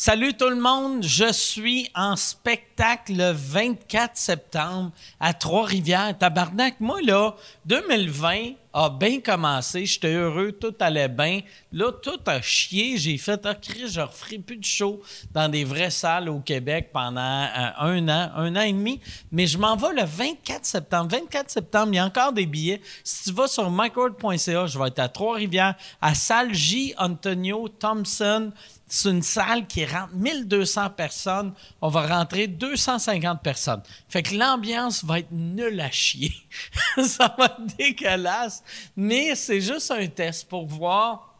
Salut tout le monde, je suis en spectacle le 24 septembre à Trois-Rivières. Tabarnak, moi là, 2020 a bien commencé, j'étais heureux, tout allait bien. Là, tout a chié, j'ai fait, ah, Chris, je referai plus de show dans des vraies salles au Québec pendant euh, un an, un an et demi. Mais je m'en vais le 24 septembre. 24 septembre, il y a encore des billets. Si tu vas sur microord.ca, je vais être à Trois-Rivières, à salle J. Antonio Thompson. C'est une salle qui rentre 1200 personnes. On va rentrer 250 personnes. Fait que l'ambiance va être nulle à chier. Ça va être dégueulasse. Mais c'est juste un test pour voir.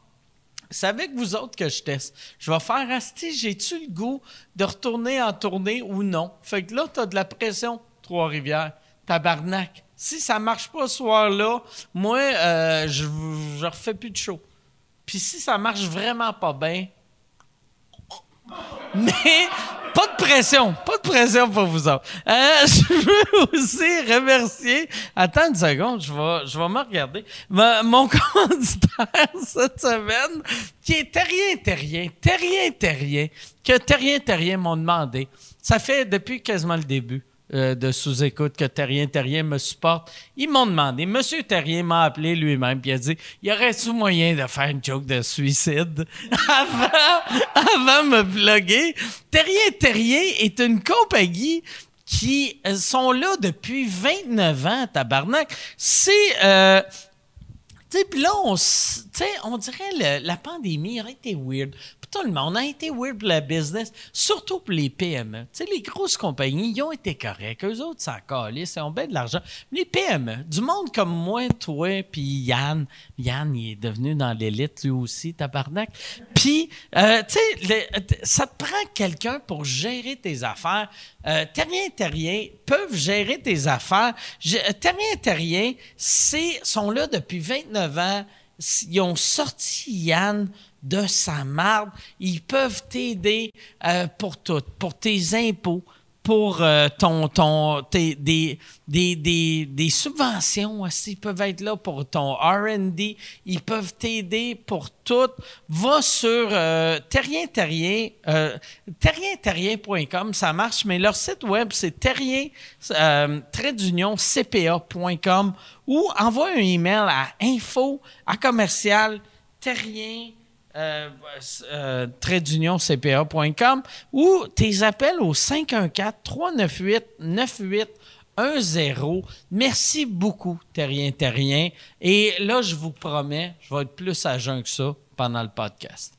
C'est avec vous autres que je teste. Je vais faire Asti, j'ai-tu le goût de retourner en tournée ou non? Fait que là, tu as de la pression, Trois-Rivières. Tabarnak. Si ça marche pas ce soir-là, moi, euh, je, je refais plus de show. Puis si ça marche vraiment pas bien, mais pas de pression, pas de pression pour vous autres. Euh, je veux aussi remercier. Attends une seconde, je vais, je vais me regarder. mon commanditaire cette semaine, qui est Terrien Terrien, Terrien Terrien, que Terrien Terrien m'ont demandé. Ça fait depuis quasiment le début. Euh, de sous-écoute que Terrien Terrien me supporte. Ils m'ont demandé. Monsieur Terrien m'a appelé lui-même puis il a dit Y aurait-tu moyen de faire une joke de suicide? Avant, avant me bloguer Terrien Terrien est une compagnie qui euh, sont là depuis 29 ans, tabarnak. C'est. Euh, tu sais, puis là, on, on dirait la pandémie aurait été weird tout le monde a été weird pour la business, surtout pour les PME. Tu sais, les grosses compagnies, ils ont été corrects. Eux autres, ça a ils ont bien de l'argent. Les PME, du monde comme moi, toi, puis Yann, Yann, il est devenu dans l'élite lui aussi, tabarnak. Puis, euh, tu sais, ça te prend quelqu'un pour gérer tes affaires. Euh, terrien Terrien peuvent gérer tes affaires. terrien Terrien, c'est, sont là depuis 29 ans. Ils ont sorti Yann de sa marde. Ils peuvent t'aider euh, pour tout, pour tes impôts, pour euh, ton, ton tes, des, des, des, des, subventions aussi. Ils peuvent être là pour ton R&D. Ils peuvent t'aider pour tout. Va sur euh, Terrien Terrien, euh, ça marche, mais leur site web, c'est terrien, euh, cpa.com ou envoie un email à info, à commercial, euh, euh, ou tes appels au 514-398-9810. Merci beaucoup, Terrien Terrien. Et là, je vous promets, je vais être plus à jeun que ça pendant le podcast.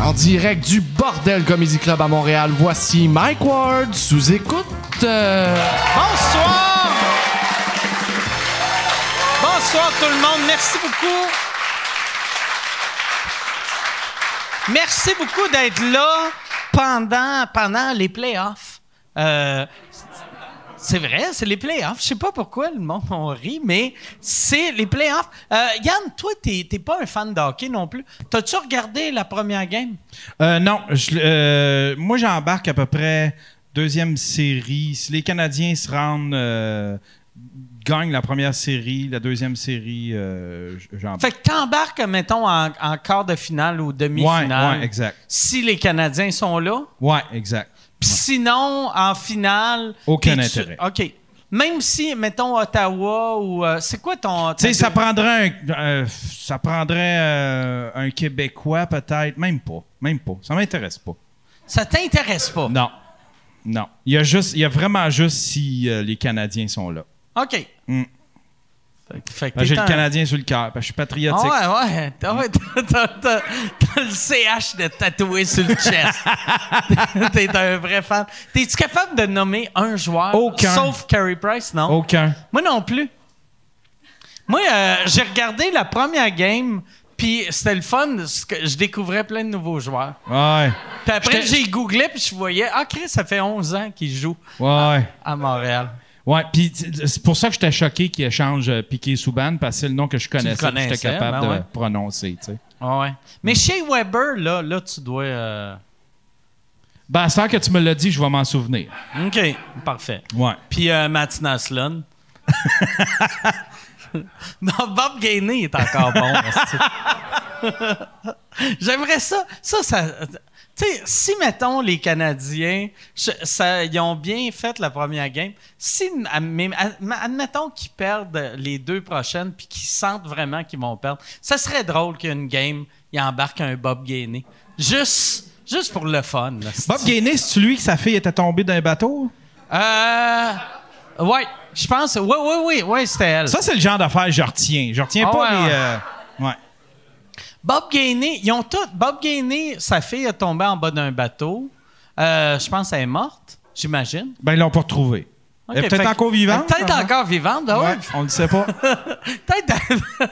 En direct du Bordel Comedy Club à Montréal, voici Mike Ward sous écoute. Bonsoir! Bonsoir tout le monde. Merci beaucoup. Merci beaucoup d'être là pendant, pendant les playoffs. Euh, c'est vrai, c'est les playoffs. Je sais pas pourquoi le monde en rit, mais c'est les playoffs. Euh, Yann, toi, t'es pas un fan de hockey non plus. T'as-tu regardé la première game? Euh, non. moi, j'embarque à peu près deuxième série. Si les Canadiens se rendent gagne la première série, la deuxième série, euh, j'en Fait que t'embarques, mettons, en, quart de finale ou demi-finale. Ouais, exact. Si les Canadiens sont là. Ouais, exact. Puis sinon, en finale. Aucun intérêt. OK. Même si, mettons, Ottawa ou. Euh, c'est quoi ton. Tu sais, ça prendrait un. Euh, ça prendrait un Québécois, peut-être. Même pas. Même pas. Ça m'intéresse pas. Ça t'intéresse pas? Non. Non. Il y a, juste, il y a vraiment juste si les Canadiens sont là. OK. Mm. J'ai le Canadien sur le cœur. Je suis patriotique. Ah ouais, ouais. T'as, le CH de tatouer sur le chest. T'es un vrai fan. T'es-tu capable de nommer un joueur? Aucun. Sauf Carey Price, non? Aucun. Moi non plus. Moi, euh, j'ai regardé la première game, puis c'était le fun. Je découvrais plein de nouveaux joueurs. Ouais. Puis après, j'ai googlé, puis je voyais, ah, Chris, ça fait 11 ans qu'il joue ouais. à Montréal. Ouais, puis c'est pour ça que j'étais choqué qu'il échange euh, Piqué Souban parce que c'est le nom que je connaissais, que j'étais capable ben de prononcer, tu sais. ouais. Mais chez Weber, là, là, tu dois. Euh... Ben, ça que tu me l'as dit, je vais m'en souvenir. OK, parfait. Ouais. Puis euh, Naslund. Non, Bob Gainey est encore bon. J'aimerais ça. Ça, ça. Tu sais, si, mettons, les Canadiens, je- ça, ils ont bien fait la première game, si, mais admettons qu'ils perdent les deux prochaines puis qu'ils sentent vraiment qu'ils vont perdre, ça serait drôle qu'une game, il embarque un Bob Gainey. Juste, juste pour le fun. là, Bob Gainey, c'est lui que sa fille était tombée d'un bateau? Euh. Ouais, je pense. Oui, oui, oui, oui, c'était elle. Ça, c'est le genre d'affaire que je retiens. Je retiens Ah pas ouais, les. ouais. euh, ouais. Bob Gainey, ils ont tout. Bob Gainey, sa fille est tombée en bas d'un bateau. Euh, je pense qu'elle est morte, j'imagine. Ben, ils l'ont pas retrouvé. Elle est peut-être que- encore vivante. Peut-être hein? encore vivante, ouais. Ouais, on le sait pas. Peut-être.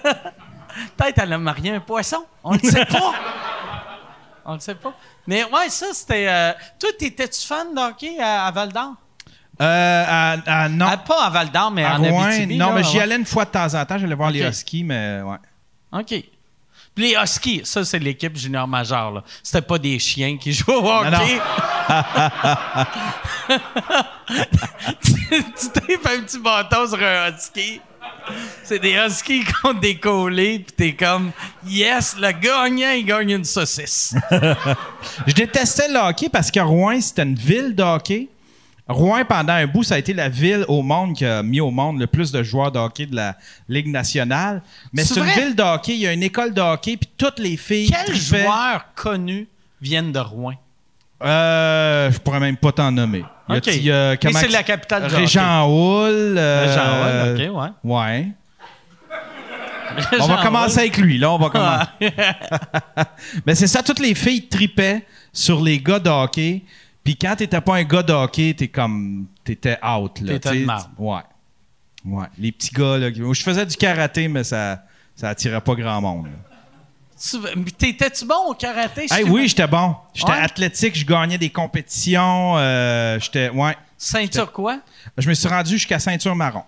Peut-être elle a marié un poisson. On ne sait pas. On ne sait pas. Mais ouais, ça, c'était. euh, Toi, t'étais-tu fan de hockey à, à Val d'Or? Euh, à- à- non. Pas à Val d'Or, mais À en Rouen, Abitibi. non, là, mais j'y allais une fois de temps en temps. J'allais voir les. Huskies, mais ouais. OK. Les Huskies, ça, c'est l'équipe junior majeure. Là. C'était pas des chiens qui jouaient au hockey. Non, tu tu tapes un petit bâton sur un Husky. C'est des Huskies contre des collés, puis t'es comme, yes, le gagnant, il gagne une saucisse. Je détestais le hockey parce que Rouen, c'était une ville de hockey. Rouen, pendant un bout, ça a été la ville au monde qui a mis au monde le plus de joueurs de hockey de la Ligue nationale. Mais C'est une vrai? ville de hockey, il y a une école de hockey, puis toutes les filles. Quels joueurs connus viennent de Rouen? Euh, je pourrais même pas t'en nommer. OK. y a Mais c'est la capitale du Régent Houle. euh, Régent Hall, OK, ouais. Ouais. On va commencer avec lui, là. On va commencer. Mais c'est ça, toutes les filles tripaient sur les gars de hockey. Puis quand t'étais pas un gars de hockey, t'es comme. T'étais out, là. T'étais une marde. Ouais. Ouais. Les petits gars, là. qui- Je faisais du karaté, mais ça, ça attirait pas grand monde. là. T'étais-tu bon au karaté? Hey, oui, j'étais bon. J'étais Ouais? athlétique, je gagnais des compétitions. euh, j'étais. Ouais. Ceinture quoi? Je me suis rendu jusqu'à ceinture marron.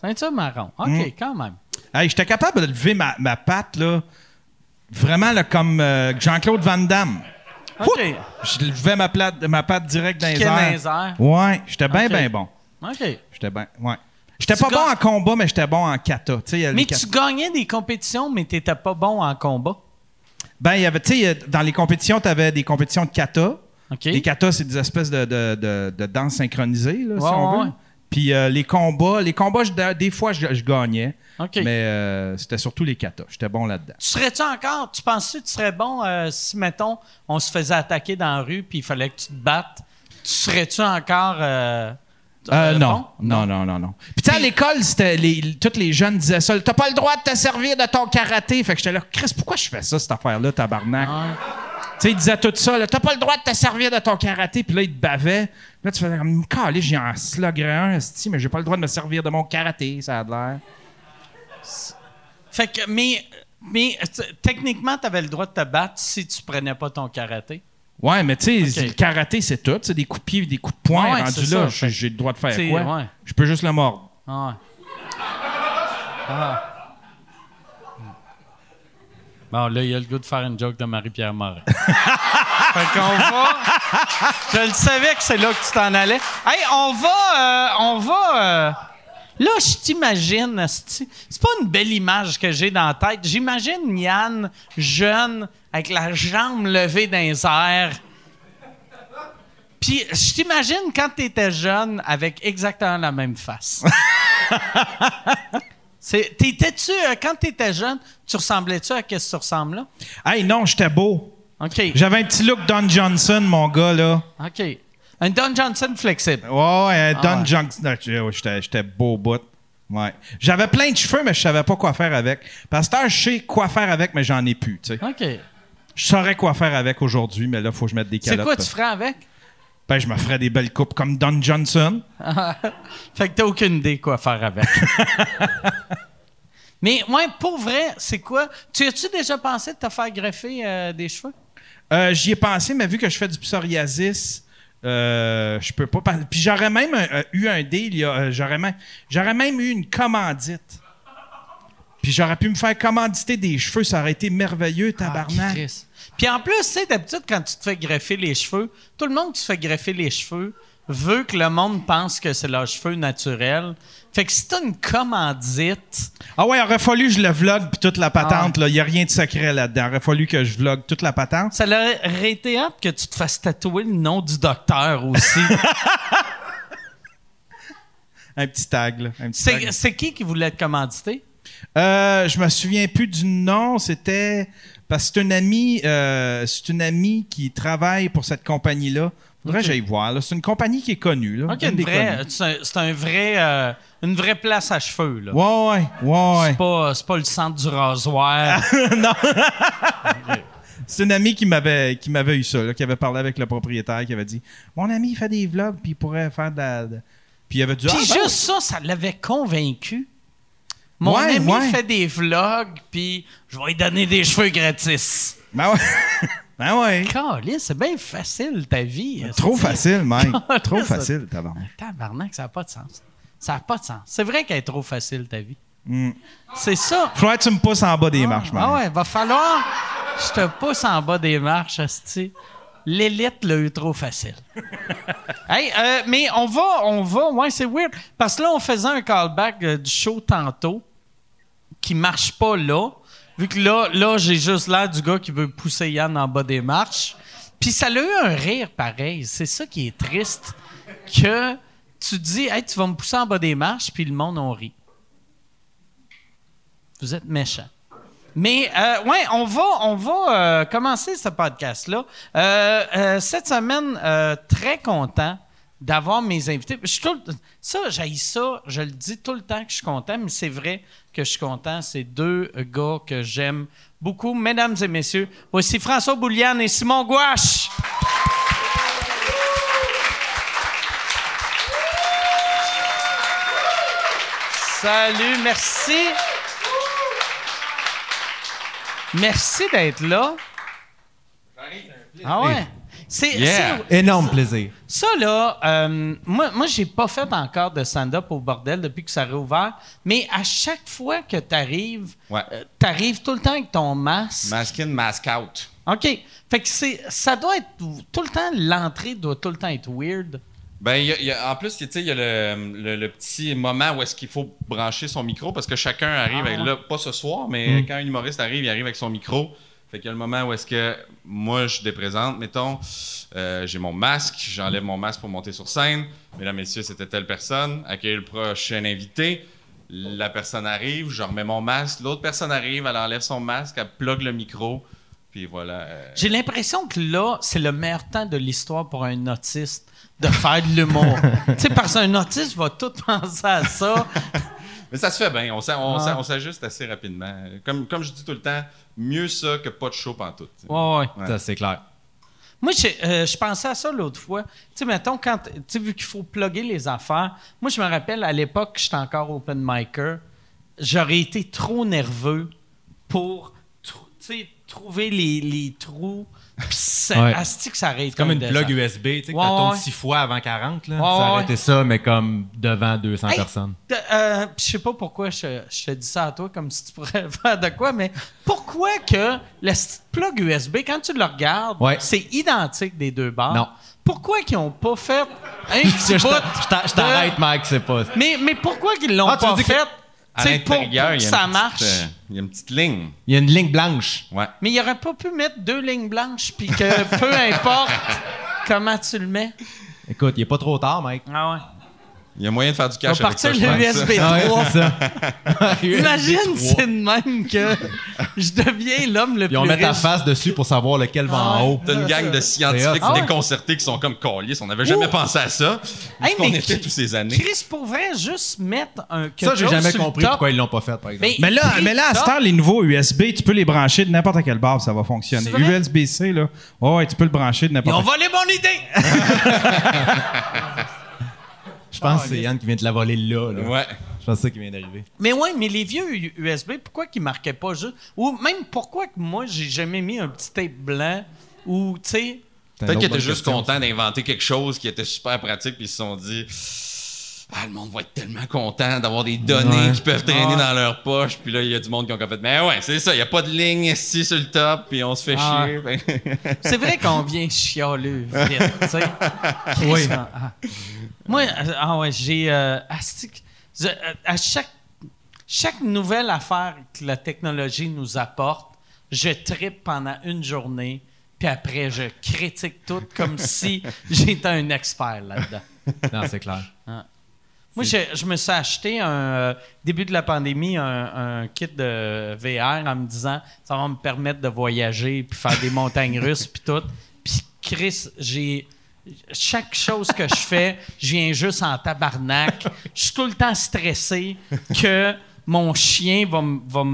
Ceinture marron. OK, Mm. quand même. Hey, j'étais capable de lever ma, ma patte, là. Vraiment, là, comme euh, Jean-Claude Van Damme. Je levais ma, plate, ma patte direct dans les Piquet dans airs. les airs. Ouais, j'étais bien, bien bon. OK. J'étais bien, ouais. J'étais pas bon en combat, mais j'étais bon en kata. Y a Mais kata- tu gagnais des compétitions, mais t'étais pas bon en combat. Ben, il y avait, tu sais, dans les compétitions, tu avais des compétitions de kata. OK. Les katas, c'est des espèces de, de, de, de danse synchronisée, là, si on ouais, veut. ouais. Puis euh, les combats, les combats, je- des fois, je, je gagnais. Mais euh, c'était surtout les katas. J'étais bon là-dedans. Tu serais-tu encore, tu penses que tu serais bon euh, si, mettons, on se faisait attaquer dans la rue puis il fallait que tu te battes? Tu serais-tu encore. euh, non. bon? non, non, non, non. Puis tu sais, à l'école, c'était les, tous les jeunes disaient ça. T'as pas le droit de te servir de ton karaté. Fait que j'étais là, Chris, pourquoi je fais ça, cette affaire-là, tabarnak? Ouais. Tu sais, ils disaient tout ça. là, T'as pas le droit de te servir de ton karaté. Puis là, ils te bavaient. Là, tu faisais comme, calé, j'ai un slugger un, mais j'ai pas le droit de me servir de mon karaté, ça a l'air. Fait que, mais, mais techniquement, tu avais le droit de te battre si tu prenais pas ton karaté. Ouais, mais tu sais, le karaté, c'est tout. C'est des coups de pied et des coups de poing. Ouais, rendu là, j'ai- le droit de faire quoi? ouais. Je peux juste le mordre. Ah. Ah. Bon, là, il y a le goût de faire une joke de Marie-Pierre Morin. fait qu'on va. Je le savais que c'est là que tu t'en allais. Hey, on va. euh, on va. euh, Là, je t'imagine, c'est pas une belle image que j'ai dans la tête. J'imagine Yann, jeune, avec la jambe levée dans les airs. Puis, je t'imagine quand t'étais jeune avec exactement la même face. C'est- T'étais-tu, euh, quand t'étais jeune, tu ressemblais-tu à ce que tu ressembles là? Hey, non, j'étais beau. OK. J'avais un petit look Don Johnson, mon gars, là. OK. Un Don Johnson flexible. Ouais, Don Ah ouais. Johnson. J'étais beau bout. Ouais. J'avais plein de cheveux, mais je savais pas quoi faire avec. Parce que je sais quoi faire avec, mais j'en ai plus. tu sais. OK. Je saurais quoi faire avec aujourd'hui, mais là, il faut que je mette des C'est calottes. quoi tu ferais avec? Ben, je me ferais des belles coupes comme Don Johnson. fait que t'as aucune idée quoi faire avec. Mais, ouais, pour vrai, c'est quoi? Tu as-tu déjà pensé de te faire greffer euh, des cheveux? Euh, J'y ai pensé, mais vu que je fais du psoriasis, euh, je peux pas. Puis j'aurais même euh, eu un deal, j'aurais même, j'aurais même eu une commandite. Puis j'aurais pu me faire commanditer des cheveux, ça aurait été merveilleux, tabarnak. Ah. Puis en plus, tu sais, d'habitude, quand tu te fais greffer les cheveux, tout le monde qui se fait greffer les cheveux veut que le monde pense que c'est leurs cheveux naturels. Fait que si t'as une commandite, Ah ouais, il aurait fallu que je le vlog puis toute la patente. Ah là. Il n'y a rien de secret là-dedans. Il aurait fallu que je vlog toute la patente. ça aurait été hâte que tu te fasses tatouer le nom du docteur aussi. Un petit tag, là. Un petit tag. c'est c'est qui qui voulait te commanditer? Euh, je me souviens plus du nom. C'était parce que c'est une amie, euh, c'est une amie qui travaille pour cette compagnie-là. Faudrait que j'aille voir. là. C'est une compagnie qui est connue. Là. Ok, Une une des vraie, connues. c'est un, c'est un vrai, euh, une vraie place à cheveux. Là. Ouais, ouais. C'est pas, c'est pas le centre du rasoir. C'est une amie qui m'avait qui m'avait eu ça, là, qui avait parlé avec le propriétaire, qui avait dit Mon ami il fait des vlogs, puis il pourrait faire de la. de- Puis il avait dit Puis Ah, ben, juste ça, ça l'avait convaincu. Mon Ouais, ami ouais. fait des vlogs, puis je vais lui donner des cheveux gratis. Ben ouais. ben ouais. C'est bien facile ta vie. Trop facile, Mike. Trop facile, tabarnak. Tabarnak, ça n'a pas de sens. Ça n'a pas de sens. C'est vrai qu'elle est trop facile ta vie. Mm. C'est ça. Faudrait que tu me pousses en bas des marches, Ah Mike. ouais, va falloir. Je te pousse en bas des marches, asti. L'élite l'a eu trop facile. hey, euh, mais on va, on va, ouais, c'est weird. Parce que là, on faisait un callback euh, du show tantôt qui marche pas là. Vu que là, là j'ai juste l'air du gars qui veut pousser Yann en bas des marches. Puis ça a eu un rire pareil. C'est ça qui est triste. Que tu dis, hey, tu vas me pousser en bas des marches, puis le monde, on rit. Vous êtes méchant. Mais euh, ouais, on va, on va euh, commencer ce podcast-là. Euh, euh, cette semaine, très content d'avoir mes invités. Je suis tout le- ça, j'ai ça, je le dis tout le temps que je suis content, mais c'est vrai que je suis content. C'est deux gars que j'aime beaucoup. Mesdames et messieurs, voici François Bouliane et Simon Gouache. Salut, merci. Merci d'être là. Ah ouais? C'est, Yeah. Énorme plaisir. ça, là, euh, moi, moi j'ai pas fait encore de stand-up au bordel depuis que ça a réouvert, mais à chaque fois que tu arrives, Ouais. tu arrives tout le temps avec ton masque. Mask in, mask out. OK. Fait que c'est, ça doit être tout le temps, l'entrée doit tout le temps être weird. Ben, y a- il y a- en plus, tu sais, il y a le, le- le petit moment où est-ce qu'il faut brancher son micro parce que chacun arrive, Ah. avec- là, pas ce soir, mais quand un humoriste arrive, il arrive avec son micro. Fait qu'il y a le moment où est-ce que moi, je déprésente, mettons, euh, j'ai mon masque, j'enlève mon masque pour monter sur scène. Mesdames, messieurs, c'était telle personne. Accueille le prochain invité. La personne arrive, je remets mon masque. L'autre personne arrive, elle enlève son masque, elle plug le micro. Puis voilà. euh, J'ai l'impression que là, c'est le meilleur temps de l'histoire pour un autiste de faire de l'humour. tu sais, parce qu'un autiste va tout penser à ça. Mais ça se fait bien. On s'a- on Ah. s'a- on s'ajuste assez rapidement. Comme, comme je dis tout le temps, mieux ça que pas de show pantoute. Ouais. Ouais. Ça, c'est clair. Moi, euh, je pensais à ça l'autre fois. Tu sais, mettons, quand, tu sais, vu qu'il faut plugger les affaires, moi, je me rappelle, à l'époque, j'étais encore open micer, j'aurais été trop nerveux pour, sais, trouver les, les trous. Puis ça, Ouais. que ça C'est comme une un plug. USB, tu sais, que Ouais, tu tournes ouais. six fois avant 40. Là. Ouais, ça aurait ouais. été ça, mais comme devant 200 Hey, personnes. euh, je sais pas pourquoi je, je te dis ça à toi comme si tu pourrais faire de quoi, mais pourquoi que le plug USB, quand tu le regardes, Ouais. c'est identique des deux barres? Non. Pourquoi qu'ils ont pas fait un petit bout je t'arrête, Mike, c'est pas. Mais, mais pourquoi qu'ils l'ont Ah, tu pas que- fait? À Tu sais, pour, l'intérieur, il que y a ça une marche. petite, euh, il y a une petite ligne. Il y a une ligne blanche. Ouais. Mais il aurait pas pu mettre deux lignes blanches puis que peu importe comment tu le mets. Écoute, il est pas trop tard, Mike. Ah ouais. Il y a moyen de faire du On cash ça, partir je le pense. USB Ah ouais, 3. c'est ça. Imagine, c'est de même que je deviens l'homme le Puis plus on met ta riche. face dessus pour savoir lequel va en haut. T'as une gang de scientifiques Ah ouais. déconcertés qui sont comme Callis. On n'avait jamais Ouh. pensé à ça. Hey, mais était Chris- tous ces années. Chris, pour vrai, juste mettre un. Ça, j'ai jamais compris pourquoi ils l'ont pas fait, par exemple. Mais, Mais là, mais là, à cette heure, les nouveaux USB, tu peux les brancher de n'importe quelle barre, ça va fonctionner. USB-C, là, ouais, ouais, tu peux le brancher de Ils ont n'importe volé mon idée! Je pense que c'est Yann qui vient de la voler là. là. Ouais. Je pense que c'est ça qui vient d'arriver. Mais ouais, mais les vieux USB, pourquoi qu'ils marquaient pas juste? Ou même pourquoi que moi, j'ai jamais mis un petit tape blanc ou, tu sais. Peut-être qu'ils étaient juste contents d'inventer quelque chose qui était super pratique, puis ils se sont dit ah, le monde va être tellement content d'avoir des données Ouais. qui peuvent traîner dans leur poche. Puis là, il y a du monde qui ont fait, mais ouais, c'est ça, il n'y a pas de ligne ici sur le top, puis on se fait Ah. chier. Ben, C'est vrai qu'on vient chialeux vite, tu sais. oui. Moi, euh, ah ouais, j'ai. euh, euh, à chaque, chaque nouvelle affaire que la technologie nous apporte, je tripe pendant une journée, puis après, je critique tout comme si j'étais un expert là-dedans. Non, c'est clair. Moi, je, je me suis acheté un euh, début de la pandémie un, un kit de VR en me disant ça va me permettre de voyager puis faire des montagnes russes puis tout. Puis Chris, j'ai chaque chose que je fais, je viens juste en tabarnak. Je suis tout le temps stressé que mon chien va me va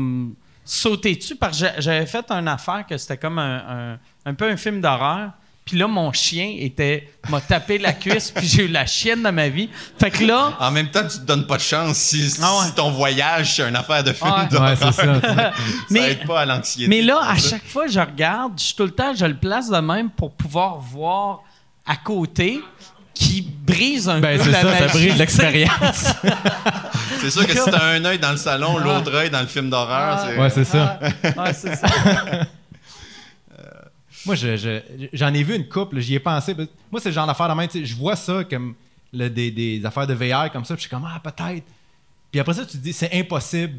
sauter dessus parce que j'a- j'avais fait une affaire que c'était comme un, un- un peu un film d'horreur. Puis là, mon chien était m'a tapé la cuisse, puis j'ai eu la chienne de ma vie. Fait que là, en même temps, tu te donnes pas de chance si, Ah ouais. si ton voyage, c'est une affaire de film Ouais. d'horreur. Ouais, c'est ça. Mais- aide pas à l'anxiété. Mais là, à chaque fois que je regarde, je suis tout le temps, je le place de même pour pouvoir voir à côté qui brise un Ben, peu c'est la ça, ça magie. brise l'expérience. C'est sûr que si t'as un œil dans le salon, l'autre œil dans le film d'horreur, Ah. c'est... Ouais, c'est ça. Ouais, c'est ça. Moi, je- je- j'en ai vu une couple, j'y ai pensé. parce- Moi, c'est le genre d'affaire de même. Je vois ça comme le- des, des affaires de VR comme ça, puis je suis comme, ah, peut-être. Puis après ça, tu te dis, c'est impossible.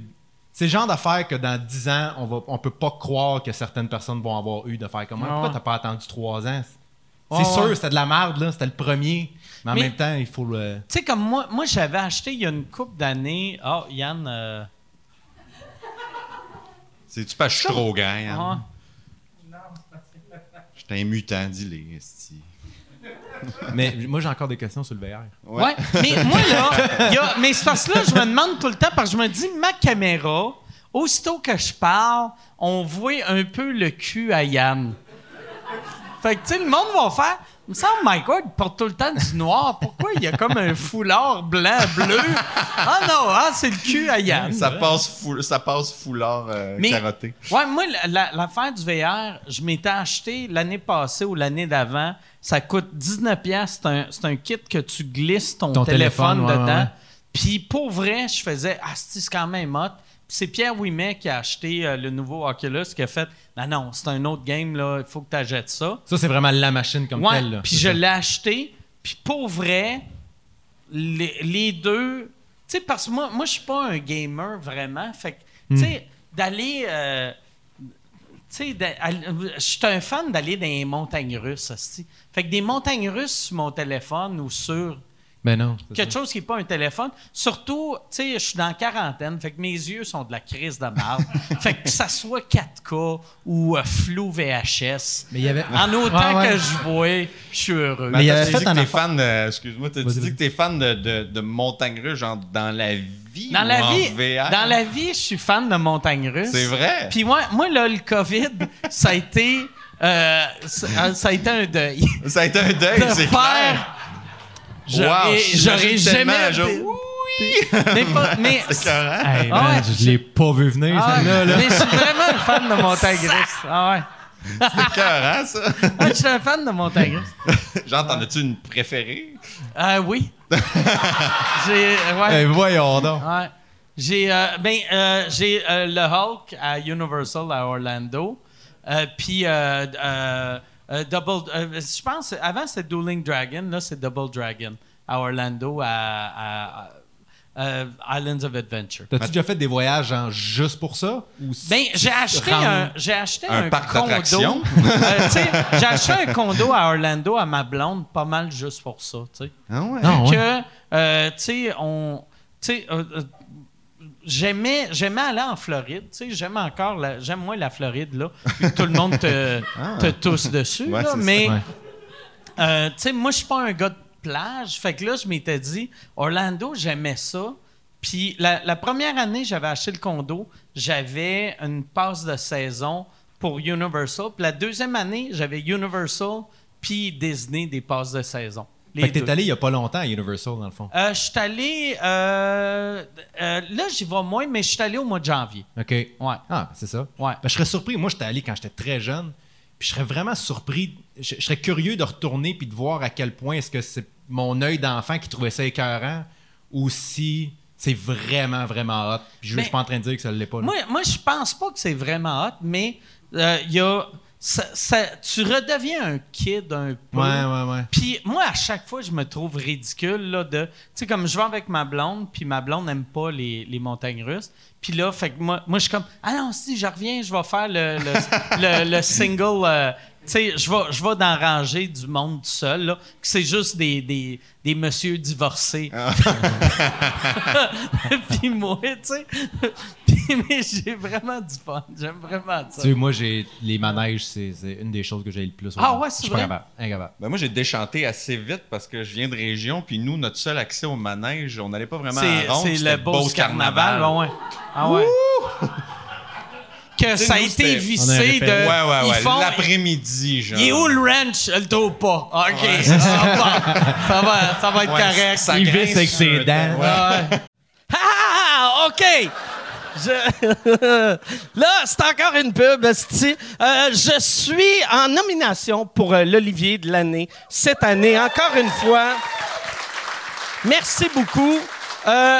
C'est le genre d'affaires que dans 10 ans, on va, on peut pas croire que certaines personnes vont avoir eu de faire comme, Ah, pourquoi t'as pas attendu 3 ans? C'est sûr, ouais. c'était de la merde, là. C'était le premier. Mais en Mais- même temps, il faut le. Tu sais, comme moi, moi j'avais acheté il y a une couple d'années. Oh, Yann. euh, C'est-tu pas que je suis trop grand, Yann? ah, J'étais un mutant, dis-le, esti. Mais moi, j'ai encore des questions sur le VR. Ouais. mais moi, là, il y a- mais c'est parce que là, je me demande tout le temps, parce que je me dis, ma caméra, aussitôt que je parle, on voit un peu le cul à Yann. Fait que, tu sais, le monde va faire. Il me semble Mike Ward porte tout le temps du noir. Pourquoi il y a comme un foulard blanc, bleu? Ah non, ah, c'est le cul à Yann. Ça passe, fou- ça passe foulard euh, Mais- carotté. Ouais, moi, la- la- l'affaire du VR, je m'étais acheté l'année passée ou l'année d'avant. Ça coûte 19$. piastres. C'est un, c'est un kit que tu glisses ton, Ton téléphone, téléphone, ouais, dedans. ouais. Puis pour vrai, je faisais Ah, c'est quand même hot. C'est Pierre Ouimet qui a acheté euh, le nouveau Oculus qui a fait Non, non, c'est un autre game, là, il faut que tu achètes ça. Ça, c'est vraiment la machine comme Ouais, telle. là. puis je l'ai acheté. Puis pour vrai, les, les deux. Tu sais, parce que moi, moi je suis pas un gamer vraiment. Fait que, tu sais, d'aller. euh, tu sais, d'a- je suis un fan d'aller dans les montagnes russes, hostie. Fait que des montagnes russes sur mon téléphone ou sur Ben non. quelque ça. chose qui n'est pas un téléphone. Surtout, tu sais, je suis dans la quarantaine, fait que mes yeux sont de la crise de marde. fait que ça soit 4K ou euh, flou VHS. Mais il y avait. En autant Ouais, ouais. que je vois, je suis heureux. Mais il avait tu fait dis que un t'es fan de... Excuse-moi, que t'es fan de, de, de montagne russe, genre dans la vie Dans ou la en vie, VR? dans la vie, je suis fan de montagnes russes. C'est vrai? Puis moi, moi là, le COVID, ça a été, euh, ça, ça a été un deuil. Ça a été un deuil, de c'est faire. clair. J'aurais, Wow, jamais. genre, mais pas, mais, C'est. Hey, Ah man, ouais. je l'ai pas vu venir, Ah, celle-là. là. mais je suis vraiment un fan de montagnes russes. Ah ouais. C'est écœurant, ça. Ah, je suis un fan de montagnes russes. Genre, t'en as-tu une préférée? Ah oui. J'ai, ouais. Eh, voyons donc. Ouais. J'ai euh, ben, euh, j'ai euh, le Hulk à Universal à Orlando. Euh, Puis euh, Double euh, je pense avant c'était Dueling Dragon, là c'est Double Dragon à Orlando à, à- à- euh, Islands of Adventure. T'as-tu déjà fait des voyages genre, juste pour ça? Ou Ben, j'ai acheté un, j'ai acheté Un un, parc condo. Euh, j'ai acheté un condo à Orlando à ma blonde, pas mal juste pour ça, tu sais. Ah ouais? Non, ouais. que, euh, tu sais, on. Tu sais, euh, euh, j'aimais, j'aimais aller en Floride. Tu sais, j'aime encore, la- j'aime moins la Floride, là. tout le monde te, te tousse dessus, Ouais, là. Mais, Ouais. euh, tu sais, moi, je suis pas un gars de plage. Fait que là, je m'étais dit, Orlando, j'aimais ça. Puis la, la première année, j'avais acheté le condo, j'avais une passe de saison pour Universal. Puis la deuxième année, j'avais Universal puis Disney des passes de saison. Les Fait que t'es allé il y a pas longtemps à Universal, dans le fond. Euh, je suis allé. euh, euh, là, j'y vais moins, mais je suis allé au mois de janvier. OK. Ouais. Ah, ben, c'est ça. Ouais. Ben, je serais surpris. Moi, j'étais allé quand j'étais très jeune. Puis je serais vraiment surpris. Je, je serais curieux de retourner puis de voir à quel point est-ce que c'est mon œil d'enfant qui trouvait ça écœurant ou si c'est vraiment, vraiment hot. Puis je, Mais- suis pas en train de dire que ça l'est pas. là. Moi, moi je pense pas que c'est vraiment hot, mais il y a. ça- ça- tu redeviens un kid un peu. ouais, ouais, ouais. Puis à chaque fois, je me trouve ridicule, là, de... Tu sais, comme je vais avec ma blonde, puis ma blonde n'aime pas les, montagnes russes. Puis là, fait que moi, moi je suis comme, ah non, si, je reviens, je vais faire le single... euh, tu sais, je vais, je vais dans la rangée du monde tout seul, là, que c'est juste des, des, des messieurs divorcés. puis moi, tu sais... Puis, mais j'ai vraiment du fun. J'aime vraiment ça. Tu sais, moi, j'ai les manèges, c'est c'est une des choses que j'ai le plus. Ah ouais, c'est Je suis vrai? Incapable. Ben moi, j'ai déchanté assez vite parce que je viens de région, puis nous, notre seul accès au manège, on n'allait pas vraiment C'est à ronde, c'est le Beauce Carnaval. ouais, ouais. Ah ouais. Que ça a été vissé de. Ouais, ouais, ouais. font- L'après-midi, genre. Il est où le ranch? Je le trouve pas. Ah, OK, ça, va, ça, va, ça va être Ouais, correct. ça Il visse avec ses dents. ouais. Ah, OK! Je- Là, c'est encore une pub, esti. Euh, je suis en nomination pour euh, l'Olivier de l'année cette année, encore une fois. Merci beaucoup. Euh,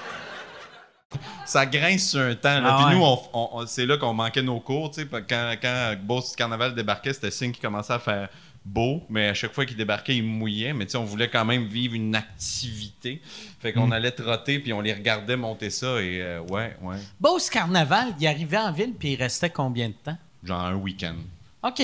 Ça grince sur un temps. Là. Ah Puis ouais. nous, on- on- on- c'est là qu'on manquait nos cours. Quand, quand Beauce Carnaval débarquait, c'était signe qu'il commençait à faire beau. Mais à chaque fois qu'il débarquait, il mouillait. Mais tu sais, on voulait quand même vivre une activité. Fait qu'on allait trotter, puis on les regardait monter ça. Et euh, ouais, ouais. Beauce Carnaval, il arrivait en ville puis il restait combien de temps? Genre un week-end. OK.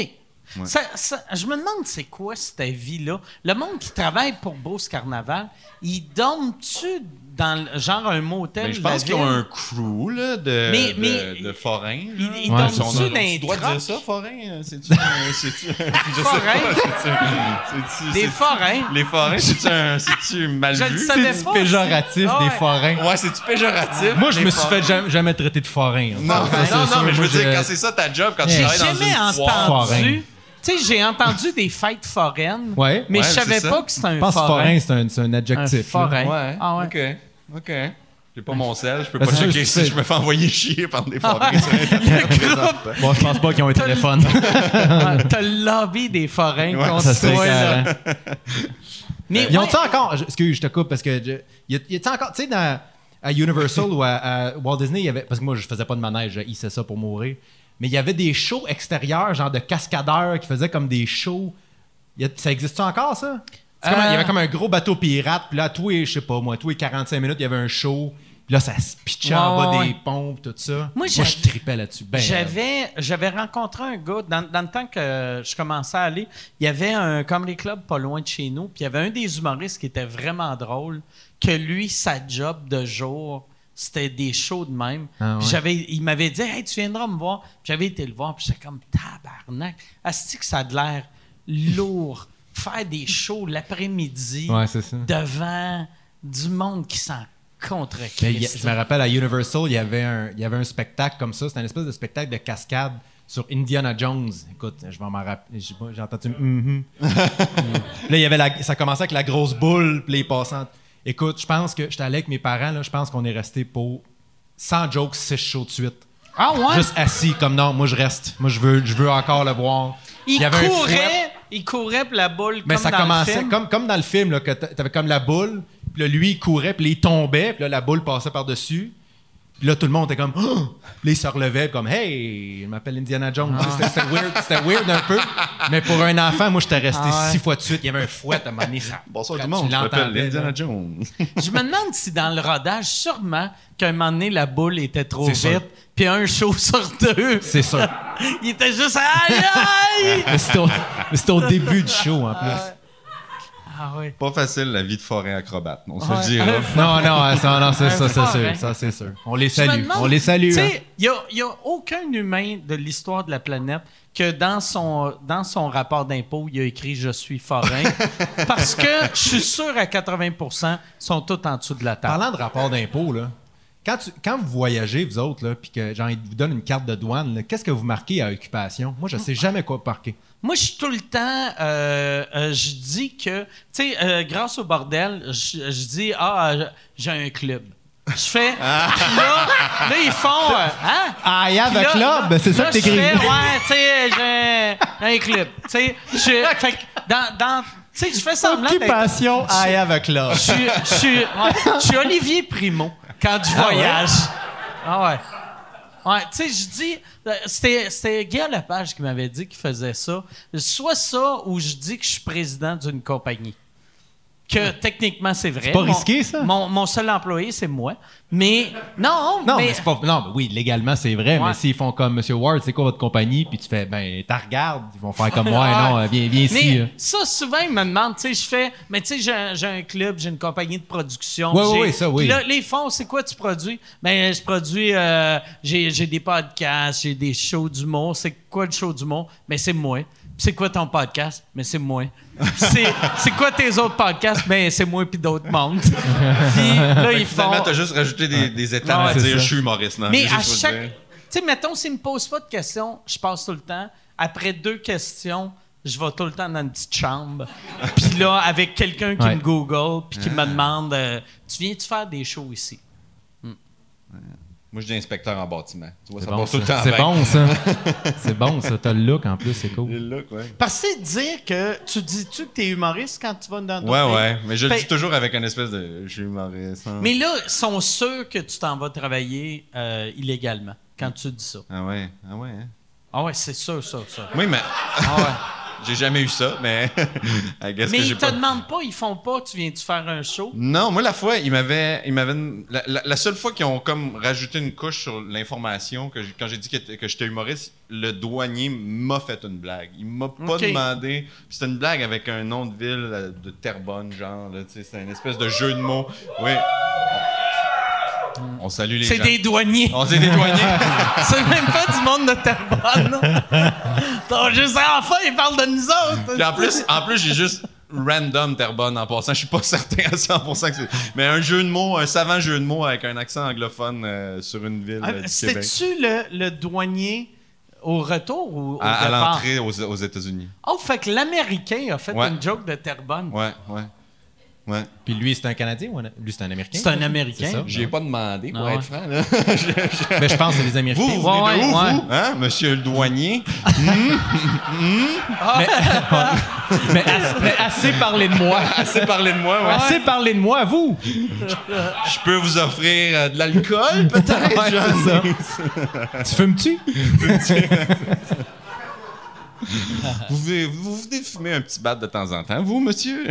Ça- ça- je me demande c'est quoi cette vie-là? Le monde qui travaille pour Beauce Carnaval, ils dorment-tu dans le- genre un motel? Mais je de pense qu'ils ont un crew là, de, Mais- de, mais- de forains. Ils, ils Ouais, dorment-tu c'est ça. dans les Tu dois trocs? dire ça, forain? C'est-tu un- un- Forain? Des forains? Les forains, c'est-tu un- c'est-tu mal Je le vu? savais C'est péjoratif Ah des ouais. forains? Ouais, c'est-tu péjoratif? Moi, je me suis fait jamais, traiter de forain. Non, non, c'est non, mais je veux dire, quand c'est ça ta job, quand tu J'ai travailles dans jamais une foire. Forain. entendu. Tu sais, j'ai entendu des fêtes foraines, Ouais. mais Ouais, je savais pas que c'était un Je pense que forain. forain, c'est un, c'est un Un adjectif. là. forain. Ouais. Ah ouais. OK. J'ai pas mon sel, je peux Ben, pas checker si je me fais envoyer chier par des forains Ah sur Internet. Bon, je pense pas qu'ils ont un téléphone. T'as le lobby des forains Ouais, contre toi, là. Mais Ils ont-tu encore. Excuse, je te coupe parce que. y a- encore. Tu sais, dans- à Universal ou à, à Walt Disney, il y avait. Parce que moi, je faisais pas de manège, je hissais ça pour mourir. Mais il y avait des shows extérieurs, genre de cascadeurs qui faisaient comme des shows. Ça existe encore, ça? Comme Il y avait comme un gros bateau pirate, puis là, tous les, je sais pas moi, tous les 45 minutes, il y avait un show. Puis là, ça se pitchait en bas ouais, des pompes, tout ça. Moi, je tripais là-dessus. Ben, J'avais, j'avais rencontré un gars, dans, dans le temps que je commençais à aller, il y avait un comedy club pas loin de chez nous, puis il y avait un des humoristes qui était vraiment drôle, que lui, sa job de jour, c'était des shows de même. Ah ouais. j'avais, il m'avait dit, hey, tu viendras me voir. Puis j'avais été le voir, puis j'étais comme tabarnak. Asti que ça a de l'air lourd. Faire des shows l'après-midi Ouais, devant du monde qui s'en contre Mais il y a- je me rappelle à Universal, il y avait un, il y avait un spectacle comme ça. C'était un espèce de spectacle de cascade sur Indiana Jones. Écoute, je vais m'en rappeler. J'ai entendu. mhm. là, il y avait la- ça commençait avec la grosse boule, puis les passants. Écoute, je pense que j'étais allé avec mes parents. Là, je pense qu'on est resté pour 100 jokes, 6 shows de suite. Ah ouais? Juste assis, comme non, moi je reste. Moi je veux, je veux encore le voir. il, y avait courait. Il courait pour la boule Mais comme ça dans le commençait film. comme, comme dans le film, là, que t'a- t'avais comme la boule, puis là, lui, il courait, puis il tombait, puis là, la boule passait par-dessus. Puis là, tout le monde était comme, oh! Puis là, il se relevait, comme, hey, je m'appelle Indiana Jones. C'était- C'était weird, c'était weird un peu. Mais pour un enfant, moi, j'étais resté Ah ouais. six fois de suite. Il y avait un fouet à donné, ça- Bonsoir tout le monde, je m'appelle Indiana. Jones. Je me demande si dans le rodage, sûrement qu'à un moment donné, la boule était trop C'est vite, sûr. puis un show sur deux. C'est sûr. il était juste aïe aïe! Mais c'était au, mais c'était au début du show, en plus. Ah oui. Pas facile la vie de forêt acrobate, on se Ouais. le dira. Non, non, ça, non, c'est ça, c'est hein. sûr. Ça, c'est sûr. On les salue. demande, On les salue. Tu hein. sais, il n'y a, aucun humain de l'histoire de la planète que dans son, dans son rapport d'impôt, il a écrit Je suis forain. parce que je suis sûr à 80% ils sont tous en dessous de la table. Parlant de rapport d'impôt, là, quand, tu- quand vous voyagez, vous autres, là, puis que genre, ils vous donnent une carte de douane, qu'est-ce que vous marquez à occupation? Moi, je sais jamais quoi marquer. Moi, je suis tout le temps. euh, euh, je dis que. Tu sais, euh, grâce au bordel, je, je dis Ah, j'ai un club. Je fais. Ah. Là, là, ils font. hein? I have Puis a là- club, c'est ça que t'écris. je fais, ouais, tu sais, j'ai un- un club. Tu sais, je- fait que dans. dans tu sais, je fais semblant. Occupation, I have a club. Je suis Olivier Primo quand je voyage. Ah ouais. Ouais, tu sais, je dis, euh, c'était, c'était Guy Lepage qui m'avait dit qu'il faisait ça. Soit ça, ou je dis que je suis président d'une compagnie. Que techniquement, c'est vrai. C'est pas Mon- risqué, ça? Mon, mon seul employé, c'est moi. Mais, non, Non, mais, mais. c'est pas. Non, mais oui, légalement, c'est vrai, Ouais. mais s'ils font comme Monsieur Ward, c'est quoi votre compagnie? Puis tu fais, ben, t'as regardes, ils vont faire comme moi, non, euh, viens, viens ici. Mais là. ça, souvent, ils me demandent, tu sais, je fais, mais tu sais, j'ai un, club, j'ai une compagnie de production. Ouais, ouais, j'ai- ouais, ça, oui. Là, les fonds, c'est quoi tu produis? Ben, je produis, euh, j'ai j'ai des podcasts, j'ai des shows d'humour. C'est quoi le show d'humour? Ben, c'est moi. Puis c'est quoi ton podcast? Ben, c'est moi. Puis c'est quoi tes autres podcasts? Ben, c'est moi puis d'autres mondes. puis là, ils font... Finalement, t'as juste rajouté des, des étapes Ouais, à dire ça. je suis humoriste. Non, Mais à chaque. Tu sais, mettons, s'ils me posent pas de questions, je passe tout le temps. Après deux questions, je vais tout le temps dans une petite chambre. Puis là, avec quelqu'un qui Ouais. me Google, puis qui me demande euh, Tu viens-tu faire des shows ici Moi, je dis inspecteur en bâtiment. Tu vois, C'est ça bon, passe tout le ça. temps C'est bon, ça. c'est bon, ça. T'as le look en plus, c'est cool. Le look, ouais. Parce que dire que. Tu dis-tu que t'es humoriste quand tu vas dans ton Ouais, pays? ouais. Mais je le Ben- dis toujours avec une espèce de. Je suis humoriste. hein. Mais là, ils sont sûrs que tu t'en vas travailler euh, illégalement quand tu dis ça? Ah ouais, ah ouais. hein. Ah ouais, c'est sûr, ça, ça. Oui, mais Ah ouais. J'ai jamais eu ça, mais. Mais que ils te pas. demandent pas, ils font pas, tu viens-tu faire un show? Non, moi, la fois, ils m'avaient. Ils m'avaient la, la- la seule fois qu'ils ont comme rajouté une couche sur l'information, que quand j'ai dit que, que j'étais humoriste, le douanier m'a fait une blague. Il m'a pas demandé. C'était une blague avec un nom de ville euh, de Terrebonne, genre. tu sais, C'est une espèce de jeu de mots. Oui. On salue les C'est gens. des douaniers. On dit des douaniers. C'est même pas du monde de Terrebonne. Donc, je sais, enfin, ils parlent de nous autres. Puis en plus, en plus j'ai juste random Terrebonne en passant. Je suis pas certain à 100% que c'est. Mais un jeu de mots, un savant jeu de mots avec un accent anglophone euh, sur une ville Ah, euh, du Québec. C'était-tu le, le douanier au retour ou au À, à départ? l'entrée aux, aux États-Unis. Oh, fait que l'Américain a fait Ouais. une joke de Terrebonne. Ouais, ouais. Ouais. Puis lui, c'est un Canadien ou un... lui, c'est un Américain? C'est un Américain. J'y ai pas demandé, pour Ah ouais. être franc. Là. Mais je pense que c'est des Américains. Vous, vous Ouais, venez de où, ouais, vous? Hein, monsieur le douanier? mais, assez, mais assez parlé de moi. Assez parlé de moi, ouais. Assez parlé de moi, vous. Je peux vous offrir euh, de l'alcool, peut-être? Ouais? Tu fumes-tu? vous, venez, vous venez fumer un petit bat de temps en temps, vous, monsieur?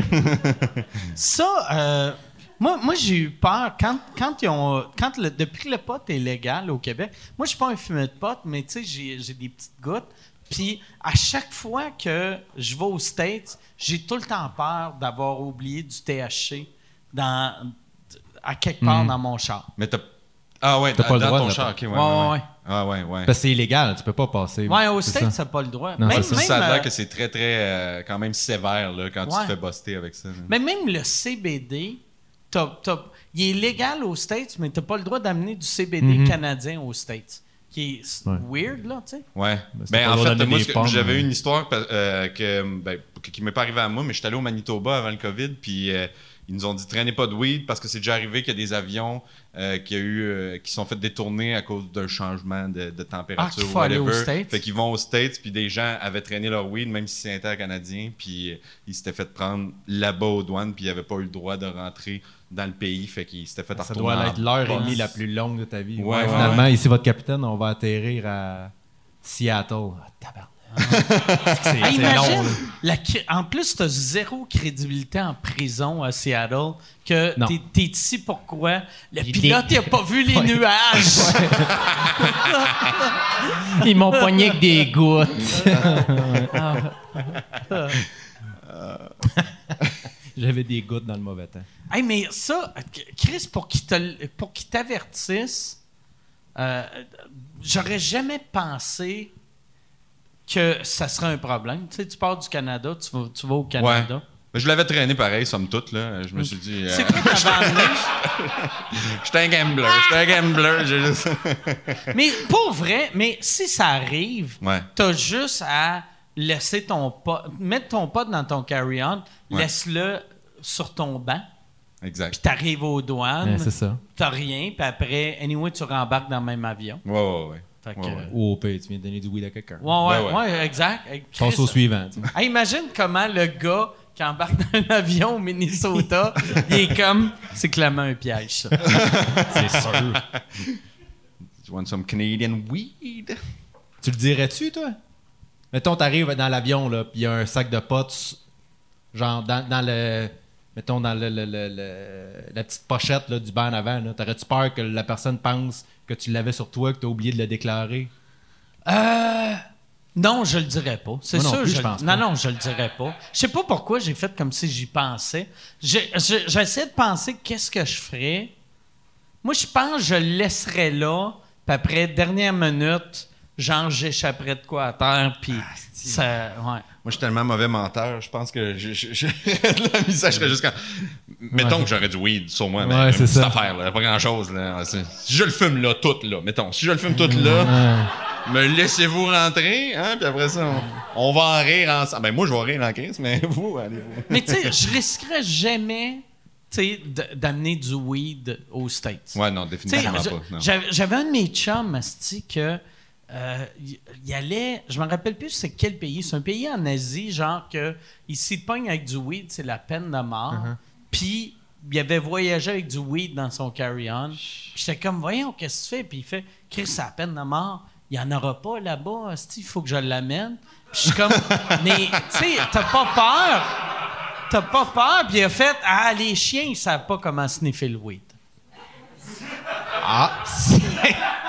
Ça, euh, moi, moi j'ai eu peur quand, quand ils ont. Quand le, depuis que le pot est légal au Québec, moi, je suis pas un fumeur de pot, mais tu sais, j'ai, des petites gouttes. Puis, à chaque fois que je vais aux States, j'ai tout le temps peur d'avoir oublié du THC dans, à quelque part Mhm. dans mon char. Mais t'as. Ah ouais, T'as pas le dans droit ton de char, ok, ouais, Ouais, ouais, ouais, ouais. ouais. Ah ouais, ouais. Parce que c'est illégal, tu peux pas passer. Ouais, aux C'est States, ça. ça pas le droit. Non, même, c'est ça. même, ça a euh, l'air que c'est très, très, euh, quand même sévère là, quand tu te fais buster avec ça. là. Mais même le CBD, t'as- t'as- il est légal aux States, mais tu n'as pas le droit d'amener du CBD Mhm. canadien aux States. Qui est Ouais. weird, là, tu sais. Ouais. c'est Ben, pas en fait, d'amener moi, des ce que- pommes, j'avais eu une histoire euh, que, ben, qui m'est pas arrivée à moi, mais j'étais allé au Manitoba avant le COVID, puis euh, ils nous ont dit traînez pas de weed parce que c'est déjà arrivé qu'il y a des avions euh, qui, a eu, euh, qui sont fait détourner à cause d'un changement de, de Ah, température. aller aux whatever. States? Fait qu'ils vont aux States, puis des gens avaient traîné leur weed, même si c'est intercanadien, puis euh, ils s'étaient fait prendre là-bas aux douanes, puis ils n'avaient pas eu le droit de rentrer dans le pays, fait qu'ils s'étaient fait Ça doit être l'heure et demie la plus longue de ta vie. Ouais, ouais, finalement, ici, votre capitaine, on va atterrir à Seattle. Ah. C'est Ah, long. la en plus, tu as zéro crédibilité en prison à Seattle. Que t'es ici pourquoi? Le Il pilote, il a pas vu les nuages. Ils m'ont pogné avec des gouttes. J'avais des gouttes dans le mauvais temps. Hey, mais ça, Chris, pour qu'il te- pour qu'il t'avertisse, euh, j'aurais jamais pensé que ça serait un problème. Tu sais, tu pars du Canada, tu vas, tu vas au Ouais. Canada. Mais je l'avais traîné pareil, somme toute. Là. Je me suis dit. euh, C'est quoi que t'avais amené? J'étais un gambler. J'étais un gambler. juste- Mais pour vrai, mais si ça arrive, Ouais. t'as juste à laisser ton pot, mettre ton pot dans ton carry-on, Ouais. laisse-le sur ton banc, puis Exact. t'arrives aux douanes, Ouais, c'est ça. t'as rien, puis après, anyway, tu rembarques dans le même avion. Ouais, ouais, ouais. Fait que, Ouais, ouais. euh, Ou au pire, tu viens de donner du weed à quelqu'un. Ouais, ouais, Ben ouais. ouais, exact. Chris, au suivant. hey, imagine comment le gars qui embarque dans un avion au Minnesota, il est comme, c'est clairement un piège, ça. C'est sûr. You want some Canadian weed? Tu le dirais-tu, toi? Mettons, t'arrives dans l'avion, là, puis il y a un sac de potes, genre dans, dans le. Mettons, dans le, le- le- le- la petite pochette là, du banc en avant. T'aurais-tu peur que la personne pense que tu l'avais sur toi, que t'as oublié de le déclarer? Euh, non, je le dirais pas. C'est Moi non sûr. plus, je je pense non, pas. non, je le dirais pas. Je sais pas pourquoi j'ai fait comme si j'y pensais. J'essaie de penser qu'est-ce que je ferais. Moi, je pense que je le laisserais là, puis après, dernière minute, genre, j'échapperais de quoi à terre, puis Ah, ça. Ouais. Moi, je suis tellement mauvais menteur, je pense que je, la quand. Mettons que j'aurais du weed sur moi, mais Ouais, une c'est petite ça. affaire, là, pas grand chose. Là. C'est- Si je le fume là, tout là, mettons, si je le fume tout là, me laissez-vous rentrer, hein, puis après ça, on, on va en rire ensemble. Ben, moi, je vais rire en crise, mais vous, allez-vous. Mais tu sais, je risquerais jamais tu sais, d- d'amener du weed aux States. Ouais, non, définitivement pas. J'avais un de mes chums, asti, que euh, il il allait, je me rappelle plus c'est quel pays, c'est un pays en Asie, genre que il s'y pogne avec du weed, c'est la peine de mort. Uh-huh. Puis il avait voyagé avec du weed dans son carry-on. Puis j'étais comme, voyons, qu'est-ce que tu fais? Puis il fait, Chris, c'est la peine de mort. Il n'y en aura pas là-bas, il faut que je l'amène. Puis je suis comme, mais tu sais, t'as pas peur? T'as pas peur? Puis il a fait, ah, les chiens, ils savent pas comment sniffer le weed. Ah!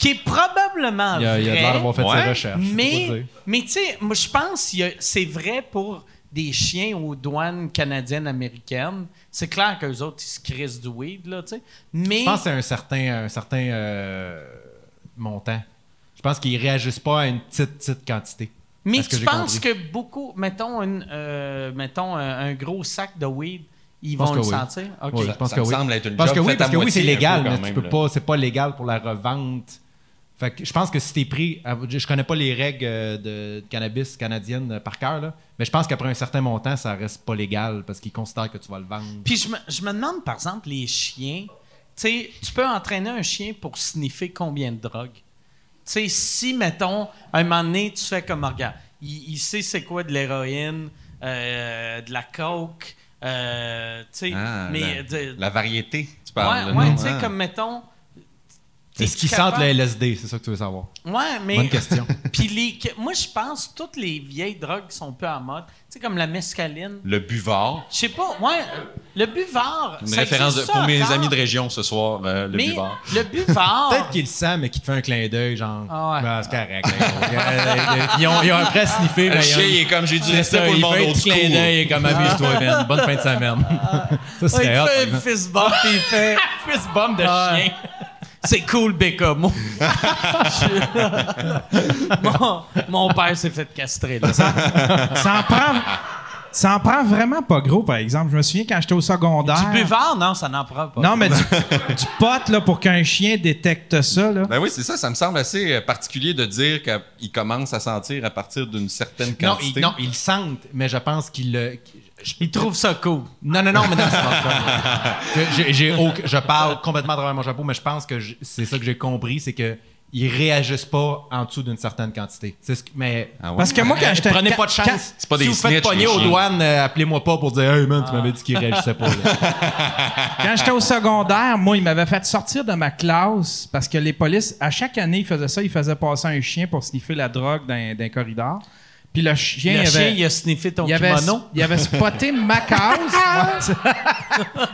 Qui est probablement Il y a, il y a vrai. l'air d'avoir fait Ouais. ses recherches. Mais, mais tu sais, moi, je pense que c'est vrai pour des chiens aux douanes canadiennes, américaines. C'est clair qu'eux autres, ils se crissent du weed, là, tu sais. Mais. Je pense que c'est un certain, un certain euh, montant. Je pense qu'ils réagissent pas à une petite, petite quantité. Mais que tu j'ai penses compris? que beaucoup, mettons, une, euh, mettons un, un gros sac de weed, ils vont que le oui. sentir? OK. Oui, je pense ça que me oui. semble être une parce job que oui, parce que oui, c'est légal, mais tu peux là. pas, c'est pas légal pour la revente. Fait que je pense que si t'es pris, à- je connais pas les règles euh, de, de cannabis canadienne euh, par cœur, là, mais je pense qu'après un certain montant, ça reste pas légal parce qu'ils considèrent que tu vas le vendre. Puis je me, je me demande, par exemple, les chiens. Tu sais, tu peux entraîner un chien pour sniffer combien de drogue? Tu sais, si, mettons, à un moment donné, tu fais comme, regarde, il, il sait c'est quoi de l'héroïne, euh, de la coke, euh, tu sais, Ah, mais... la, de- la variété, tu ouais, parles. ouais, tu sais, Ah. comme, mettons... Est-ce qu'ils t'es-tu sentent le capable- LSD? C'est ça que tu veux savoir. Ouais, mais... Bonne question. Puis les, que- moi, je pense toutes les vieilles drogues qui sont peu en mode, tu sais, comme la mescaline. Le buvard. Je sais pas, ouais, le buvard. Une ça référence de- pour ça mes amis de région ce soir, euh, le mais buvard. le buvard. Peut-être qu'il le sent, mais qu'il te fait un clin d'œil, genre. Ah ouais. Ben, c'est correct. ils, ont, ils ont un prêt sniffer, Le mais. chien, il comme j'ai dit, C'est ça, pour le il monde fait un petit clin d'œil comme amuse-toi, man. Bonne fin de semaine. ça Ouais, serait il hot. fait par une exemple. fist bump il fait Fist bump de Ah. chien. C'est cool Bécamo. mon, mon père s'est fait castrer là. Ça en prend. Ça en prend vraiment pas gros, par exemple. Je me souviens quand j'étais au secondaire. Du buvard non, ça n'en prend pas. Non, mais du, du pot, là, pour qu'un chien détecte ça, là. Ben oui, c'est ça. Ça me semble assez euh, particulier de dire qu'il commence à sentir à partir d'une certaine Non, quantité. ils, non, ils le sentent, mais je pense qu'ils le. Il trouve ça cool. Non, non, non, mais non, c'est pas ça. Que j'ai- j'ai aucun- je parle complètement à travers mon chapeau, mais je pense que je- c'est ça que j'ai compris, c'est que ils réagissent pas en dessous d'une certaine quantité. C'est ce que- mais Ah ouais? Parce que moi, quand j'étais. prenez quand- pas de quand- chance. c'est pas si des vous faites pogner aux douanes, euh, appelez-moi pas pour dire Hey man, tu m'avais dit qu'ils réagissaient pas. là. Quand j'étais au secondaire, moi, ils m'avaient fait sortir de ma classe parce que les polices, à chaque année, ils faisaient ça. Ils faisaient passer un chien pour sniffer la drogue dans, dans un corridor. Puis le chien, Le il chien, avait, il a sniffé ton il avait, kimono. il avait spoté ma cause.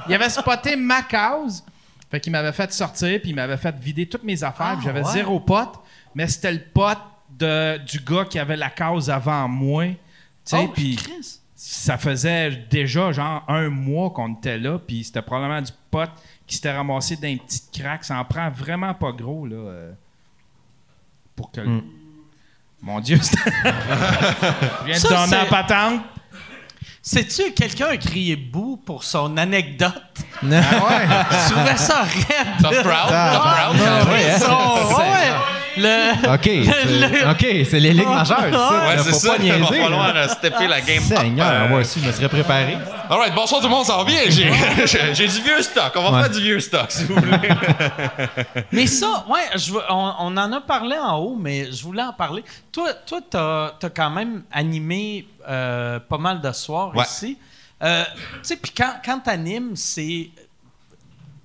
Il avait spoté ma cause. Fait qu'il m'avait fait sortir, puis il m'avait fait vider toutes mes affaires. Ah, J'avais ouais. zéro pote, mais c'était le pote de, du gars qui avait la cause avant moi. Tu sais, Oh, puis ça faisait déjà genre un mois qu'on était là, puis c'était probablement du pot qui s'était ramassé dans une petite craque. Ça en prend vraiment pas gros, là, euh, pour que... Mm. Mon Dieu, c'est- je viens de donner la patente. Sais-tu, quelqu'un a crié bout pour son anecdote? Non. Je trouvais ça raide. Tough crowd, tough crowd. Le, OK, c'est, OK, c'est les ligues majeures. Ça. Ouais, c'est faut ça. pas Il va falloir euh, stepper la game. Seigneur, euh. moi aussi, je me serais préparé. Alright, bonsoir tout le monde, ça va bien? J'ai, du vieux stock. On va Ouais. faire du vieux stock, si vous voulez. Mais ça, ouais, je on, on en a parlé en haut, mais je voulais en parler. Toi, toi, t'as as quand même animé euh, pas mal de soirs Ouais. ici. Euh, tu sais, puis quand, quand t'animes, c'est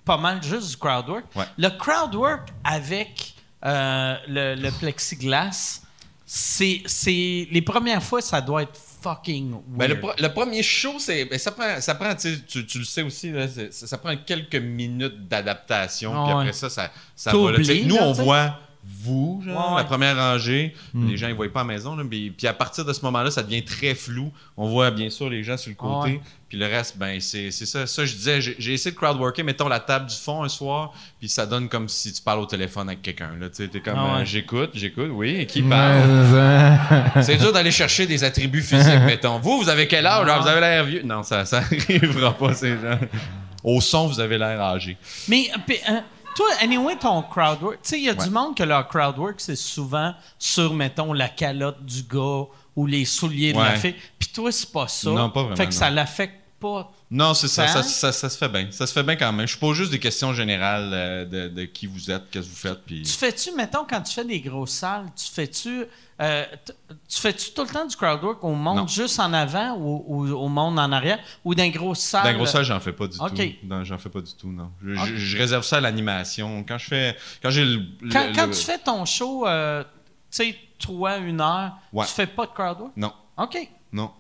pas mal juste du crowdwork. Ouais. Le crowdwork avec euh, le, le plexiglas, c'est c'est les premières fois, ça doit être fucking weird. Ben, le, pro- le premier show, c'est, ben, ça prend, ça prend tu, tu, le sais aussi, là, ça, ça prend quelques minutes d'adaptation. Ah puis après ça, ça, ça va. là. Nous, là, on voit vous, genre, Ouais, ouais. la première rangée. Les gens, ils ne voient pas à la maison. Là, puis, puis à partir de ce moment-là, ça devient très flou. On voit bien sûr les gens sur le côté. Ouais. Puis le reste, ben c'est c'est ça. Ça, je disais, j'ai essayé de crowdworker, mettons la table du fond un soir, puis ça donne comme si tu parles au téléphone avec quelqu'un. là. Tu sais, t'es comme, Ah ouais. euh, j'écoute, j'écoute, oui, et qui parle? C'est dur d'aller chercher des attributs physiques, mettons. Vous, vous avez quel âge? Genre, vous avez l'air vieux. Non, ça, ça arrivera pas, ces gens. Au son, vous avez l'air âgé. Mais, euh, euh, toi, anyway, ton crowdwork, tu sais, il y a Ouais. du monde que leur crowdwork, c'est souvent sur, mettons, la calotte du gars ou les souliers de la fille. Puis toi, c'est pas ça. Non, pas vraiment, Fait que non. ça l'affecte pas. Non, c'est ça, Ça? ça, se fait bien. Ça se fait bien quand même. Je pose juste des questions générales euh, de, de qui vous êtes, qu'est-ce que vous faites, puis... Tu fais-tu, mettons, quand tu fais des grosses salles, tu fais-tu. euh, tu fais-tu tout le temps du crowdwork au monde Non. juste en avant ou, ou au monde en arrière? Ou dans une grosse salle? Dans la grosse salle, j'en fais pas du Ok. tout. J'en fais pas du tout, non. Je, Ok. je- je réserve ça à l'animation. Quand je fais... Quand j'ai le... le- Quand, quand le- tu fais ton show, euh, tu sais, toi, une heure, Ouais. tu fais pas de crowdwork? Non, OK. non.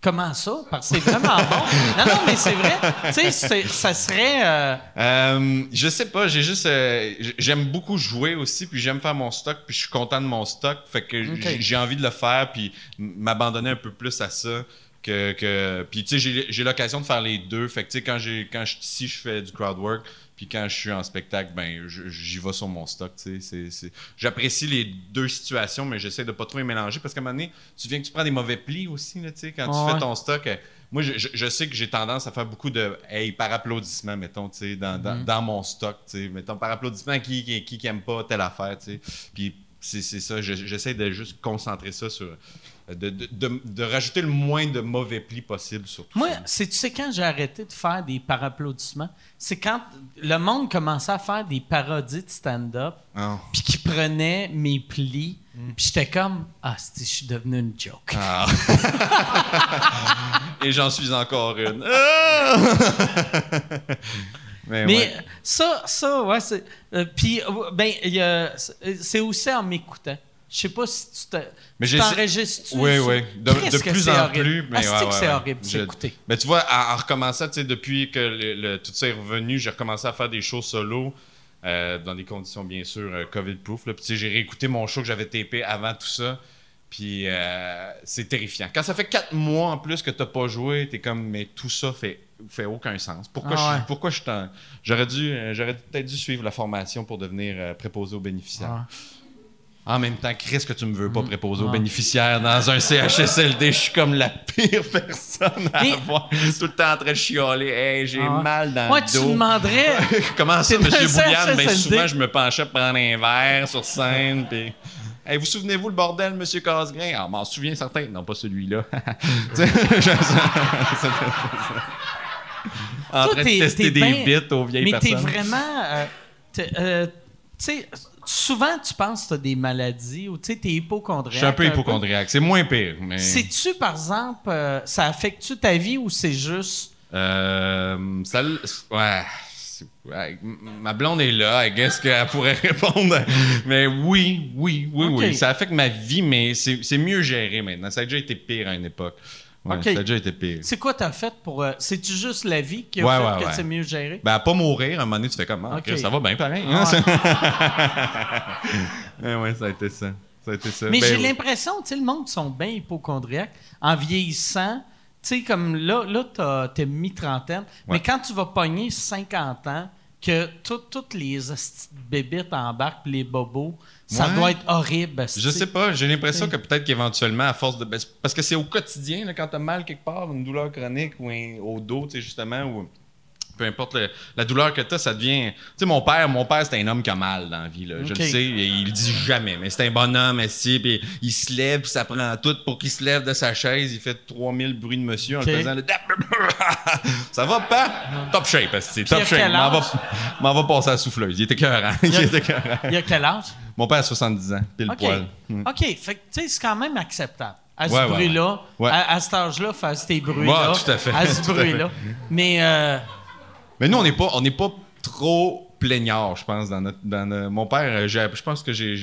Comment ça? Parce que c'est vraiment bon. Non, non, mais c'est vrai. Tu sais, ça serait. euh, Euh, je sais pas, j'ai juste euh, j'aime beaucoup jouer aussi puis j'aime faire mon stock puis je suis content de mon stock fait que j'ai- envie de le faire puis m'abandonner un peu plus à ça que, que puis tu sais j'ai- l'occasion de faire les deux fait que tu sais quand j'ai quand je suis ici je fais du crowd work puis quand je suis en spectacle ben j'y vais sur mon stock j'apprécie les deux situations mais j'essaie de pas trop les mélanger parce qu'à un moment donné tu viens que tu prends des mauvais plis aussi là tu sais quand tu fais ton stock euh, moi, je, je- sais que j'ai tendance à faire beaucoup de hey, par applaudissement, mettons, dans, Mm-hmm. dans, dans mon stock, mettons, par applaudissement, qui, qui, qui, qui aime pas telle affaire. Puis c'est c'est ça, je- j'essaie de juste concentrer ça sur. De, de, de- de rajouter le moins de mauvais plis possible sur tout Moi, c'est, tu sais, quand j'ai arrêté de faire des par-applaudissements, c'est quand le monde commençait à faire des parodies de stand-up, Ah. puis qui prenait mes plis, puis j'étais comme, ah, je suis devenu une joke. Ah. Et j'en suis encore une. Ah! Mais, Mais ouais. ça, ça, ouais, c'est. euh, puis, euh, ben, c'est aussi en m'écoutant. Je sais pas si tu te. Mais tu t'enregistres. Oui, oui. De, plus en horrible? plus. Mais ouais, ouais, c'est ouais. horrible, c'est Je- écouter. Ben, tu vois, en, en recommençant, tu sais, depuis que le, le- tout ça est revenu, j'ai recommencé à faire des shows solo. euh, dans des conditions, bien sûr, euh, COVID-proof. Puis, j'ai réécouté mon show que j'avais tapé avant tout ça. Puis, euh, c'est terrifiant. Quand ça fait quatre mois en plus que tu n'as pas joué, tu es comme, mais tout ça fait, fait aucun sens. Pourquoi Ah je, ouais. pourquoi je J'aurais dû, j'aurais peut-être dû suivre la formation pour devenir préposé aux bénéficiaires. En même temps, Chris, que tu me veux pas préposer aux Ah. bénéficiaires dans un CHSLD, je suis comme la pire personne à Mais- avoir. Tout le temps en train de chialer. Hey, j'ai Ah mal dans le tu dos. demanderais. Comment ça, monsieur un Bouliane? Ben, souvent, je me penchais pour prendre un verre sur scène. Puis... Hey, vous souvenez-vous le bordel, monsieur Casgrain? Ah, m'en souviens certain. Non, pas celui-là. Tu en train de t'es- tester t'es des ben- bits aux vieilles Mais t'es personnes. vraiment. euh, t'es- euh, tu sais, souvent, tu penses que tu as des maladies ou tu sais, t'es hypochondriaque. Je suis un peu hypochondriaque. C'est moins pire. Mais... Sais-tu, par exemple, euh, ça affecte-tu ta vie ou c'est juste. Euh, ça, ouais, Ma blonde est là, guess qu'elle pourrait répondre. Mais oui, oui, oui, oui. Ça affecte ma vie, mais c'est c'est mieux géré maintenant. Ça a déjà été pire à une époque. Ouais, Ok. Ça a déjà été pire. C'est quoi t'as fait pour. euh, C'est-tu juste la vie qui a Ouais, fait ouais, que c'est mieux géré? Ben, à pas mourir, à un moment donné, tu fais comme, ah, Ok. Chris, ça va bien pareil. Hein? ouais. Ouais, ça a été ça. Ça a été ça. Mais Ben, j'ai l'impression, tu sais, le monde sont bien hypochondriaques, en vieillissant, tu sais, comme là, là t'es mi-trentaine, mais quand tu vas pogner 50 ans, que tout- toutes les hosties de bébites embarquent, les bobos, ça Ouais. doit être horrible. Je sais pas, j'ai l'impression que peut-être qu'éventuellement, à force de. ben, Parce que c'est au quotidien, là, quand t'as mal quelque part, une douleur chronique ou un- au dos, tu sais, justement, ou peu importe le- la douleur que t'as, ça devient. Tu sais, mon père, mon père, c'est un homme qui a mal dans la vie, là. Je le sais, et il le dit jamais, mais c'est un bonhomme, esti, puis il se lève, puis ça prend tout pour qu'il se lève de sa chaise. Il fait 3000 bruits de monsieur en le faisant. le- ça va pas? Top shape, à top shape. M'en va, m'en va passer à la souffleuse. Il était écœurant. Il Il. Il a quel âge? Mon père a 70 ans, pile OK. poil. Mm. OK. Fait que, tu sais, c'est quand même acceptable. À ce Ouais, bruit-là, ouais. à, à cet âge-là, faire ces bruits-là. À fait. À ce bruit-là. Mais, euh, Mais nous, on n'est pas, on n'est pas trop plaignard, je pense, dans notre. Dans notre- mon père, euh, je pense que j'ai,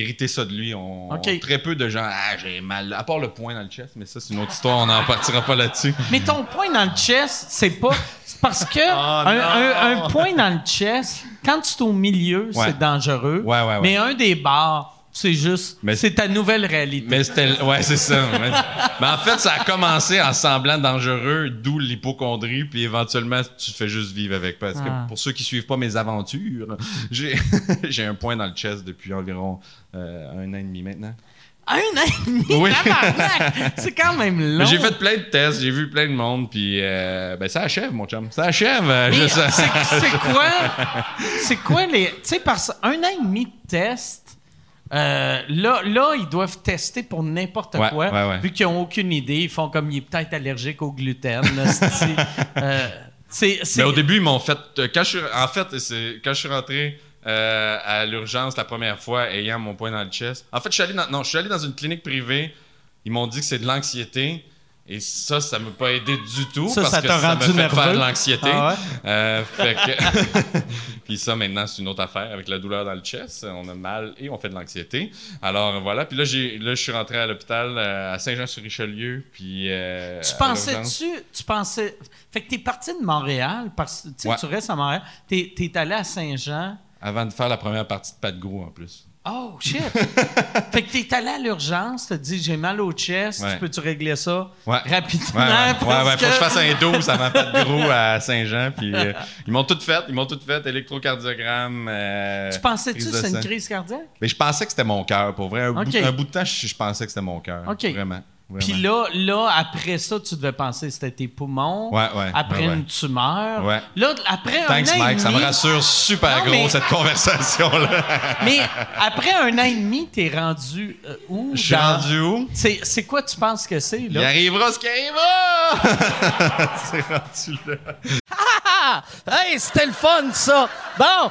hérité ça de lui. On, très peu de gens, ah, j'ai mal. À part le point dans le chest, mais ça, c'est une autre histoire, on n'en partira pas là-dessus. mais ton point dans le chest, c'est pas. C'est parce que Oh, un, non. un- un point dans le chest, quand tu es au milieu, Ouais. c'est dangereux. Ouais, ouais, ouais. Mais un des bars, c'est juste. Mais- c'est ta nouvelle réalité. Mais c'était. Ouais, c'est ça. ouais. mais en fait, ça a commencé en semblant dangereux, d'où l'hypochondrie, puis éventuellement, tu fais juste vivre avec. Parce Ah. que pour ceux qui suivent pas mes aventures, j'ai, un point dans le chest depuis environ euh, un an et demi maintenant. Un an et demi, Oui. c'est quand même long. J'ai fait plein de tests, j'ai vu plein de monde, puis euh, ben ça achève, mon chum. Ça achève. euh, c'est quoi? C'est quoi les. Tu sais, parce un an et demi de test, euh, là, là, ils doivent tester pour n'importe Ouais, quoi. ouais, ouais. Vu qu'ils n'ont aucune idée, ils font comme il est peut-être allergique au gluten. là, euh, c'est. c'est- Mais au début, ils m'ont fait. euh, Quand je suis, en fait, c'est quand je suis rentré euh, à l'urgence la première fois, ayant mon point dans le chest. En fait, je suis allé dans, non, je suis allé dans une clinique privée. Ils m'ont dit que c'est de l'anxiété. Et ça, ça m'a pas aidé du tout Ça, parce ça que t'a ça m'a rendu fait nerveux? faire de l'anxiété. Ah ouais? Euh, fait que puis ça maintenant c'est une autre affaire avec la douleur dans le chest, on a mal et on fait de l'anxiété. Alors voilà, puis là j'ai là je suis rentré à l'hôpital euh, à Saint-Jean-sur-Richelieu puis euh, Tu pensais tu tu pensais fait que t'es parti de Montréal parce que Ouais. tu restes à Montréal t'es es allé à Saint-Jean avant de faire la première partie de Pas de gros en plus. Oh shit fait que t'es allé à l'urgence t'as dit j'ai mal au chest Ouais. tu peux-tu régler ça? Ouais. rapidement Ouais, ouais, faut que je fasse un 12 avant pas de gros à Saint-Jean. Puis euh, ils m'ont tout fait, ils m'ont tout fait, électrocardiogramme. euh, tu pensais-tu que c'est une crise cardiaque? Mais je pensais que c'était mon cœur, pour vrai. Un, bout, un bout de temps, je, je pensais que c'était mon cœur. Vraiment. Puis là, là, après ça, tu devais penser que c'était tes poumons. Ouais, ouais, Après ouais, une tumeur. Ouais. Là, après un Thanks, an et Mike. Ça me demi- rassure super Non, gros, mais- cette conversation-là. Mais après un an et demi, t'es rendu euh, où? Je suis dans- rendu où? C'est, c'est quoi tu penses que c'est, Il là? arrivera ce qui arrivera! C'est rendu là. Ah! Hey, c'était le fun, ça! Bon!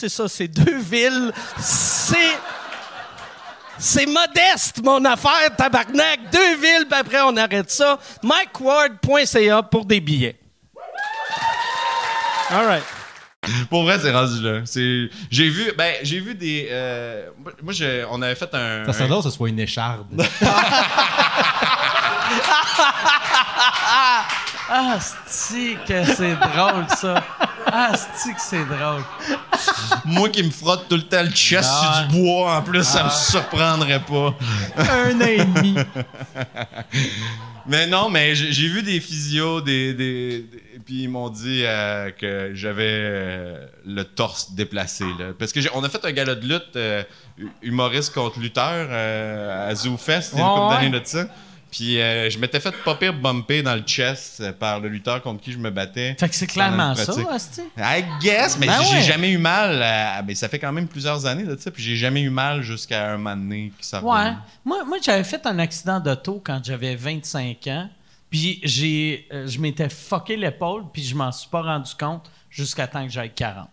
ça. C'est deux villes. C'est... C'est modeste, mon affaire, tabarnak. Deux villes, puis après, on arrête ça. MikeWard.ca pour des billets. All right. Pour vrai, c'est rendu là. C'est... J'ai vu, ben, j'ai vu des. euh, Moi, on avait fait un. Ça serait drôle que ce soit une écharde. Ah, c'est que c'est drôle, ça. Ah, c'est que c'est drôle? Moi qui me frotte tout le temps le chest Ah. sur du bois, en plus, ça me surprendrait pas. Un an et demi. Mais non, mais j'ai vu des physios, des, des, des- puis ils m'ont dit euh, que j'avais euh, le torse déplacé. Là. Parce que on a fait un gala de lutte euh, hu- humoriste contre lutteur à ZooFest il y a une Ouais, couple ouais. d'années de ça. Puis euh, je m'étais fait pas pire bumper dans le chest euh, par le lutteur contre qui je me battais. Fait que c'est clairement ça, hostie. I guess, mais Ben j'ai ouais. jamais eu mal. à- ça fait quand même plusieurs années de ça, puis j'ai jamais eu mal jusqu'à un moment donné qui ça Ouais. revenait. Moi, moi j'avais fait un accident d'auto quand j'avais 25 ans. Puis j'ai, euh, je m'étais fucké l'épaule, puis je m'en suis pas rendu compte jusqu'à temps que j'aille 40.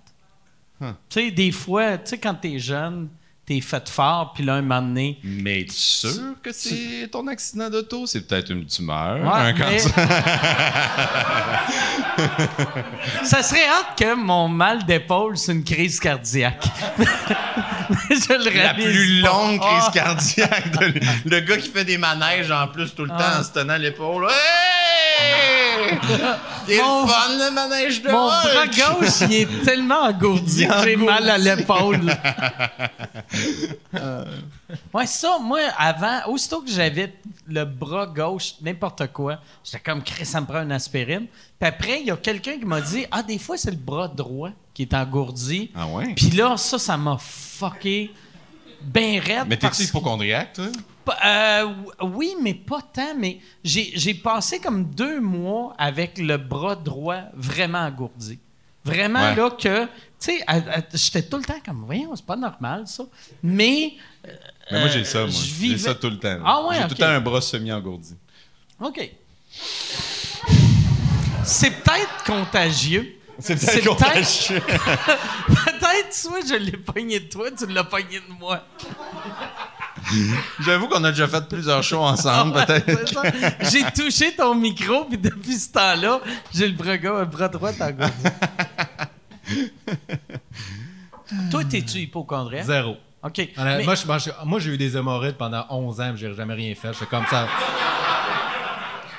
Huh. Tu sais, des fois, tu sais, quand t'es jeune, t'es fait fort, puis là, un moment donné... Mais es-tu sûr que c'est ton accident d'auto? C'est peut-être une tumeur, Ouais, un mais- cancer. Ça serait hâte que mon mal d'épaule, c'est une crise cardiaque. je le La plus pas. longue crise Ah. cardiaque. de- le gars qui fait des manèges en plus tout le Ah. temps en se tenant l'épaule. Hey! C'est Mon- le fun, le manège de Mon bras gauche, il est tellement engourdi que j'ai mal à l'épaule. ouais, ça, moi, avant, aussitôt que j'avais le bras gauche, n'importe quoi, j'étais comme, Chris, ça me prend une aspirine. Puis après, il y a quelqu'un qui m'a dit, ah, des fois, c'est le bras droit qui est engourdi. Ah ouais? Puis là, ça, ça m'a fucké ben raide. Mais t'es-tu hypochondriaque, toi? Euh, oui, mais pas tant. Mais j'ai passé comme deux mois avec le bras droit vraiment engourdi. Vraiment, Ouais. là, que, tu sais, j'étais tout le temps comme, voyons, c'est pas normal, ça. Mais. euh, Mais moi, j'ai ça, moi. J'ai ça tout le temps. Ah ouais, J'ai tout le temps un bras semi-engourdi. OK. C'est peut-être contagieux. C'est peut-être peut-être- contagieux. Peut-être, soit je l'ai pogné de toi, tu l'as pogné de moi. J'avoue qu'on a déjà fait plusieurs shows ensemble, peut-être. C'est ça. J'ai touché ton micro, puis depuis ce temps-là, j'ai le bras, gauche- le bras droit engourdi. Toi, t'es-tu hypochondriaque? Zéro. OK. Mais- Moi, j'ai eu des hémorroïdes pendant 11 ans, j'ai jamais rien fait. Je suis comme ça.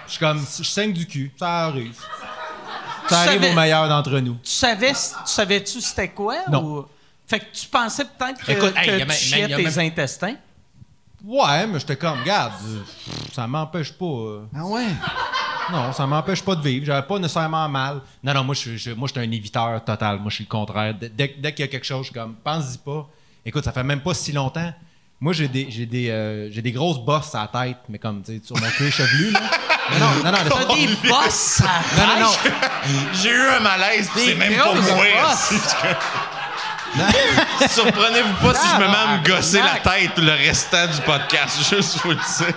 Je suis comme, je saigne du cul. Ça arrive. Tu Ça arrive savais- aux meilleurs d'entre nous. tu savais, tu savais-tu c'était quoi? Non. Ou... Fait que tu pensais peut-être que, Écoute, hey, que tu chiais tes même- intestins? Ouais, mais j'étais comme, regarde, ça m'empêche pas. euh, Ah ouais? non, ça m'empêche pas de vivre. J'avais pas nécessairement mal. Non, non, moi, je suis je- moi, je suis un éviteur total. Moi, je suis le contraire. Dès, dès- dès qu'il y a quelque chose, je suis comme, pense-y pas. Écoute, ça fait même pas si longtemps. Moi, j'ai des, j'ai des, euh, j'ai des grosses bosses à la tête, mais comme, tu sais, sur mon cuir chevelu, là. Non, non, non, T'as des bosses à Non, non, non. J'ai eu un malaise, puis c'est même pas moi. bosses. Surprenez-vous pas si je me mets à me gosser la tête le restant du podcast, juste vous le dire.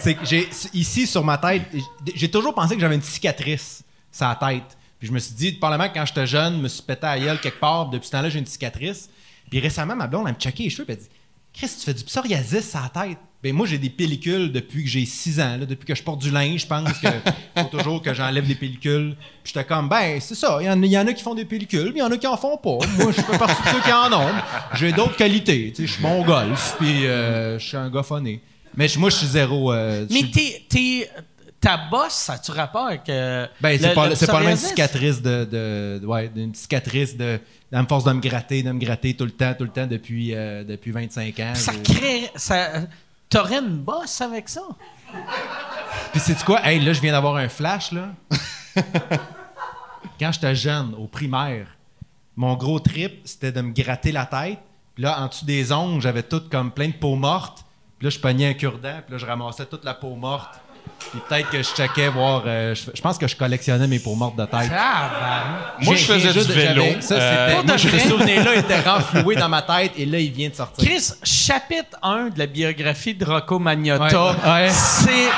C'est que j'ai ici sur ma tête, j'ai- toujours pensé que j'avais une cicatrice sur la tête. Puis je me suis dit, probablement quand j'étais jeune, je me suis pété à gueule quelque part. Depuis ce temps-là, j'ai une cicatrice. Puis récemment, ma blonde, elle me checkait les cheveux. Puis elle dit, Chris, tu fais du psoriasis sur la tête. Ben moi, j'ai des pellicules depuis que j'ai 6 ans. là, depuis que je porte du linge, je pense que faut toujours que j'enlève des pellicules. Puis j'étais comme, ben, c'est ça. Il y, en- il y en a qui font des pellicules, puis il y en a qui en font pas. Moi, je fais partie de ceux qui en ont. J'ai d'autres qualités. Tu sais, je suis bon au golf, puis euh, je suis un gars phoné. Mais moi, je suis zéro. euh, Mais t'es, ta bosse, ça a-tu rapport avec. euh, Ben, c'est pas, pas la même cicatrice de, de, de- ouais, d'une cicatrice de, à me force de me gratter, de me gratter tout le temps, tout le temps depuis, euh, depuis 25 ans. Ça crée. Ça, t'aurais une bosse avec ça? Puis c'est quoi? Hey, là, je viens d'avoir un flash, là. Quand j'étais jeune, au primaire, mon gros trip, c'était de me gratter la tête. Puis là, en dessous des ongles, j'avais tout comme plein de peau morte. Puis là, je pognais un cure-dent, puis là, je ramassais toute la peau morte. Puis peut-être que je checkais voir... euh, je, je pense que je collectionnais mes peaux mortes de tête. Ah, Moi, je faisais du vélo. Ça, Euh, c'était. Pour Moi, de ce souvenir-là était renfloué dans ma tête et là, il vient de sortir. Chris, chapitre 1 de la biographie de Rocco Magnotta, Ouais, ouais. c'est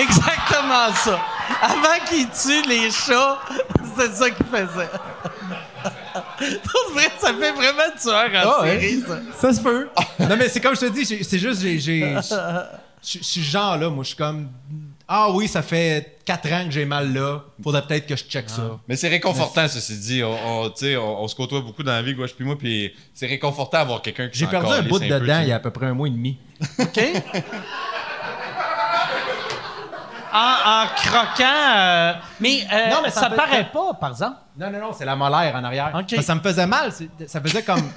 exactement ça. Avant qu'il tue les chats, c'est ça qu'il faisait. Vrai, ça fait vraiment tueur en ouais. série, ça. Ça se peut. non, mais c'est comme je te dis, c'est juste, j'ai. Je je suis ce genre-là, moi, je suis comme. Ah oui, ça fait 4 ans que j'ai mal là. Faudrait peut-être que je check ça. Mais c'est réconfortant, ceci dit. On, on, tu sais, on, on se côtoie beaucoup dans la vie, Gouache puis moi, puis c'est réconfortant d'avoir quelqu'un qui J'ai perdu un bout peu, dedans il y a à peu près un mois et demi. OK? en, en croquant. euh, mais, euh, Non, mais ça paraît pas, par exemple. Non, non, non, c'est la molaire en arrière. Ok. Parce que ça me faisait mal. c'est- Ça faisait comme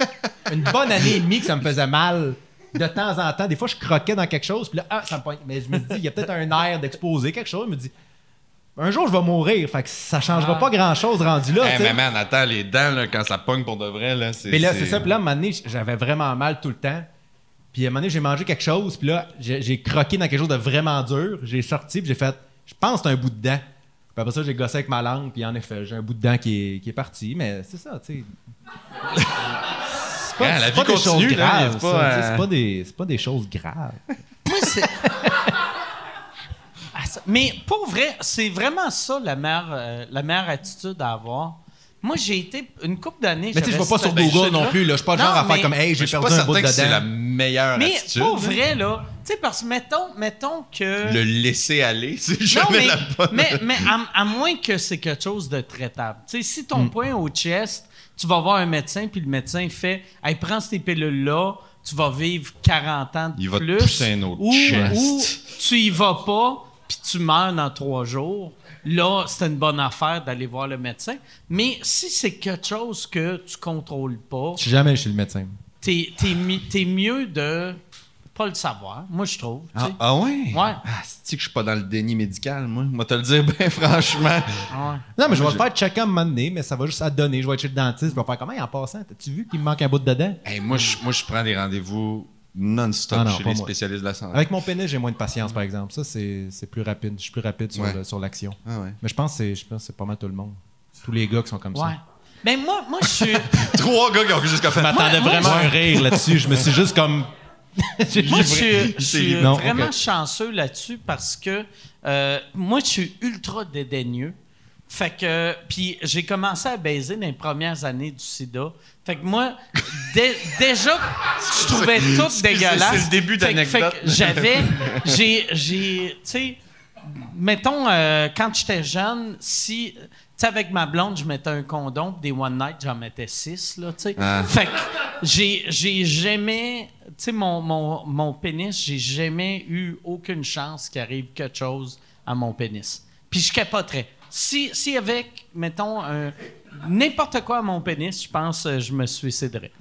une bonne année et demie que ça me faisait mal. De temps en temps, des fois, je croquais dans quelque chose, puis là, ah, ça me pogne. Mais je me dis, il y a peut-être un air d'exposer quelque chose. Je me dis, un jour, je vais mourir. Fait que ça changera pas grand-chose rendu là. Hey, mais man, attends, les dents, là, quand ça pogne pour de vrai, là, c'est. Puis là, c'est ça. Puis là, à un moment donné, j'avais vraiment mal tout le temps. Puis à un moment donné, j'ai mangé quelque chose. Puis là, j'ai j'ai croqué dans quelque chose de vraiment dur. J'ai sorti, puis j'ai fait, je pense que c'est un bout de dent. Puis après ça, j'ai gossé avec ma langue. Puis en effet, j'ai un bout de dent qui est, qui est parti. Mais c'est ça, tu sais. C'est Ah, la c'est vie des continue, choses graves, y a pas, euh, C'est pas, des- c'est pas des choses graves. Moi, c'est. Ah, Mais pour vrai, c'est vraiment ça la meilleure, euh, la meilleure attitude à avoir. moi, j'ai été une couple d'années. Mais tu sais, je vais pas sur Google non plus. Là. Je suis pas le genre à faire mais- comme Hey, j'ai perdu pas un bout de c'est la meilleure Mais attitude. pour vrai, là, tu sais, parce que mettons, mettons que. Le laisser aller, c'est Non, jamais mais, la bonne. mais, mais à, à moins que c'est quelque chose de traitable. Tu sais, si ton Hmm. point au chest, tu vas voir un médecin, puis le médecin fait Hey, prends ces pilules-là, tu vas vivre 40 ans de Il va te plus. pousser un autre ou, tu y vas pas, puis tu meurs dans trois jours. Là, c'est une bonne affaire d'aller voir le médecin. Mais si c'est quelque chose que tu contrôles pas, Je suis jamais chez le médecin. t'es, t'es mi- t'es mieux de pas le savoir. Moi, je trouve. Ah, ah ouais? Ouais. Ah, c'est que je suis pas dans le déni médical, moi? Moi, te le dire, ben franchement. Ouais. Non, mais je vais le faire checker à un moment donné, mais ça va juste à donner. Je vais être chez le dentiste, je vais faire comment en passant. T'as-tu vu qu'il me manque un bout de dedans? Hey, moi, je, moi, je prends des rendez-vous non-stop Ah non, chez pas les moi. spécialistes de la santé. Avec mon pénis, j'ai moins de patience, par exemple. Ça, c'est c'est plus rapide. Je suis plus rapide sur Ouais. le- sur l'action. Ah ouais. Mais je pense que c'est- je pense que c'est pas mal tout le monde. Tous les gars qui sont comme Ouais. ça. Ben, moi, moi je suis. Trois gars qui ont jusqu'à fait. Je m'attendais vraiment à un rire là-dessus. Je me suis juste comme. Moi, je suis, je. Non, vraiment chanceux là-dessus parce que euh, moi, je suis ultra dédaigneux. Fait que, puis j'ai commencé à baiser dans les premières années du sida. Fait que moi, dé- déjà, je trouvais tout dégueulasse. c'est le début d'anecdote. J'avais, j'ai, tu sais, mettons, euh, quand j'étais jeune, si, sais, avec ma blonde, je mettais un condom, des one night, j'en mettais six, là, tu sais. Ah. Fait que j'ai, j'ai jamais, tu sais, mon, mon, mon pénis, j'ai jamais eu aucune chance qu'il arrive quelque chose à mon pénis. Puis je capoterais. Si, si avec, mettons, n'importe quoi à mon pénis, je pense que je me suiciderais.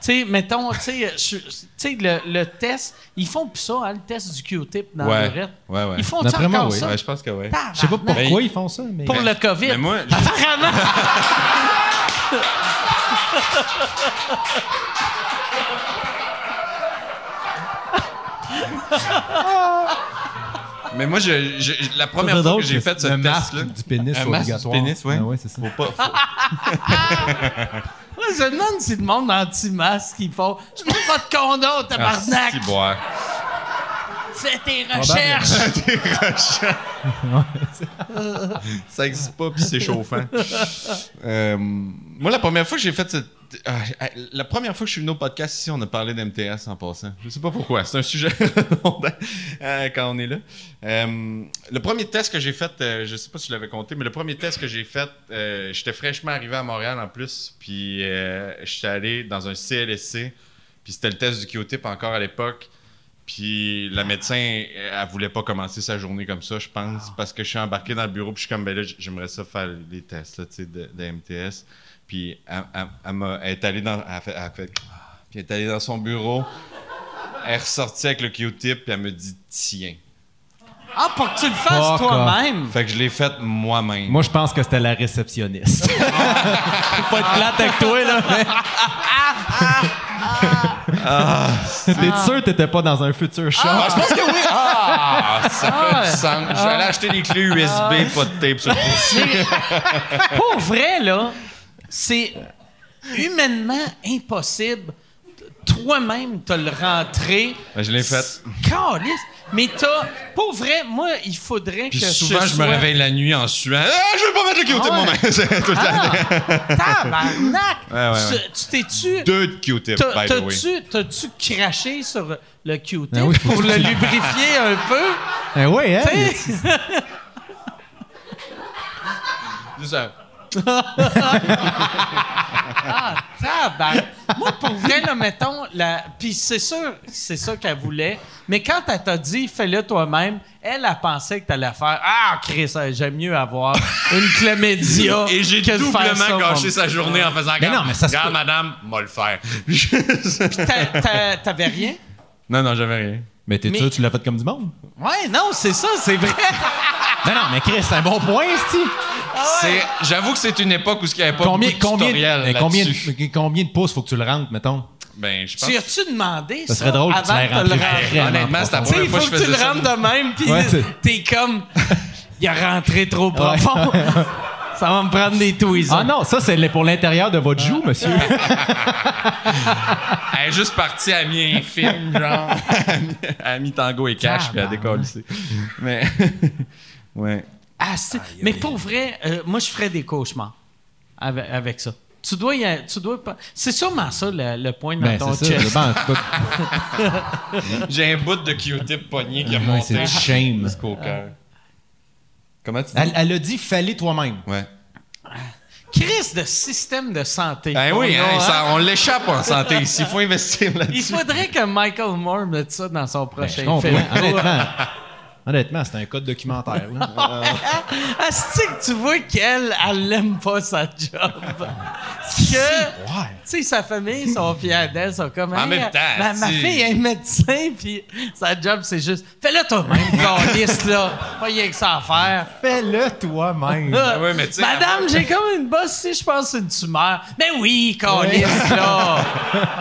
Tu sais, mettons, tu sais, le, le test, ils font plus ça, hein, le test du Q-tip dans Ouais. l'urètre. Ouais, ouais. Ils font ça moi, encore oui. ça? Ouais, je pense que oui. Je sais pas pourquoi ils font ça, mais. Pour le COVID. Mais moi, je- Apparemment. Mais moi, je, je- la première fois que j'ai fait ce le masque test-là. du pénis Un masque du obligatoire. pénis, ouais. Ah ouais, c'est ça. Faut pas. faut- Moi, je me demande si le monde anti-masque, ils font Je veux pas de condom, Ah, tabarnak! boire. Fais tes recherches! Ça existe pas, puis c'est chauffant. Euh, moi, la première fois que j'ai fait cette. Ah, ah, la première fois que je suis venu au podcast ici, on a parlé d'MTS en passant. Je sais pas pourquoi. C'est un sujet euh, quand on est là. Euh, le premier test que j'ai fait, euh, je sais pas si je l'avais compté, mais le premier test que j'ai fait, j'étais fraîchement arrivé à Montréal en plus, puis j'étais allé dans un CLSC, puis c'était le test du Q-tip encore à l'époque. Puis la médecin, elle voulait pas commencer sa journée comme ça, je pense, parce que je suis embarqué dans le bureau, puis je suis comme, ben là, j'aimerais ça faire les tests, là, de MTS. Puis elle, elle- elle m'a- elle est allée dans, elle a fait, elle a fait- puis elle est allée dans son bureau, elle est ressortie avec le Q-tip, puis elle me dit, tiens. Ah, pour que tu le fasses toi-même! Fait que je l'ai fait moi-même. Moi, je pense que c'était la réceptionniste. Faut pas être plate avec toi, là. mais- T'es sûr que t'étais pas dans un futur show? Ah, je pense que oui! Ah, ça fait Ah. du sens. J'allais acheter des clés USB, pas de tape sur le pour vrai, là, c'est humainement impossible. Toi-même, te le rentrer. Ben, je l'ai fait. Calisse. Mais t'as. Pour vrai, moi, il faudrait Puis que souvent, je, me sois- réveille la nuit en suant. Ah, je veux pas mettre le Q-tip Ah ouais. moi-même. C'est tout le temps. Ah, tabarnak! Ouais, ouais, Tu- ouais. Tu t'es-tu. Deux de Q-tip, t'as- by the way. T'as-tu craché sur le Q-tip Ben oui, pour le lubrifier un peu? Eh oui, hein? Juste Ah, tabarnak! Moi, pour vrai, là, mettons, la... puis c'est sûr, c'est ça qu'elle voulait, mais quand elle t'a dit « fais-le toi-même », elle a pensé que t'allais faire « Ah, Chris, j'aime mieux avoir une chlamydia Et j'ai doublement gâché sa journée en faisant Mais non, mais ça se Regarde, peut- madame, moi le faire. T'a- T'avais rien? non, non, j'avais rien. Mais t'es Mais- sûr que tu l'as fait comme du monde? Ouais, non, c'est ça, c'est vrai. Non, non, mais Chris, c'est un bon point, Sti. C'est, j'avoue que c'est une époque où il n'y avait pas Combien, beaucoup de combien, tutoriels combien, combien de pouces faut que tu le rentres, mettons? Ben, je pense Tu as-tu demandé ça, Ça serait drôle que tu avant de le rentrer? Honnêtement, c'est la profond. Tu sais, il première fois faut que que je tu le rentres de même, puis Ouais, t'es comme... Il a rentré trop profond. ça va me prendre des tweezers. Ah non, ça, c'est pour l'intérieur de votre joue, monsieur. Elle est juste partie à mi-infime, genre. à mi-tango et cash, puis elle décolle ici. Mais, ouais. Ah, c'est- mais pour vrai, euh, moi, je ferais des cauchemars. avec, avec ça. Tu dois y a- tu dois pas. C'est sûrement ça le, le point dans Ben, ton ça. chest. Ben, en tout cas, J'ai un bout de Q-tip pogné qui a Ouais, monté c'est shame. jusqu'au cœur. Comment tu dis? elle, elle a dit fallait toi-même. Ouais. Crise de système de santé. Ben oui, hein, hein? ça- on l'échappe en santé ici. Il faut investir Il là-dessus. faudrait que Michael Moore mette ça dans son Ben, prochain film. Honnêtement, honnêtement, c'est un code documentaire. là. Asti que tu vois qu'elle, elle l'aime pas sa job. que, Ouais. tu sais, sa famille sont fiers d'elle, sont comme... En Hey, même temps, ma, fille est médecin, puis sa job, c'est juste... Fais-le toi-même, calice, là. Pas rien que ça à faire. Fais-le toi-même. Ah ouais, mais Madame, j'ai comme une bosse si je pense une tumeur. Mais oui, calice, là.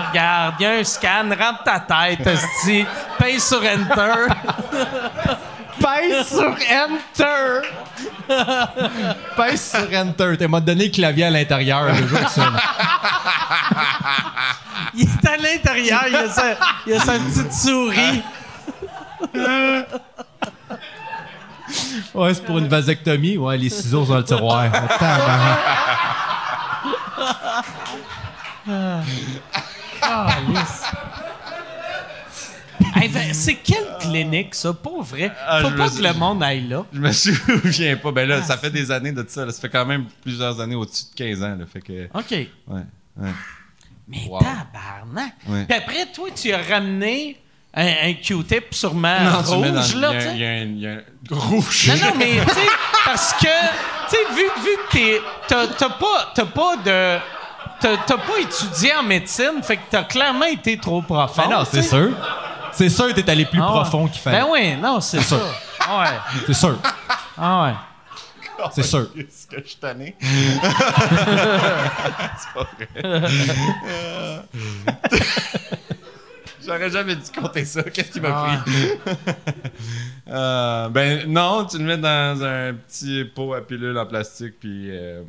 Regarde, il y a un scan, rentre ta tête. Paye sur Enter. Pèse sur Enter! Pèse sur Enter. T'as m'a donné le clavier à l'intérieur le jour que ça. Il est à l'intérieur, il a sa, il a sa petite souris. Ouais, c'est pour une vasectomie. Ouais, les ciseaux dans le tiroir. Tabarnak. Hey, ben, c'est quelle clinique, ça? Pour vrai. Ah, Faut pas que le monde aille là. Je me souviens pas. Ben là, ça fait des années de ça. là. Ça fait quand même plusieurs années, au-dessus de 15 ans. Là. Fait que, OK. ouais, ouais. Mais Wow. tabarnak! Ouais. Puis après, toi, tu as ramené un, un Q-tip sûrement Non, dans rouge, il y là, a- tu sais. il y a un- il y a un rouge. Non, non, mais tu sais, parce que, tu sais, vu, vu que t'es- t'as t'as pas, t'as pas de. T'as t'as pas étudié en médecine, fait que t'as clairement été trop profond. Ben non, c'est sûr. C'est sûr que t'es allé plus Ah ouais. profond qu'il fallait. Ben oui, non, c'est ça. Ah ouais. C'est sûr. Ah ouais. C'est sûr. Est-ce que je suis tanné? c'est pas vrai. J'aurais jamais dû compter ça. Qu'est-ce qui m'a Ah. pris? Euh, ben non, tu le mets dans un petit pot à pilules en plastique, puis... euh,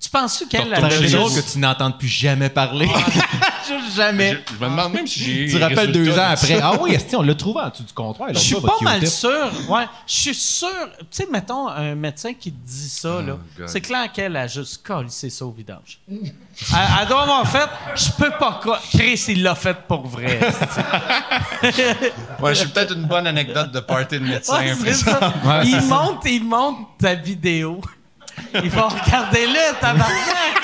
Tu penses qu'elle a juste- drôle que tu n'entendes plus jamais parler? juste jamais. je, je me demande même si j'ai... tu te les rappelles deux ans après. Ah oui, esti, on l'a trouvé en dessous du comptoir. Je suis pas mal sûr. Ouais, je suis sûr. Tu sais, mettons un médecin qui te dit ça, là. Oh, God. C'est clair qu'elle a juste collissé ça au vidange. elle, elle doit avoir fait. Je peux pas croire. Chris, il l'a fait pour vrai. Ouais, je suis peut-être une bonne anecdote de party de médecin. Ouais, après c'est ça. ça. Ouais, il c'est ça. monte, il monte ta vidéo. Il va regarder le tabarnak.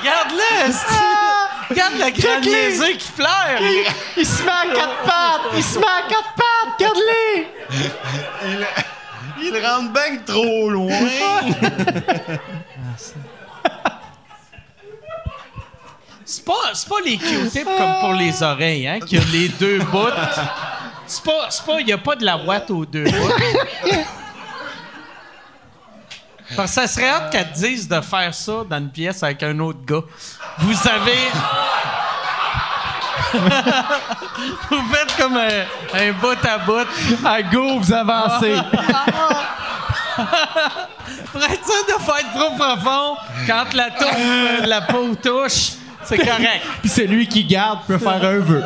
Regarde-le. Regarde le grand niaiseux qui pleure. Il se met à quatre pattes! Il se met à quatre pattes! Regarde-les! Il rentre bien que trop loin. C'est pas, c'est pas les Q-tips comme pour les oreilles, hein, qui a les deux bouts. C'est pas, c'est pas, y a pas de la ouate aux deux bouts. Parce que ça serait hâte qu'elle te dise de faire ça dans une pièce avec un autre gars. Vous avez. vous faites comme un, un bout à bout. À go, vous avancez! Pour être sûr de être trop profond, quand la, euh, la peau touche, c'est correct. Puis celui qui garde peut faire un vœu.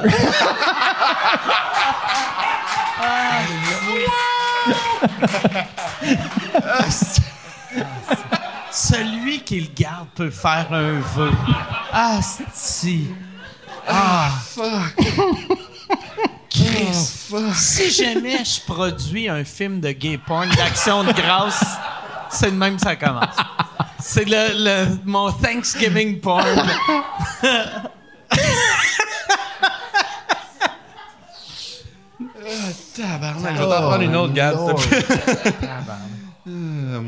Celui qui le garde peut faire un vœu. Ah, si. Ah, fuck. Chris, si jamais je produis un film de gay porn d'action de grâce, c'est de même que ça commence. C'est le, le- mon Thanksgiving porn. Tabarnak, je vais t'en prendre une autre, Gab, te plaît. Euh,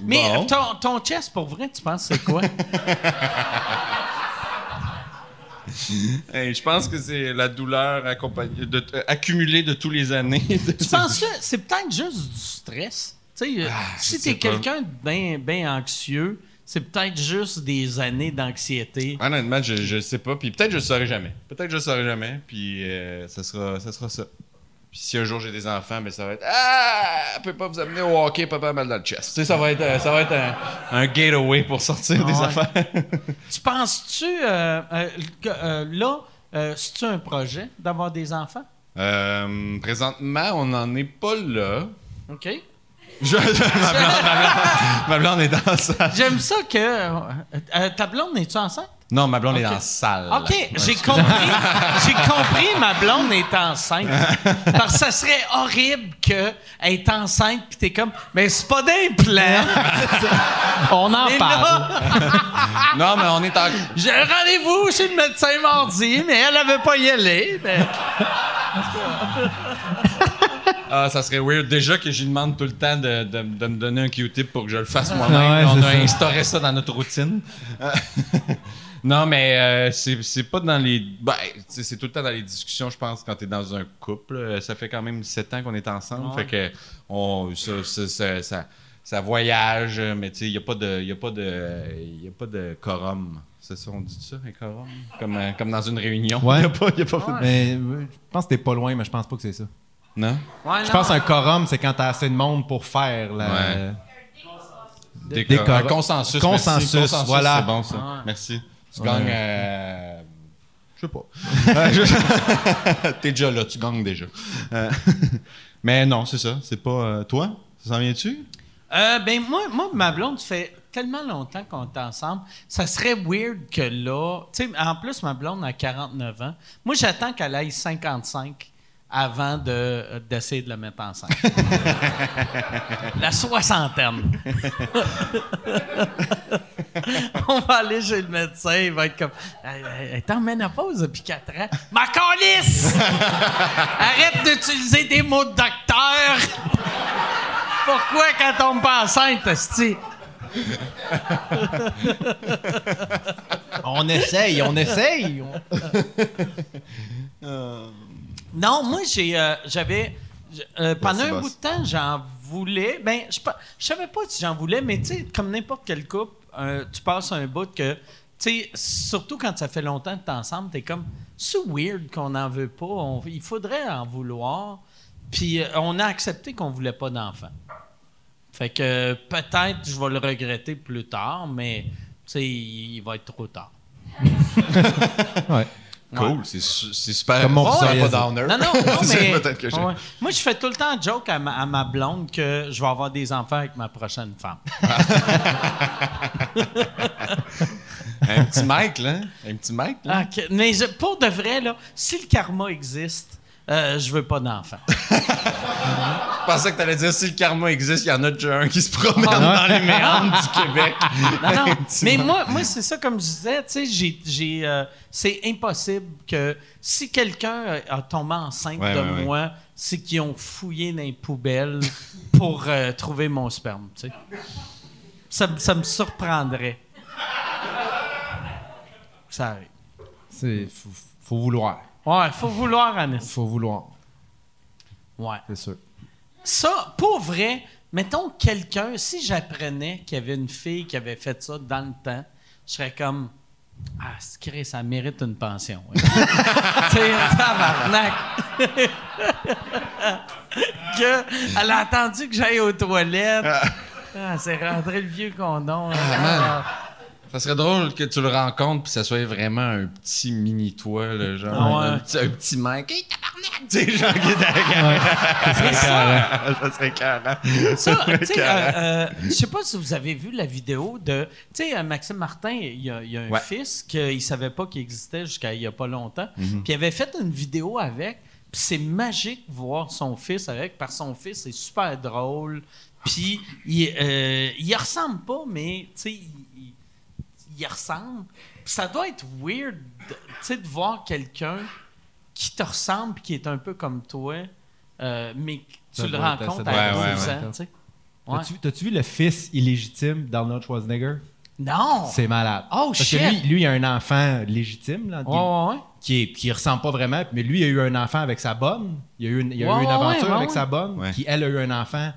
Mais bon. ton, ton chest, pour vrai, tu penses c'est quoi? Hey, je pense que c'est la douleur accompagnée de, euh, accumulée de tous les années. Tu penses que c'est peut-être juste du stress? Tu euh, si je t'es sais pas. quelqu'un de bien ben anxieux, c'est peut-être juste des années d'anxiété. Honnêtement, je, je sais pas. Puis peut-être je le saurai jamais. Peut-être je le saurai jamais. Puis euh, ça, sera, ça sera ça. Puis si un jour j'ai des enfants, ben ça va être Ah, elle peut pas vous amener au hockey, papa a mal dans le chest. Tu sais, ça va être, euh, ça va être un, un gateway pour sortir des Ouais. affaires. Tu penses-tu, euh, euh, que, là, euh, c'est-tu un projet d'avoir des enfants? Présentement, on n'en est pas là. OK. Je- ma, blonde, ma, blonde, ma blonde est dans salle. J'aime ça que. ta blonde, es-tu enceinte? Non, ma blonde est la salle. OK, j'ai compris. J'ai compris, ma blonde est enceinte. Parce que ça serait horrible qu'elle est enceinte puis t'es comme, mais c'est pas d'implant. On en Mais parle. Non, mais on est en. j'ai un rendez-vous chez le médecin mardi, mais elle avait pas y aller. mais- Ah, ça serait weird. Déjà que j'y demande tout le temps de, de- de me donner un Q-tip pour que je le fasse moi-même. Ouais, on a ça. instauré ça dans notre routine. Non, mais euh, c'est c'est pas dans les. Ben, tu sais, c'est tout le temps dans les discussions, je pense, quand t'es dans un couple. Euh, Ça fait quand même sept ans qu'on est ensemble. Fait que on, ça, ça, ça, ça- ça voyage, mais tu sais, il n'y a pas de. Y a pas de. Y a pas de quorum. C'est ça, on dit ça, un quorum? Comme, euh, comme dans une réunion. Ouais. Y a pas, y a pas Mais je pense que t'es pas loin, mais je pense pas que c'est ça. Non? Ouais, Je pense qu'un quorum, c'est quand t'as assez de monde pour faire la. Ouais. Des Des un consensus. Consensus, merci. voilà. C'est bon, ça. Ouais. Merci. Tu Ouais. gagnes. euh, Je sais pas. T'es déjà là, tu gagnes déjà. Euh, Mais non, c'est ça. C'est pas. euh, toi? Ça s'en vient-tu? Euh, ben moi, moi, ma blonde, fait tellement longtemps qu'on est ensemble. Ça serait weird que là. Tu sais, en plus, ma blonde a 49 ans. Moi, j'attends qu'elle aille 55 avant de, euh, d'essayer de la mettre enceinte. la soixantaine. On va aller chez le médecin, il va être comme. Elle est en ménopause depuis 4 ans. Ma calisse! Arrête d'utiliser des mots de docteur! Pourquoi quand on tombe pas enceinte, esti? On essaye, on essaye. Non, moi, j'ai, euh, j'avais. euh, pendant Merci, un boss. bout de temps, j'en voulais. Ben, je je savais pas si j'en voulais, mais tu sais, comme n'importe quel couple, euh, tu passes un bout que. Tu sais, surtout quand ça fait longtemps que t'es ensemble, t'es comme. C'est weird qu'on n'en veut pas? on- il faudrait en vouloir. Puis euh, on a accepté qu'on voulait pas d'enfant. Fait que peut-être je vais le regretter plus tard, mais tu sais, il, il va être trop tard. Ouais. Cool. C'est su- c'est super. Comme mon c'est fils pas downer. Non, non, non, C'est mais. peut-être que Ouais. Moi, je fais tout le temps joke à ma, à ma blonde que je vais avoir des enfants avec ma prochaine femme. Un petit mic, là. Un petit mic, là. Ah, mais je- pour de vrai, là, si le karma existe, euh, je veux pas d'enfants. Je pensais que t'allais dire si le karma existe, il y en a déjà un qui se promène dans les méandres du Québec. Non, non. Mais moi, moi c'est ça, comme je disais, tu sais, j'ai, j'ai, euh, c'est impossible que si quelqu'un a tombé enceinte Ouais, de ouais, ouais. moi, c'est qu'ils ont fouillé dans les poubelles pour euh, trouver mon sperme, tu sais. Ça, me- ça me surprendrait. Ça arrive. C'est faut, faut vouloir. Ouais, faut vouloir, Anis. Faut vouloir, Ouais. c'est sûr. Ça, pour vrai, mettons quelqu'un, si j'apprenais qu'il y avait une fille qui avait fait ça dans le temps, je serais comme Ah, c'est Chris, ça mérite une pension. tu sais, tabarnak. que, elle a attendu que j'aille aux toilettes. Ah, c'est rentré le vieux condom. Ah, Ça serait drôle que tu le rencontres puis ça soit vraiment un petit mini toi, là, genre Ah ouais. un, petit, un petit mec. Hey, tabarnak! Tu sais, genre qui est derrière. c'est ça. Ça serait carré. Ça, tu sais, euh, euh, je sais pas si vous avez vu la vidéo de, tu sais, euh, Maxime Martin, il y a, il y a un Ouais. fils qu'il savait pas qu'il existait jusqu'à il y a pas longtemps, Mhm. puis il avait fait une vidéo avec, puis c'est magique de voir son fils avec, parce que son fils c'est super drôle, puis il, euh, il ressemble pas, mais tu sais, il, ressemble. Ça doit être weird, de- tu sais, de voir quelqu'un qui te ressemble puis qui est un peu comme toi, euh, mais Ça tu le rencontres à être- 12 Ouais, ans, tu sais. Ouais. T'as-tu, vu le fils illégitime d'Arnold Schwarzenegger? Non! C'est malade. Oh, Parce shit! que lui, lui, il a un enfant légitime, là, entre Ouais, guillemets, ouais, ouais. qui, est, qui ressemble pas vraiment, mais lui, il a eu un enfant avec sa bonne. Il a eu une, il a Ouais, eu une ouais, aventure ouais, avec ouais. sa bonne, Ouais. qui, elle, a eu un enfant.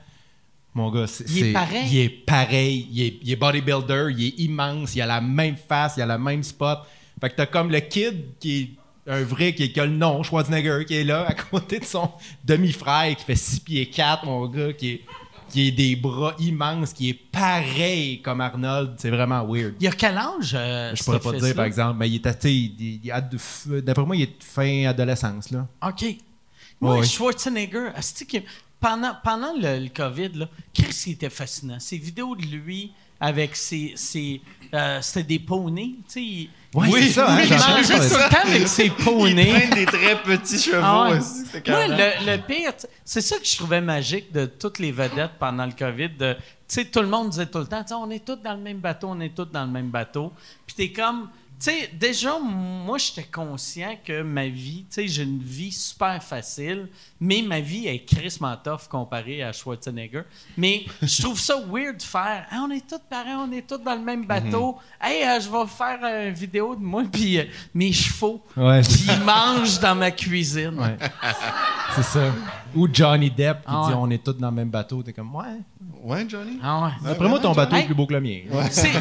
Mon gars, c'est. Il est pareil. Il est pareil. Il est, il est bodybuilder, il est immense, il a la même face, il a le même spot. Fait que t'as comme le kid qui est un vrai, qui, qui a le nom, Schwarzenegger, qui est là, à côté de son demi-frère, qui fait 6 pieds 4, mon gars, qui est, qui est des bras immenses, qui est pareil comme Arnold. C'est vraiment weird. Il a quel âge? euh, Je pourrais pas te dire, par exemple, mais il est D'après moi, il est fin adolescence, là. OK. Moi, Ouais. Schwarzenegger, asti que- pendant, pendant le, le COVID, là, Chris, il était fascinant. Ces vidéos de lui avec ses. ses euh, C'était des poneys, tu sais. il- il- c'est ça, hein, il mangeait tout le temps avec ses Il poneys. traîne des très petits chevaux Ah aussi. Moi, le, le pire, c'est ça que je trouvais magique de toutes les vedettes pendant le COVID. Tu sais, tout le monde disait tout le temps, on est tous dans le même bateau, on est tous dans le même bateau. Puis t'es comme, tu sais, déjà, moi, j'étais conscient que ma vie, tu sais, j'ai une vie super facile, mais ma vie est crissement tough comparée à Schwarzenegger. Mais je trouve ça weird de faire, Ah, on est tous pareils, on est tous dans le même bateau. Hey, euh, je vais faire une vidéo de moi, puis euh, mes chevaux Ouais, qui mangent dans ma cuisine. Ouais. C'est ça. Ou Johnny Depp qui Ah dit on est tous dans le même bateau. T'es comme, ouais. Ouais, Johnny? Ah ouais. D'après moi, ton bateau est plus beau que le mien. C'est-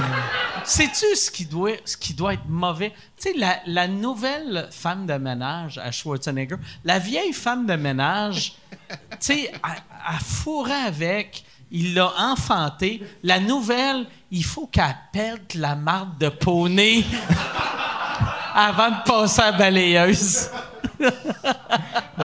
Sais-tu ce qui doit, ce qui doit être mauvais? Tu sais, la, nouvelle femme de ménage à Schwarzenegger, la vieille femme de ménage, tu sais, elle fourrait avec, il l'a enfanté. La nouvelle, il faut qu'elle pète la marde de poney avant de passer à la balayeuse.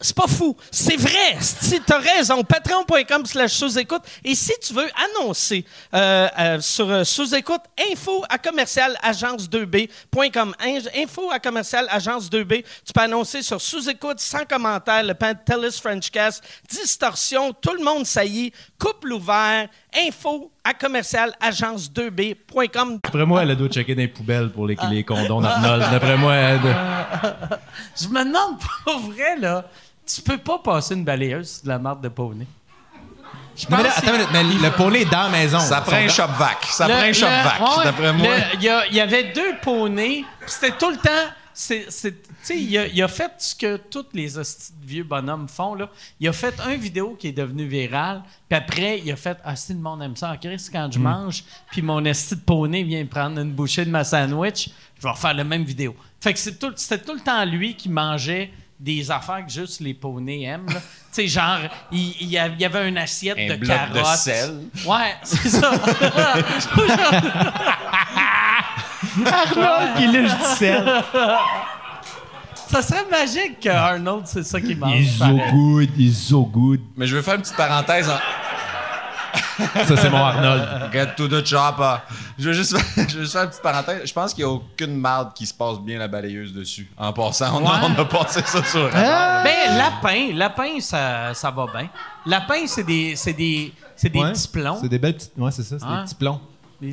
C'est pas fou. C'est vrai. Si t'as raison, patreon.com slash sous-écoute. Et si tu veux annoncer euh, euh, sur euh, sous-écoute, info à commercial agence2b.com. In- Info à commercial agence2b. Tu peux annoncer sur sous-écoute, sans commentaire, le Pantelis Frenchcast, distorsion, tout le monde saillit, couple ouvert, info à commercial agence2b.com. D'après moi, elle doit checker dans les poubelles pour les, les condoms d'Arnold. D'après moi, elle doit- Je me demande, pour vrai, là, tu peux pas passer une balayeuse de la marde de poney. Je mais là, pense attends une mais le poney est dans la maison. Ça prend un shop vac. Ça Le- prend un shop vac, ouais, d'après moi. Il y, avait deux poneys, c'était tout le temps. c'est- il, a- il a fait ce que tous les hosties de vieux bonhommes font. Là. Il a fait un vidéo qui est devenu virale, puis après, il a fait Ah, si le monde aime ça, en Christ, quand Mm. je mange, puis mon esti de poney vient prendre une bouchée de ma sandwich, je vais refaire la même vidéo. Fait que c'est tout- c'était tout le temps lui qui mangeait des affaires que juste les poneys aiment. Tu sais, genre, il, il y il avait une assiette Un de bloc de carottes. sel. Ouais, c'est ça. Arnold qui lèche du sel. Ça serait magique que Arnold, c'est ça qu'il mange. He's so pareil. good, he's so good. Mais je veux faire une petite parenthèse en Ça, c'est mon Arnold. Get to the chopper. Je veux juste, faire- je veux juste faire une petite parenthèse. Je pense qu'il n'y a aucune marde qui se passe bien la balayeuse dessus. En passant, on, a, Ouais. on a passé ça sur. Ben, lapin, lapin, ça, ça va bien. Lapin, c'est des, c'est des, c'est des Ouais. petits plombs. C'est des belles petites. Ouais, c'est ça, c'est Ouais. des petits plombs.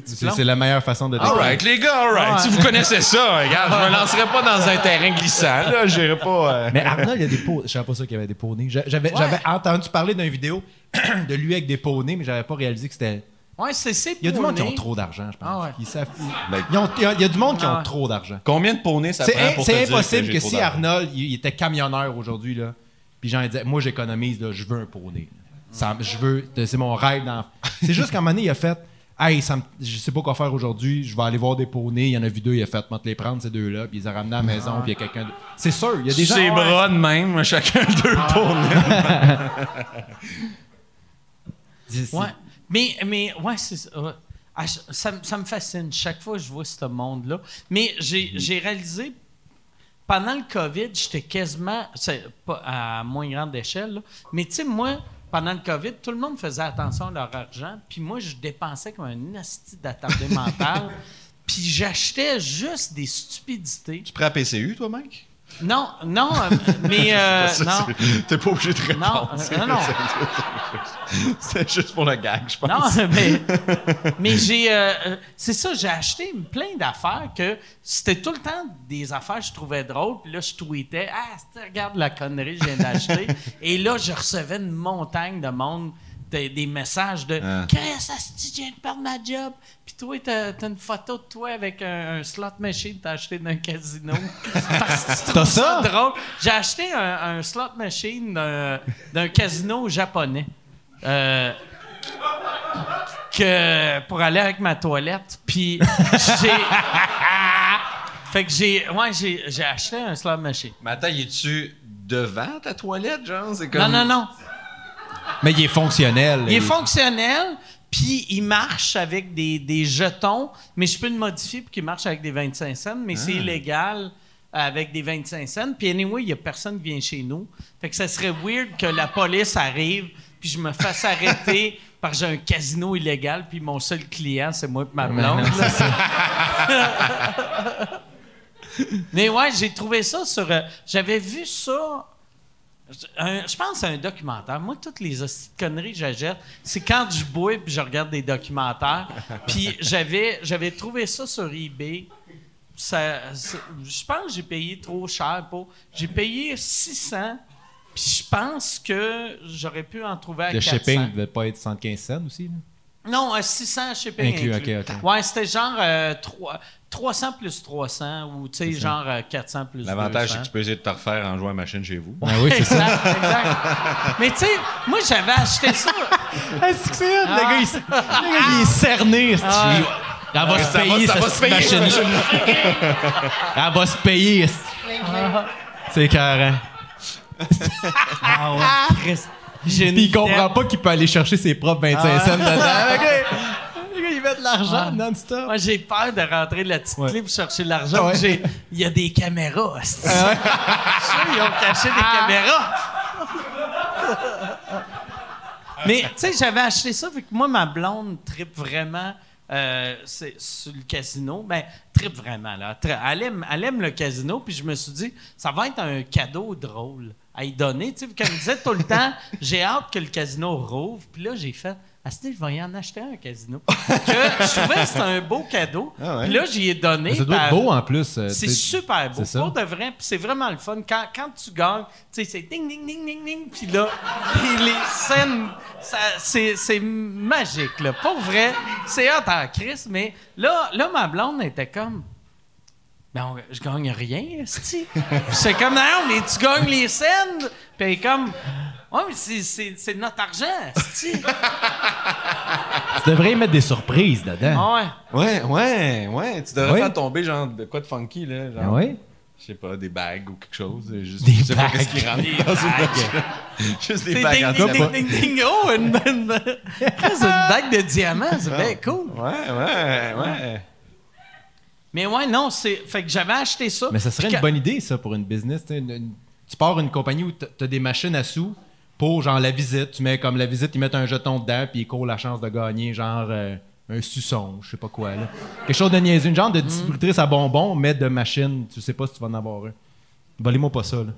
C'est c'est la meilleure façon de All right, les gars, all right. Ouais. Si vous connaissez ça, regarde, je me lancerai pas dans un terrain glissant. Là, j'irai pas. euh, Mais Arnold, il y a des pots. Je savais pas ça qu'il y avait des poneys. J'a- J'avais Ouais. entendu parler d'une vidéo de lui avec des poneys, mais j'avais pas réalisé que c'était. Ouais, c'est ces Il y a du monde qui ont poneys. trop d'argent, je pense. Ah ouais. Ils savent- ils ont- Il y, a- il y a du monde qui Ah ont trop d'argent. Combien de poneys ça C'est prend pour te c'est dire que impossible que si? Arnold il, était camionneur aujourd'hui, là, puis genre, il disait Moi, j'économise, je veux un poney. Ça- je veux. C'est mon rêve. dans- C'est juste qu'à un moment donné, il a fait Hey, ça me- je sais pas quoi faire aujourd'hui, je vais aller voir des poneys. Il y en a vu deux, il a fait Moi, te les prendre, ces deux-là, puis il les a ramenés à la maison, puis il y a quelqu'un. de- C'est sûr, il y a des gens. Ses bras de même, chacun deux poneys. C'est- c'est- Ouais. Mais, mais ouais, c'est ça. Ah, ça, me- ça me fascine. Chaque fois que je vois ce monde-là. Mais j'ai j'ai réalisé, pendant le COVID, j'étais quasiment, c'est pas à moins grande échelle, là, mais tu sais, moi, pendant le COVID, tout le monde faisait attention à leur argent, puis moi, je dépensais comme un asti d'attardé mental, puis j'achetais juste des stupidités. Tu à PCU, toi, mec? Non, non, euh, mais euh, non. T'es pas obligé de Non, répondre. euh, non, non. C'est juste pour le gag, je pense. Non, mais, mais j'ai. euh, c'est ça, j'ai acheté plein d'affaires que c'était tout le temps des affaires que je trouvais drôles. Puis là, je tweetais Ah, regarde la connerie que je viens d'acheter. Et là, je recevais une montagne de monde, de- des messages de Ah. Chris, asti, je viens de perdre ma job. Puis toi, t'as, t'as une photo de toi avec un, un slot machine que t'as acheté d'un casino. Parce que tu ça? drôle. J'ai acheté un, un slot machine d'un, d'un casino japonais. euh, que pour aller avec ma toilette. Puis j'ai. fait que j'ai. Ouais, j'ai, j'ai acheté un slot machine. Mais attends, es-tu devant ta toilette, genre? C'est comme... Non, non, non. Mais il est fonctionnel. Il est fonctionnel, puis il marche avec des, des jetons, mais je peux le modifier pour qu'il marche avec des 25 cents, mais c'est illégal avec des 25 cents. Puis anyway, il n'y a personne qui vient chez nous. Fait que ça serait weird que la police arrive, puis je me fasse arrêter parce que j'ai un casino illégal, puis mon seul client, c'est moi et ma blonde. là. Mais ouais, j'ai trouvé ça sur. euh, J'avais vu ça. Un- je pense à un documentaire. Moi, toutes les conneries que j'achète, c'est quand je bois puis je regarde des documentaires. Puis j'avais, j'avais trouvé ça sur eBay. Ça, je pense que j'ai payé trop cher pour. J'ai payé 600. Puis je pense que j'aurais pu en trouver à Le 400. shipping devait pas être 75 cents aussi. là. Non, euh, 600 shipping Inclus, inclus. ok, ok. Ouais, c'était genre euh, trois- 300 plus 300 ou tu sais genre euh, 400 plus L'avantage, c'est 200. que tu peux essayer de te refaire en jouant à machine chez vous. Ah oui, c'est ça. Exact, exact. Mais tu sais, moi j'avais acheté ça. Est-ce que c'est hot, le gars, il, s- le gars, il est cerné. Ah. Elle va se payer, cette machine-là. Elle va se payer. c'est- carré. Ah ouais, Puis il comprend pas qu'il peut aller chercher ses propres 25 Ah. cents dedans. Gars, il met de l'argent Ah. non-stop. Moi, j'ai peur de rentrer de la petite Ouais. clé pour chercher l'argent. Ah ouais. J'ai- Il y a des caméras. hostie. Je suis sûr, ils ont caché des Ah. caméras. Mais, tu sais, j'avais acheté ça, vu que moi, ma blonde tripe vraiment euh, c'est- sur le casino. Ben, tripe vraiment, là. Elle aime, elle aime le casino, puis je me suis dit, ça va être un cadeau drôle à y donner. Tu sais, comme je disais tout le temps, j'ai hâte que le casino rouvre. Puis là, j'ai fait, ah, je vais y en acheter un casino. que je trouvais que c'était un beau cadeau. Ah ouais. Puis là, j'y ai donné. Mais ça doit être beau en plus. euh, c'est super beau. Pour de vrai, puis c'est vraiment le fun. Quand, quand tu gagnes, tu sais, c'est ding, ding, ding, ding, ding, puis là, puis les scènes, c'est, magique, là. Pour vrai, c'est hot en Chris, mais là, là, ma blonde était comme... Ben, on- je gagne rien. Puis c'est comme, non, mais tu gagnes les scènes. Puis elle est comme, ouais, mais c'est, c'est, c'est notre argent. Tu devrais y mettre des surprises dedans. Ah ouais. Ouais, ouais, ouais. Tu devrais Oui. faire tomber genre de quoi de funky, là. Genre, Ah oui? Je sais pas, des bagues ou quelque chose. Juste, Des je sais pas bagues. qu'est-ce qui rentre dans une. Juste des C'est bagues ding, en ding, diamant. ding, ding, ding. Oh, une, une, Chris, une bague de diamant, c'est bien cool. Ouais, ouais, ouais. Mais ouais, non, c'est. Fait que j'avais acheté ça. Mais ça serait Puis une quand- bonne idée, ça, pour une business. tu sais, une- une- tu pars une compagnie où tu as des machines à sous pour, genre, la visite. Tu mets comme la visite, ils mettent un jeton dedans, puis ils courent la chance de gagner, genre, euh, un suçon, je sais pas quoi, là. Quelque chose de niaiseux. Une genre de distributrice à bonbons, mais de machine. Tu sais pas si tu vas en avoir un. Volez-moi pas ça, là.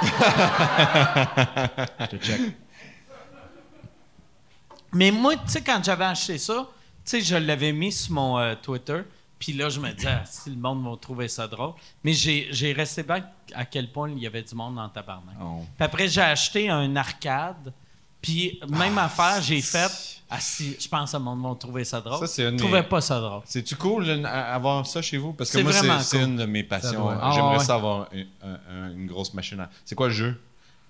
Je te check. Mais moi, tu sais, quand j'avais acheté ça, tu sais, je l'avais mis sur mon euh, Twitter. Puis là, je me disais, ah, si le monde va trouver ça drôle. Mais j'ai j'ai resté bien à quel point il y avait du monde dans le tabarnak. Oh. Puis après, j'ai acheté un arcade. Puis même affaire, j'ai fait, ah, si, je pense que le monde va trouver ça drôle. Ça, c'est une Je trouvais mes- pas ça drôle. C'est-tu cool là, à- avoir ça chez vous? Parce que C'est moi, vraiment c'est cool. une de mes passions. Ah, J'aimerais ouais. ça avoir une, un- un- une grosse machine. à- C'est quoi le jeu?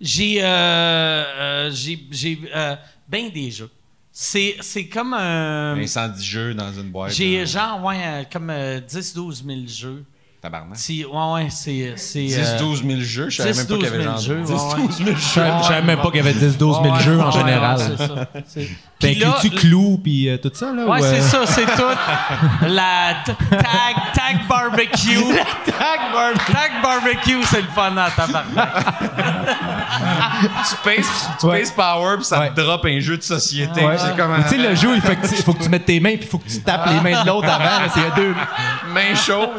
J'ai euh, euh, j'ai j'ai euh, ben des jeux. C'est c'est comme un. Incendie jeux dans une boîte. Euh, J'ai genre ouais euh, comme 10-12 000 jeux. Tabarnak. Si, ouais ouais c'est c'est 10-12 000 jeux, je savais même pas qu'il y avait 10-12 000 genre jeux, 10 ouais, ouais. 12 000 Je jeux. savais je savais même pas qu'il y avait 10-12 000 Ouais, jeux en général. ouais, c'est ça. T'inclus-tu Clou puis euh, tout ça, là? Ouais, ou, c'est euh, ça, c'est tout. La tag, tag barbecue. tag barbecue. Tag barbecue, c'est le fun en tabarnak. tu pèses, tu Ouais. Power, puis ça Ouais. te drop un jeu de société. Ouais. C'est comme Ou Tu sais, le jeu, il faut que tu, il faut que tu mettes tes mains, puis il faut que tu tapes les mains de l'autre avant. C'est deux. un main chaude.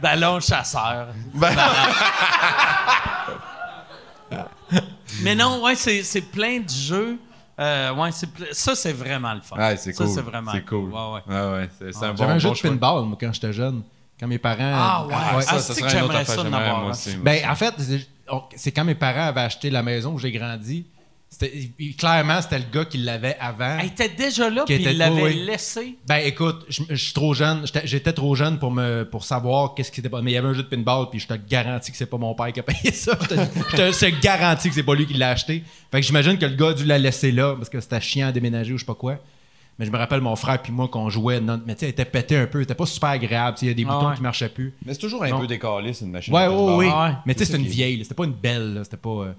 Ballon chasseur. Ben, Mais non, ouais, c'est c'est plein de jeux. Euh, ouais, ça, c'est vraiment le fun. ouais, c'est Ça, cool. c'est vraiment C'est cool. Ouais, ouais. Ouais, ouais. C'est un bon, J'avais un jeu bon de choix. pinball, moi, quand j'étais jeune. Quand mes parents. Ah, ouais. Ah, Ah, ça, c'est ça que serait une autre j'aimerais affaire. ça moi aussi. Ben, en fait, c'est quand mes parents avaient acheté la maison où j'ai grandi. C'était- il- clairement, c'était le gars qui l'avait avant. Elle était déjà là, puis il l'avait oui, laissé. Ben écoute, je je suis trop jeune, j'étais j'étais trop jeune pour me pour savoir qu'est-ce qui était pas. Mais il y avait un jeu de pinball, puis je te garantis que c'est pas mon père qui a payé ça. Je te, je te- je te garantis que c'est pas lui qui l'a acheté. Fait que j'imagine que le gars a dû la laisser là parce que c'était chiant à déménager ou je sais pas quoi. Mais je me rappelle mon frère puis moi qu'on jouait, non, mais tu sais, elle était pété un peu, c'était pas super agréable, tu sais, il y a des Ah boutons ouais. qui marchaient plus. Mais c'est toujours un Non. peu décalé, c'est une machine. Ouais, de ouais, pinball. oui. Ah ouais. Mais tu sais, C'est c'était une vieille, là, c'était pas une belle, là, c'était pas. euh,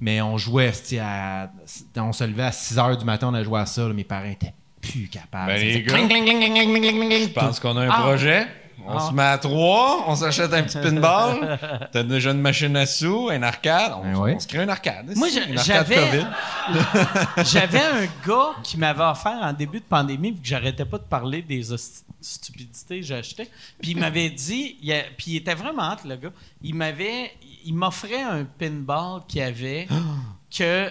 mais on jouait, à, on se levait à 6 h du matin, on a joué à ça. Mes parents étaient plus capables. Ben je pense qu'on a un ah. projet. On ah. se met à trois, on s'achète un petit pinball, t'as déjà une machine à sous, un arcade, on, ben se crée un arcade. Moi, j'avais, j'avais un gars qui m'avait offert en début de pandémie, vu que j'arrêtais pas de parler des stupidités que j'achetais, puis il m'avait dit, puis il était vraiment hâte, le gars, il m'avait, il m'offrait un pinball qu'il avait que,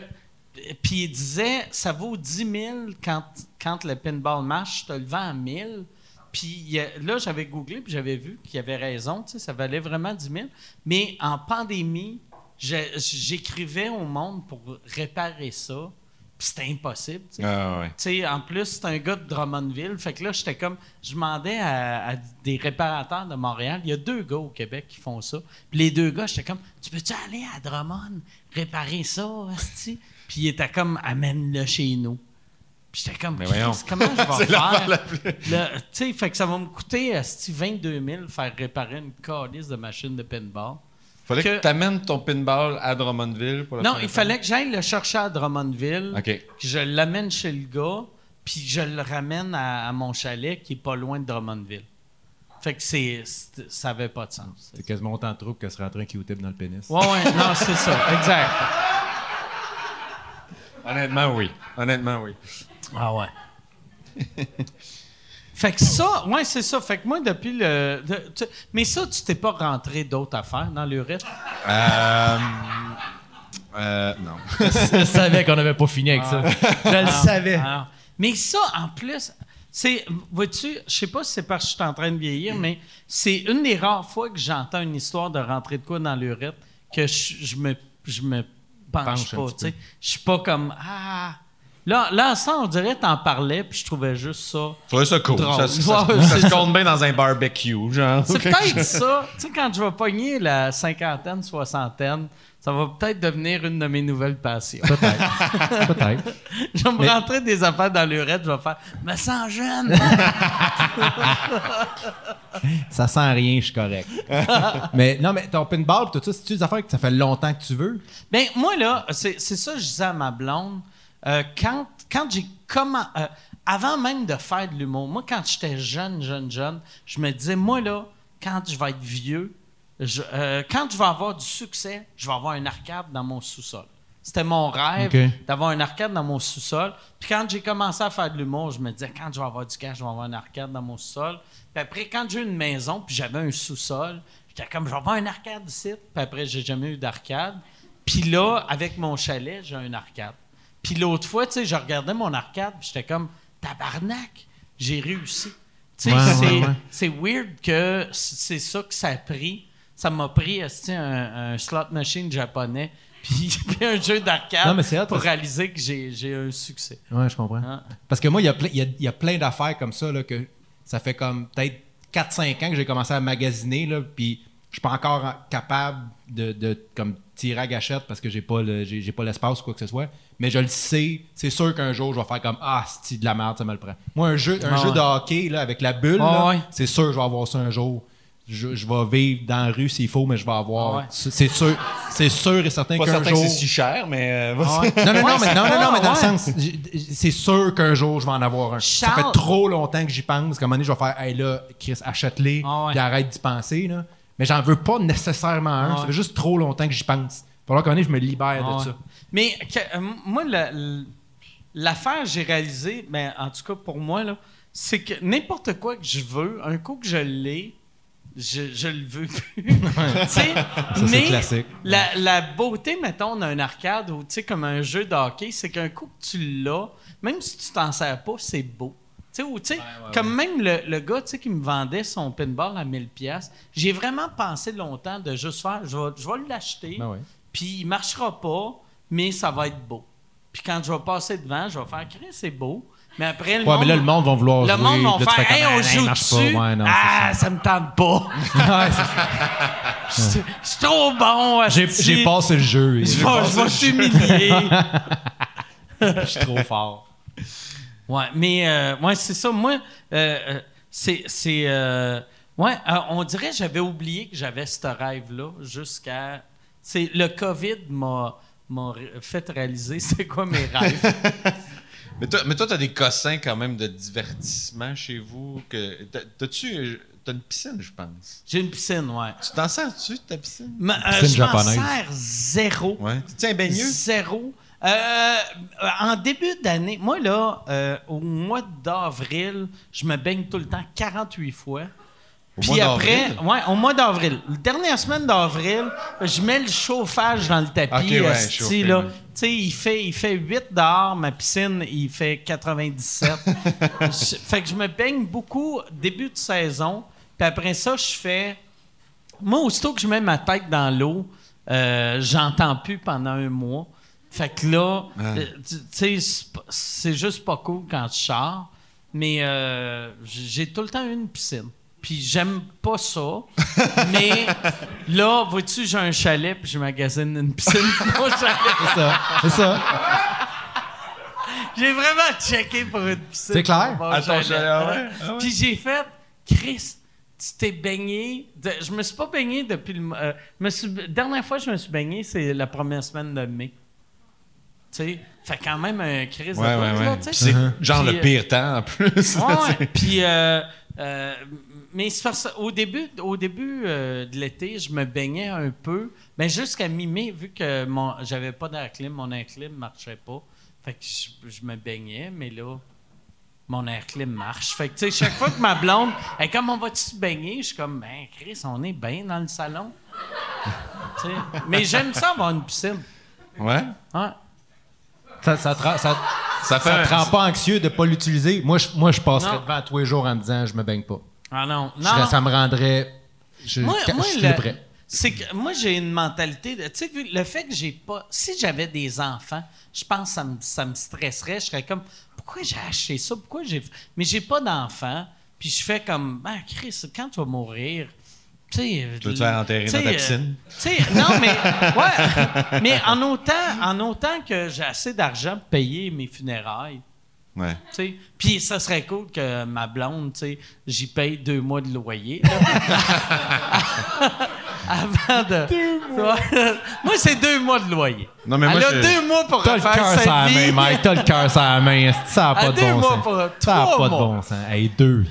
puis il disait, ça vaut 10 000 quand, quand le pinball marche, je te le vends à 1000. Puis là, j'avais googlé, puis j'avais vu qu'il avait raison, tu sais, ça valait vraiment 10 000. Mais en pandémie, j'écrivais au monde pour réparer ça, c'était impossible. tu sais. Ah, ouais. Tu sais, en plus, c'est un gars de Drummondville. Fait que là, j'étais comme. Je demandais à, à des réparateurs de Montréal. Il y a deux gars au Québec qui font ça. Puis les deux gars, j'étais comme Tu peux-tu aller à Drummond réparer ça, Asti? Puis il était comme Amène-le chez nous. Puis j'étais comme Comment je vais faire? Tu sais, fait que ça va me coûter Asti, 22 000 faire réparer une calice de machine de pinball. Fallait que, Que- tu amènes ton pinball à Drummondville pour le Non, il fallait que j'aille le chercher à Drummondville. OK. que je l'amène chez le gars, puis je le ramène à, à mon chalet qui est pas loin de Drummondville. Fait que c'est, c'est- ça avait pas de sens. C'est quasiment autant de trouble que se rentrer un Q-tip dans le pénis. Ouais, ouais, non, c'est ça, exact. Honnêtement, oui. Honnêtement, oui. Ah ouais. fait que ça, ouais, c'est ça. Fait que moi, depuis le. de- tu- mais ça, tu t'es pas rentré d'autres affaires dans l'urette? Euh, euh, non. Je savais qu'on avait pas fini avec ça. Je le savais. Alors, mais ça, en plus, c'est. Vois-tu, je sais pas si c'est parce que je suis en train de vieillir, mais c'est une des rares fois que j'entends une histoire de rentrer de quoi dans l'urette que je, je me, je me penche, Penche pas. petit tu sais. Je suis pas comme. Ah! Là, là, ça, on dirait que t'en parlais, puis je trouvais juste ça. Je trouvais ça cool. Drôle. Ça, ça- Ouais, ça c'est se compte bien dans un barbecue, genre. C'est peut-être ça. Tu sais, quand je vais pogner la cinquantaine, soixantaine, ça va peut-être devenir une de mes nouvelles passions. Peut-être. Peut-être. je vais me Mais- rentrer des affaires dans l'urette, je vais faire « me sens jeune! » Ça sent rien, je suis correct. mais non, mais ton pinball, tout ça, c'est-tu des affaires que ça fait longtemps que tu veux? Ben, moi, là, c'est c'est ça que je disais à ma blonde. Euh, quand quand j'ai comment avant même de faire de l'humour, moi, quand j'étais jeune, jeune, jeune, je me disais, moi, là, quand je vais être vieux, je- euh, quand je vais avoir du succès, je vais avoir un arcade dans mon sous-sol. C'était mon rêve d'avoir un arcade dans mon sous-sol. Puis quand j'ai commencé à faire de l'humour, je me disais, quand je vais avoir du cash, je vais avoir un arcade dans mon sous-sol. Puis après, quand j'ai eu une maison, puis j'avais un sous-sol, j'étais comme, je vais avoir un arcade ici. Puis après, j'ai jamais eu d'arcade. Puis là, avec mon chalet, j'ai un arcade. Puis l'autre fois, tu sais, je regardais mon arcade, j'étais comme, tabarnak, j'ai réussi. Tu sais, Ouais, c'est, ouais, ouais. c'est weird que c'est ça que ça a pris. Ça m'a pris un, un slot machine japonais, puis, un jeu d'arcade pour réaliser que j'ai, un succès. Ouais, je comprends. Hein? Parce que moi, il y a plein, y a, y a plein d'affaires comme ça, là, que ça fait comme peut-être 4-5 ans que j'ai commencé à magasiner, là, puis je suis pas encore en- capable de, de, comme tirer à gâchette parce que j'ai pas le- j'ai, j'ai pas l'espace ou quoi que ce soit. Mais je le sais, c'est sûr qu'un jour, je vais faire comme Ah, c'est de la merde, ça me le prend. Moi, un jeu, un Ah jeu ouais. de hockey là, avec la bulle, Ah là, ouais. c'est sûr que je vais avoir ça un jour. Je, je vais vivre dans la rue s'il faut, mais je vais avoir. Ah ouais. C'est c'est sûr, c'est sûr et certain Pas qu'un certain jour. que c'est si cher, mais. euh, ouais. Non, non, non, mais, non, non, non, mais dans le sens, c'est sûr qu'un jour, je vais en avoir un. Ça fait trop longtemps que j'y pense qu'à un moment donné, je vais faire, hey là, Chris, achète-les, Ah ouais. puis arrête d'y penser, là. Mais j'en veux pas nécessairement un. Ah Ça ouais. fait juste trop longtemps que j'y pense. Il va falloir qu'à un moment donné, je me libère de ouais. ça. Mais que- euh, moi, l'affaire j'ai réalisée, ben, en tout cas pour moi, c'est que n'importe quoi que je veux, un coup que je l'ai, je, je le veux plus. C'est mais classique. La, la beauté, mettons, d'un arcade ou tu sais, comme un jeu de hockey, c'est qu'un coup que tu l'as, même si tu t'en sers pas, c'est beau. Tu sais, ou tu sais, comme même le, le gars tu sais, qui me vendait son pinball à 1000$, piastres, j'ai vraiment pensé longtemps de juste faire, je vais, je vais l'acheter. Ben ouais. Puis il marchera pas, mais ça va être beau. Puis quand je vais passer devant, je vais faire Chris, c'est beau. Mais après, le Ouais, monde. mais là, le monde va vouloir le jouer. monde va faire, hey, on Ah, joue marche pas. dessus. Ouais, non, ah, ça me tente pas. ça. Ça. Je je suis trop bon. J'ai passé le jeu. Je vais je vais t'humilier. Je suis trop fort. Ouais, mais euh, ouais, c'est ça. Moi, euh, euh, c'est. c'est euh, ouais, euh, on dirait que j'avais oublié que j'avais ce rêve-là jusqu'à. C'est le COVID m'a m'a fait réaliser c'est quoi mes rêves. Mais toi, mais toi, t'as des cossins quand même de divertissement chez vous. Que, t'as- t'as-tu. T'as une piscine, je pense? J'ai une piscine, ouais. Tu t'en sers-tu de ta piscine? Euh, Piscine je m'en sers zéro. Ouais. Tu tiens baigneux? Zéro. Euh, en début d'année, moi là, euh, au mois d'avril, je me baigne tout le temps 48 fois. Au Puis mois après, ouais, au mois d'avril. La dernière semaine d'avril, je mets le chauffage dans le tapis. Ok, ouais, chauffé, là. il fait, il fait 8 dehors, ma piscine, il fait 97. Je- fait que je me baigne beaucoup début de saison. Puis après ça, je fais. Moi, aussitôt que je mets ma tête dans l'eau, euh, j'entends plus pendant un mois. Fait que là, euh, tu tu sais, c'est juste pas cool quand je sors. Mais euh, j'ai tout le temps eu une piscine. Puis j'aime pas ça. mais là, vois-tu, j'ai un chalet, puis je magasine une piscine pour mon chalet. C'est ça. C'est ça. J'ai vraiment checké pour une piscine. C'est clair? pour mon À ton chalet. chalet, ouais? Ouais? Puis j'ai fait, Chris, tu t'es baigné. de- je me suis pas baigné depuis le. euh, me suis- dernière fois que je me suis baigné, c'est la première semaine de mai. Sais, fait quand même un Chris de Ouais, ouais, là, ouais. tu sais. C'est genre Puis, le euh, pire temps en plus. Ouais, ouais. Puis, euh, euh, mais au début, au début euh, de l'été, je me baignais un peu, mais jusqu'à mi-mai, vu que mon, j'avais pas d'air clim, mon air clim marchait pas. Fait que je, je me baignais, mais là, mon air clim marche. Fait que, tu sais, chaque fois que ma blonde, elle comme, on va-tu se baigner? Je suis comme, ben, Chris, on est bien dans le salon. Tu sais, mais j'aime ça avoir une piscine. Ouais? Ouais. Ça, ça, te rend- ça- Ça fait ça un- te rend pas anxieux de pas l'utiliser? Moi, je, moi, je passerais Non. devant tous les jours en me disant je me baigne pas. Ah non, non. ça me rendrait. Je, Moi, je suis le- prêt. c'est que moi j'ai une mentalité de, tu sais vu le fait que j'ai pas si j'avais des enfants je pense que ça me, ça me stresserait je serais comme pourquoi j'ai acheté ça? Pourquoi j'ai mais j'ai pas d'enfants puis je fais comme ben Chris quand tu vas mourir tu sais Tu veux te faire enterrer dans ta tu sais, piscine? euh, non mais ouais mais en autant en autant que j'ai assez d'argent pour payer mes funérailles Ouais. tu sais. Puis ça serait cool que ma blonde, tu sais, j'y paye deux mois de loyer. Avant de. Moi, c'est deux mois de loyer. Non, mais moi, Elle a je- deux mois pour T'as le refaire cœur sur sa la vie. main, Mike. T'as le cœur sur la main. Ça a À pas de deux bon mois sens? pour- Ça a trois pas de bon sens. Hey, deux.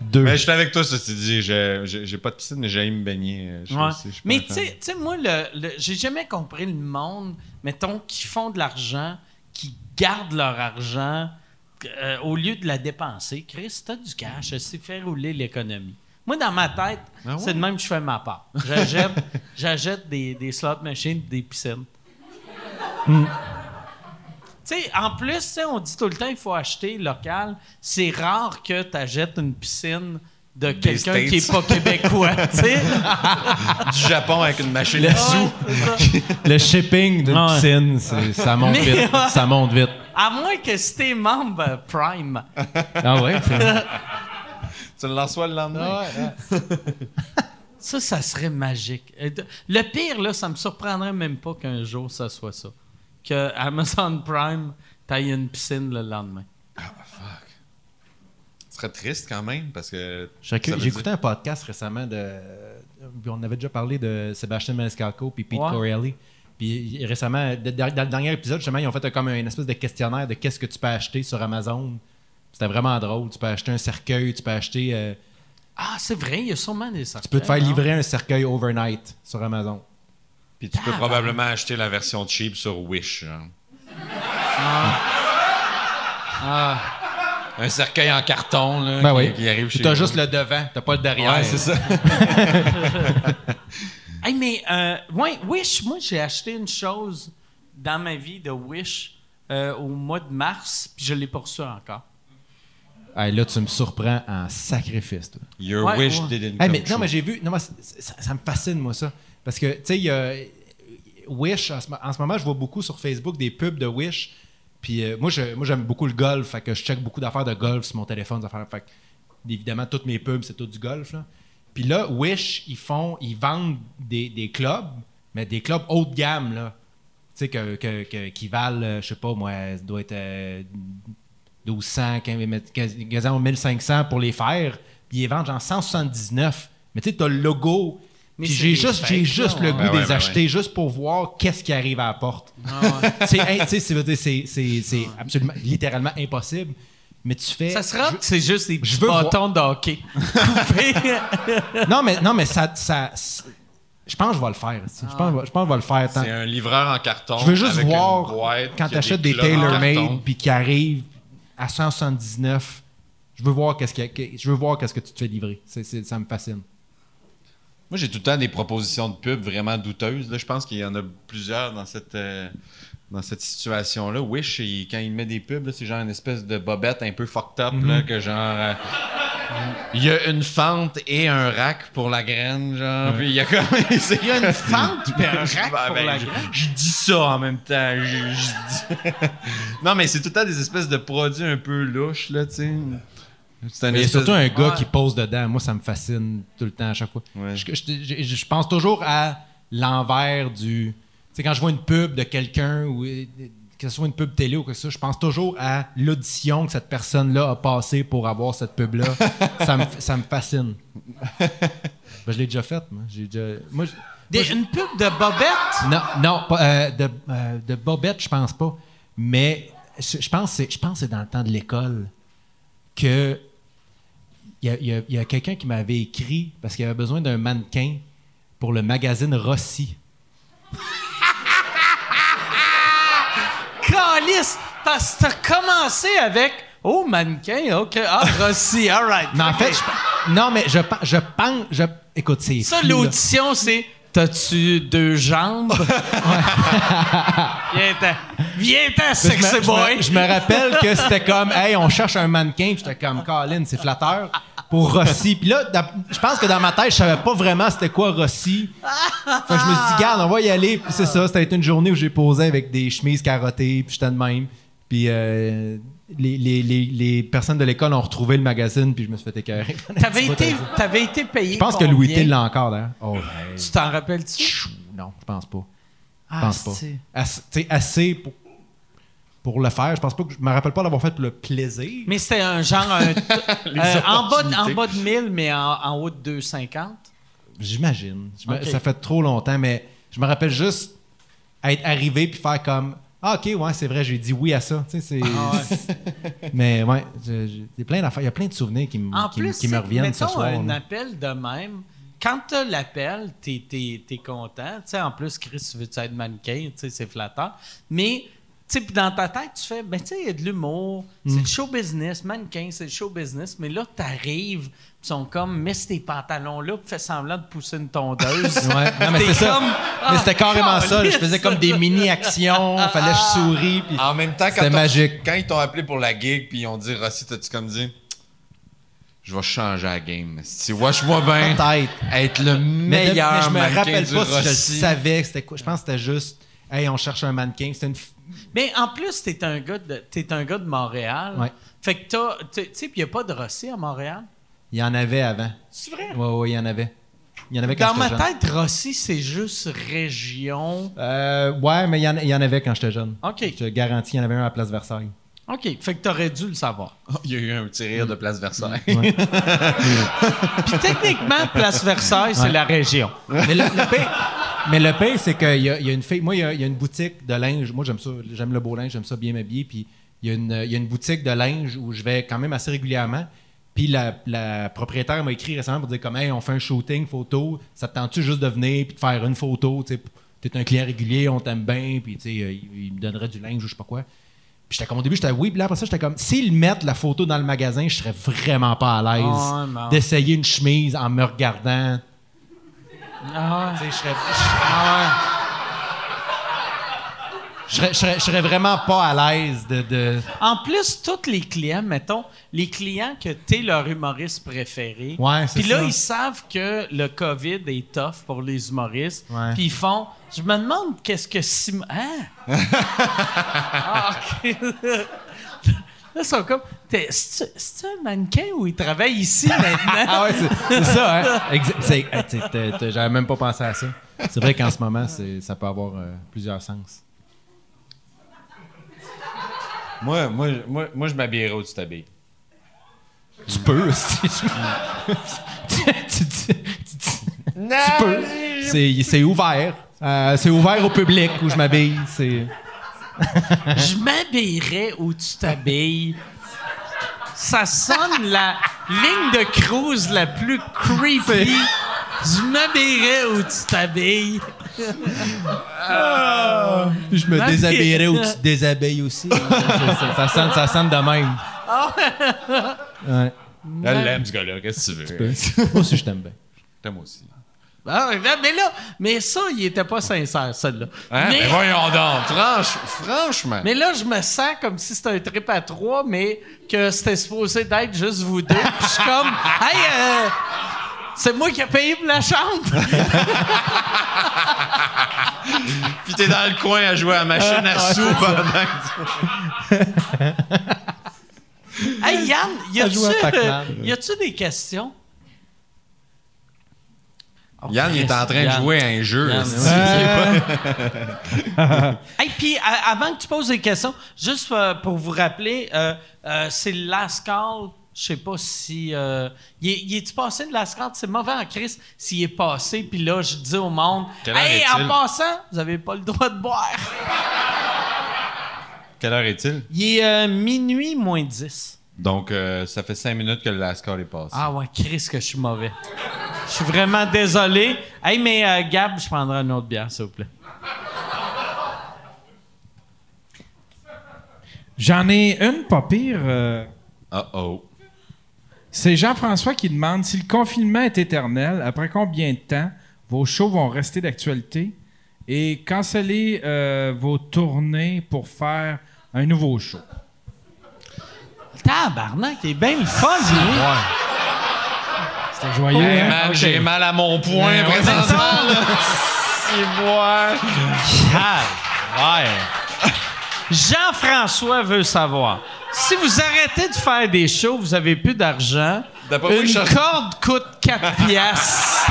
Deux. Mais je suis avec toi, ça, c'est dit. J'ai pas de piscine, mais j'aime me baigner. je Ouais. sais, je suis pas Mais tu sais, tu moi, le, le- j'ai jamais compris le monde, mettons, qui font de l'argent, qui gardent leur argent euh, au lieu de la dépenser. Chris, t'as du cash, c'est faire rouler l'économie. Moi, dans ma tête, Ah ouais? c'est de même que je fais ma part. J'achète, des, des slot machines des piscines. Hmm. Tu sais, en plus, on dit tout le temps qu'il faut acheter local. C'est rare que tu achètes une piscine de quelqu'un qui est pas québécois, tu sais. Du Japon avec une machine à sous. Le shipping d'une Ouais. piscine, ça monte Mais- vite. Ça monte vite. À moins que si t'es membre Prime. Ah ouais? Tu le reçois le lendemain. Ça, ça serait magique. Le pire, là, ça me surprendrait même pas qu'un jour ça soit ça. Que Amazon Prime taille une piscine le lendemain. Ce serait triste quand même parce que. Écouté dire- un podcast récemment de. On avait déjà parlé de Sébastien Maniscalco puis Pete Ouais. Corelli. Puis récemment, dans le dernier épisode, justement, ils ont fait comme une espèce de questionnaire de qu'est-ce que tu peux acheter sur Amazon. C'était vraiment drôle. Tu peux acheter un cercueil, tu peux acheter. euh, Ah, c'est vrai, il y a sûrement des tu peux te faire livrer un cercueil overnight sur Amazon. Puis tu peux probablement acheter la version cheap sur Wish. genre. Un cercueil en carton là, Ben qui, oui. qui arrive chez t'as juste le devant, t'as pas le derrière. Ouais, c'est ça. Hey, mais, euh, ouais, Wish, moi, j'ai acheté une chose dans ma vie de Wish euh, au mois de mars, puis je l'ai reçu encore. Hey, là, tu me surprends en sacrifice. toi. Your Ouais, wish ouais. didn't Hey, come mais, non, true. mais j'ai vu. Non, ça, ça me fascine, moi, ça. Parce que, tu sais, Wish, en ce, en ce moment, je vois beaucoup sur Facebook des pubs de Wish. Puis euh, moi, j'aime beaucoup le golf. Fait que je check beaucoup d'affaires de golf sur mon téléphone. fait que, évidemment, toutes mes pubs, c'est tout du golf. Là. Puis là, Wish, ils font, ils vendent des, clubs, mais des clubs haut de gamme, là. Tu sais, que, qui valent, euh, je sais pas, moi, ça doit être euh, 1200, 15 quasi- quasiment 1500 pour les faire. Puis ils vendent genre 179. Mais tu sais, t'as le logo. J'ai des juste, j'ai juste le goût Ben de ouais, les ben acheter juste pour voir qu'est-ce qui arrive à la porte. c'est, absolument, littéralement impossible. Mais tu fais. Ça sera que c'est juste des petits veux voir- bâtons de hockey. Coupés. Non, mais, non, mais ça. ça je pense que je vais le faire. tu sais. Je, pense, que je vais- je pense que je vais le faire. tant- C'est un livreur en carton. Je veux juste avec voir boîte quand tu achètes des carton. tailor-made puis qui arrivent à 179. Je veux voir qu'est-ce que, que- je veux voir qu'est-ce que tu te fais livrer. Ça me fascine. Moi, j'ai tout le temps des propositions de pub vraiment douteuses. Là, je pense qu'il y en a plusieurs dans cette, euh, dans cette situation-là. Wish, il- quand il met des pubs, c'est genre une espèce de bobette un peu fucked up, Mhm. là, que genre... euh, il y a une fente et un rack pour la graine, genre. Puis il y a comme... Il y a une fente puis un rack pour la je, graine? je dis ça en même temps. Je, je dis- non, mais c'est tout le temps des espèces de produits un peu louches, là, tu sais. Il y a surtout un gars Ouais. qui pose dedans. Moi, ça me fascine tout le temps, à chaque fois. Ouais. Je, je- je- je pense toujours à l'envers du. Tu sais, quand je vois une pub de quelqu'un, ou euh, que ce soit une pub télé ou que ça, je pense toujours à l'audition que cette personne-là a passé pour avoir cette pub-là. ça, me, ça me fascine. Ben, je l'ai déjà faite, moi. J'ai déjà. Moi, je- Des- une pub de Bobette? non, non, pas, euh, de, euh, de Bobette, je pense pas. Mais je, je pense que c'est- je pense que c'est dans le temps de l'école que il y a, quelqu'un qui m'avait écrit parce qu'il avait besoin d'un mannequin pour le magazine Rossi. Calice! Parce que t'as commencé avec Oh, mannequin, OK. Ah, Rossi, all right. Mais en OK. fait, je- non, mais je, je pense. Je, écoute, c'est. Ça, l'audition, c'est T'as-tu deux jambes? Viens-t'en. Viens-t'en, sexy boy. je me rappelle que c'était comme, hey, on cherche un mannequin. Puis J'étais comme, Colin, c'est flatteur pour Rossi. Puis là, je pense que dans ma tête, je savais pas vraiment c'était quoi Rossi. Fait que je me suis dit, garde, on va y aller. Puis c'est ça, c'était une journée où j'ai posé avec des chemises carottées. Puis j'étais de même. Puis euh, les, les- les- les personnes de l'école ont retrouvé le magazine. Puis je me suis fait écœurer. T'avais été, t'avais été payé. Je pense que? Louis T l'a encore, d'ailleurs. Oh. Tu t'en rappelles-tu? Non, je pense pas. Je Ah, pense pas. c'est- Assez, tu sais, assez pour, pour le faire. Je pense pas que je me rappelle pas l'avoir fait pour le plaisir. Mais c'était un genre. un- euh, en, bas de, en bas de 1000, mais en, en haut de 250. J'imagine. Me-. Ça fait trop longtemps, mais je me rappelle juste être arrivé puis faire comme Ah, ok, ouais, c'est vrai, j'ai dit oui à ça. Tu sais, c'est- Ah mais ouais, je- je- il y a plein d'affaires- il y a plein de souvenirs qui, m- En qui, plus, qui me reviennent ce mettons soir. un là. appel de même. Quand tu l'appel, t'es es, es content. Tu sais, en plus, Chris, tu veux être mannequin, tu sais, c'est flatteur. Mais, sais, puis dans ta tête, tu fais, ben, tu sais, il y a de l'humour, Mm. c'est le show business, mannequin, c'est le show business. Mais là, t'arrives, ils sont comme, mets tes pantalons là, puis fais semblant de pousser une tondeuse. Ouais, non, mais c'est ça. comme, mais c'était ah, carrément ça. Je faisais comme des mini-actions. fallait que je souris. puis- En même temps, quand, magique. quand ils t'ont appelé pour la gig, puis ils ont dit Rossi, t'as-tu comme dit Je vais changer la game. Si watch-moi bien Peut-être. être le Mais, de- meilleur mais je me rappelle pas si je le savais. que C'était quoi. Je pense que c'était juste Hey, on cherche un mannequin. C'était une. f- Mais en plus, t'es un gars de, t'es un gars de Montréal. Ouais. Fait que t'as, tu sais, puis il n'y a pas de Rossi à Montréal? Il y en avait avant. C'est vrai? Ouais, ouais, il y en avait. Il y en avait quand Dans ma jeune. tête, Rossi, c'est juste région. Euh, ouais, mais il y, en, il y en avait quand j'étais jeune. OK. Je te garantis, il y en avait un à Place Versailles. OK. Fait que t'aurais dû le savoir. Il y a eu un petit rire de Place Versailles. Ouais. Puis techniquement, Place Versailles, c'est Ouais. la région. mais le, le pire, mais le pire, c'est qu'il y y a une fille. Moi, il y a, il y a une boutique de linge. Moi, j'aime ça. J'aime le beau linge. J'aime ça bien m'habiller. Puis il y, a une, il y a une boutique de linge où je vais quand même assez régulièrement. Puis la, la propriétaire m'a écrit récemment pour dire comme hey, on fait un shooting photo. Ça te tente-tu juste de venir puis de faire une photo? Tu T'es un client régulier, on t'aime bien. Puis tu sais, euh, il, il me donnerait du linge ou je sais pas quoi. Puis j'étais comme au début, j'étais oui. Puis là, après ça, j'étais comme s'ils mettent la photo dans le magasin, je serais vraiment pas à l'aise d'essayer une chemise en me regardant. Ah Tu sais, je serais. Ah Je serais, je serais- je serais vraiment pas à l'aise de. de- En plus, tous les clients, mettons, les clients que t'es leur humoriste préféré. Ouais, c'est Puis là, ça. ils savent que le COVID est tough pour les humoristes. Ouais. Puis ils font. Je me demande qu'est-ce que Simon. Hein? ah, OK. Là, ils sont comme. C'est-tu c'est-tu un mannequin ou il travaille ici maintenant? Ah ouais, c'est, c'est ça, hein? C'est- J'avais même pas pensé à ça. C'est vrai qu'en ce moment, c'est, ça peut avoir euh, plusieurs sens. Moi, moi, moi, moi je m'habillerais où tu t'habilles. Tu peux, si tu, tu, tu- tu- tu peux. C'est, c'est ouvert. Euh, c'est ouvert au public où je m'habille. C'est... Je m'habillerais où tu t'habilles. Ça sonne la ligne de cruise la plus creepy. Je m'habillerais où tu t'habilles. Puis je me déshabillerais ou tu te déshabilles aussi. ça, ça sonne, ça sonne de même. Ouais. Elle l'aime, ce gars-là. Qu'est-ce que tu veux? Moi aussi, je t'aime bien. T'aimes aussi. Ah, mais là, mais ça, il était pas sincère, celle-là. Hein? Mais, Mais voyons donc. Franch- franchement. mais là, je me sens comme si c'était un trip à trois, mais que c'était supposé d'être juste vous deux. Puis je suis comme, hey, euh, c'est moi qui ai payé pour la chambre. Puis t'es dans le coin à jouer à la machine à sous pendant que hey, Yann, euh, y a-tu des questions? Yann, il est en train de jouer à un jeu. Yann. Hey, puis avant que tu poses des questions, juste euh, pour vous rappeler, euh, euh, c'est le last call. Je sais pas si. Euh, il est- il est-tu passé le last call? C'est mauvais en crise s'il est passé. Puis là, je dis au monde Quelle heure Hey, est-il? en passant, vous avez pas le droit de boire. Quelle heure est-il? Il est euh, minuit moins 10. Donc, euh, ça fait cinq minutes que le last call est passé. Ah ouais, Chris, que je suis mauvais. Je suis vraiment désolé. Hey, mais euh, Gab, je prendrai une autre bière, s'il vous plaît. J'en ai une pas pire. euh, Uh-oh. C'est Jean-François qui demande si le confinement est éternel, après combien de temps vos shows vont rester d'actualité et canceller euh, vos tournées pour faire un nouveau show? Tabarnak, il est bien le fun, lui. C'était joyeux. Hein? j'ai mal à mon point ouais, présentement. là. C'est moi. Jean-François veut savoir. Si vous arrêtez de faire des shows, vous avez plus d'argent. Une corde coûte 4 piastres.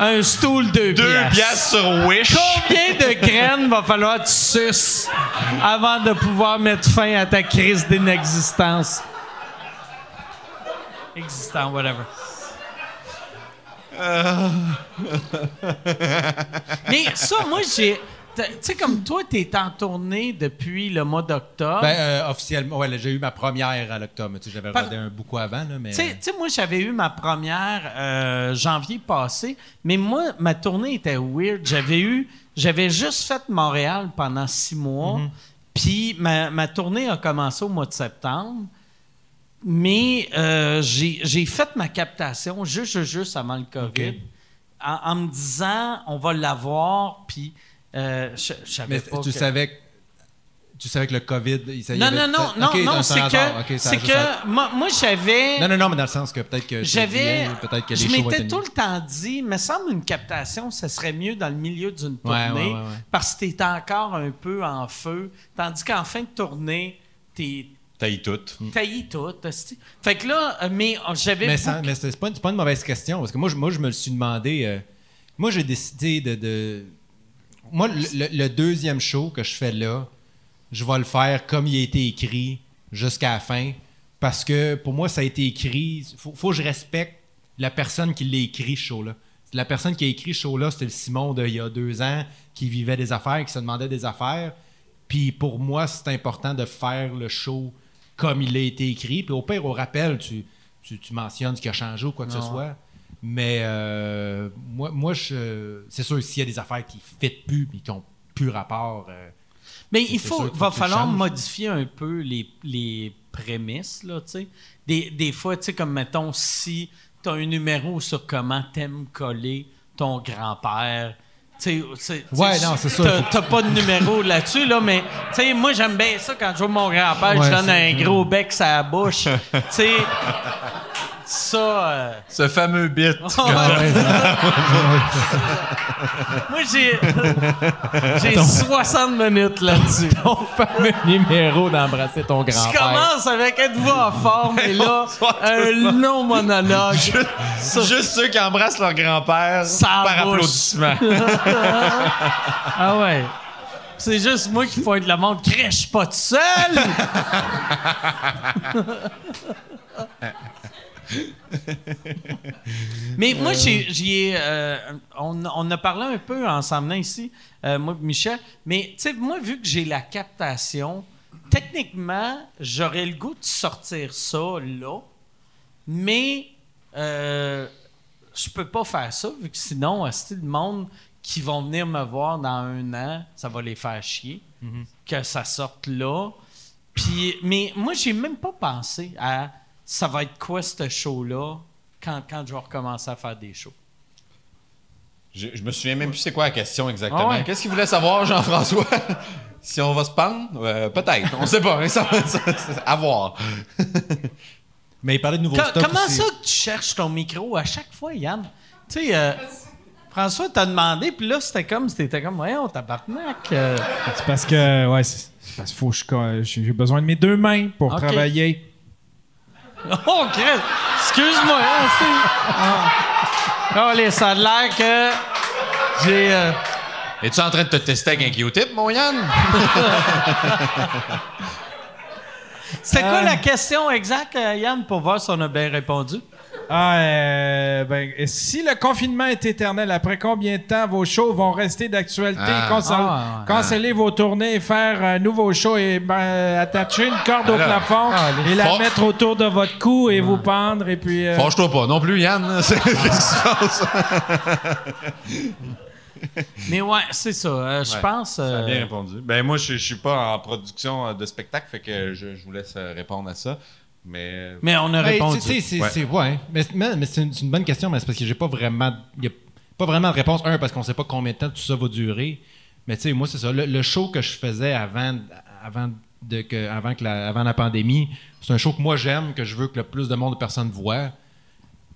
Un stool, 2 Deux piastres. piastres sur Wish. Combien de graines va falloir que tu suces avant de pouvoir mettre fin à ta crise d'inexistence? Existant, whatever. Mais ça, moi, j'ai. Tu sais, comme toi, t'es en tournée depuis le mois d'octobre. Ben, euh, officiellement, ouais, j'ai eu ma première à l'octobre. Tu sais, J'avais regardé un beaucoup avant, là, mais. Tu sais- tu moi, j'avais eu ma première euh, janvier passé, mais moi, ma tournée était weird. J'avais eu, j'avais juste fait Montréal pendant six mois, puis ma, ma tournée a commencé au mois de septembre. Mais euh, j'ai fait ma captation juste, juste, juste avant le COVID, en, en me disant, on va l'avoir, puis euh, je je savais mais pas tu que- savais que. Tu savais que le COVID. il- ça y Non, avait- non, non, ça- non, c'est que, ça c'est à- que moi, moi, j'avais... Non, non, non, mais dans le sens que peut-être que. J'avais. Peut-être que Je les m'étais tout le temps dit, me semble une captation, ça serait mieux dans le milieu d'une tournée ouais, ouais, ouais. parce que t'es encore un peu en feu, tandis qu'en fin de tournée, t'es T'as tout. taillé tout. Fait que là, euh, mais euh, j'avais. Mais, sans- mais c'est pas, pas une mauvaise question. Parce que moi, je, moi, je me le suis demandé. euh, moi, j'ai décidé de. de- moi, le, deuxième show que je fais là, je vais le faire comme il a été écrit jusqu'à la fin. Parce que pour moi, ça a été écrit. Faut, faut que je respecte la personne qui l'a écrit, ce show-là. La personne qui a écrit ce show-là, c'était le Simon d'il y a deux ans qui vivait des affaires, qui se demandait des affaires. Puis pour moi, c'est important de faire le show comme il a été écrit. Puis au pire, au rappel, tu, tu, tu mentionnes ce qui a changé ou quoi que ce soit. Mais euh, moi, moi je, c'est sûr, s'il y a des affaires qui ne fit plus et qui n'ont plus rapport. euh, Mais il faut, sûr va falloir modifier un peu les, les prémices, là, tu sais. Des, des fois, tu sais, comme mettons, si tu as un numéro sur comment t'aimes coller ton grand-père, tu sais, c'est- Ouais, non, c'est sûr, T'as, pas de numéro là-dessus, là, mais tu sais, moi, j'aime bien ça quand je vois mon grand-père, je donne un gros bec sur la bouche. tu sais, ça. euh, Ce fameux bit. ouais. Moi, j'ai. j'ai 60 minutes là-dessus. Ton fameux numéro d'embrasser ton Je grand-père. commence avec êtes-vous en forme? Et là, un long monologue. Ça- Juste ceux qui embrassent leur grand-père par bouche. applaudissement. Ah ouais. C'est juste moi qui pointe la montre. Crèche, je pas tout seul! Mais moi, j'ai, euh, on, on a parlé un peu en s'en venant ici, euh, moi et Michel. Mais tu sais, moi, vu que j'ai la captation, techniquement, j'aurais le goût de sortir ça là. Mais euh, je peux pas faire ça, vu que sinon, c'est le monde qui vont venir me voir dans un an, ça va les faire chier que ça sorte là. Puis, mais moi, j'ai même pas pensé à ça va être quoi ce show-là quand, quand je vais recommencer à faire des shows? Je, je me souviens même plus c'est quoi la question exactement. Ah ouais. Qu'est-ce qu'il voulait savoir, Jean-François? si on va se pendre? Euh, peut-être. On sait pas. Ça, ça- ça- à voir. Mais il parlait de nouveaux Co- comment aussi. ça que tu cherches ton micro à chaque fois, Yann? Tu sais, euh, François t'a demandé, puis là, c'était comme, c'était comme, voyons, tabarnak. euh. C'est parce que, ouais, c'est parce qu'il faut que je- j'ai besoin de mes deux mains pour travailler. Oh, Christ! Excuse-moi, hein, c'est... Ah. Allez, ça a l'air que j'ai... euh, Es-tu en train de te tester avec un Q-tip, mon Yann? C'était quoi la question exacte, euh, Yann, pour voir si on a bien répondu? Ah, euh, ben, si le confinement est éternel, après combien de temps vos shows vont rester d'actualité? Ah. Cancel- Ah, vos tournées et faire un nouveau show et ben, attacher une corde au plafond et la Fort- mettre autour de votre cou et vous pendre et puis... euh, Fâche-toi pas non plus, Yann. C'est- Qu'est-ce qui se passe? Mais ouais, c'est ça. euh, je Ouais, pense... Ça a euh, bien répondu. Ben moi, je, je suis pas en production euh, de spectacle, fait que je, je vous laisse euh, répondre à ça. Mais mais on a répondu. c'est, Ouais. c'est- ouais. Mais, mais- mais c'est, une, bonne question, mais c'est parce que j'ai pas vraiment. Il y a pas vraiment de réponse. Un, parce qu'on sait pas combien de temps tout ça va durer. Mais tu sais, moi, c'est ça. Le, le show que je faisais avant, avant, de, que, avant, que la, avant la pandémie, c'est un show que moi j'aime, que je veux que le plus de monde de personnes voient.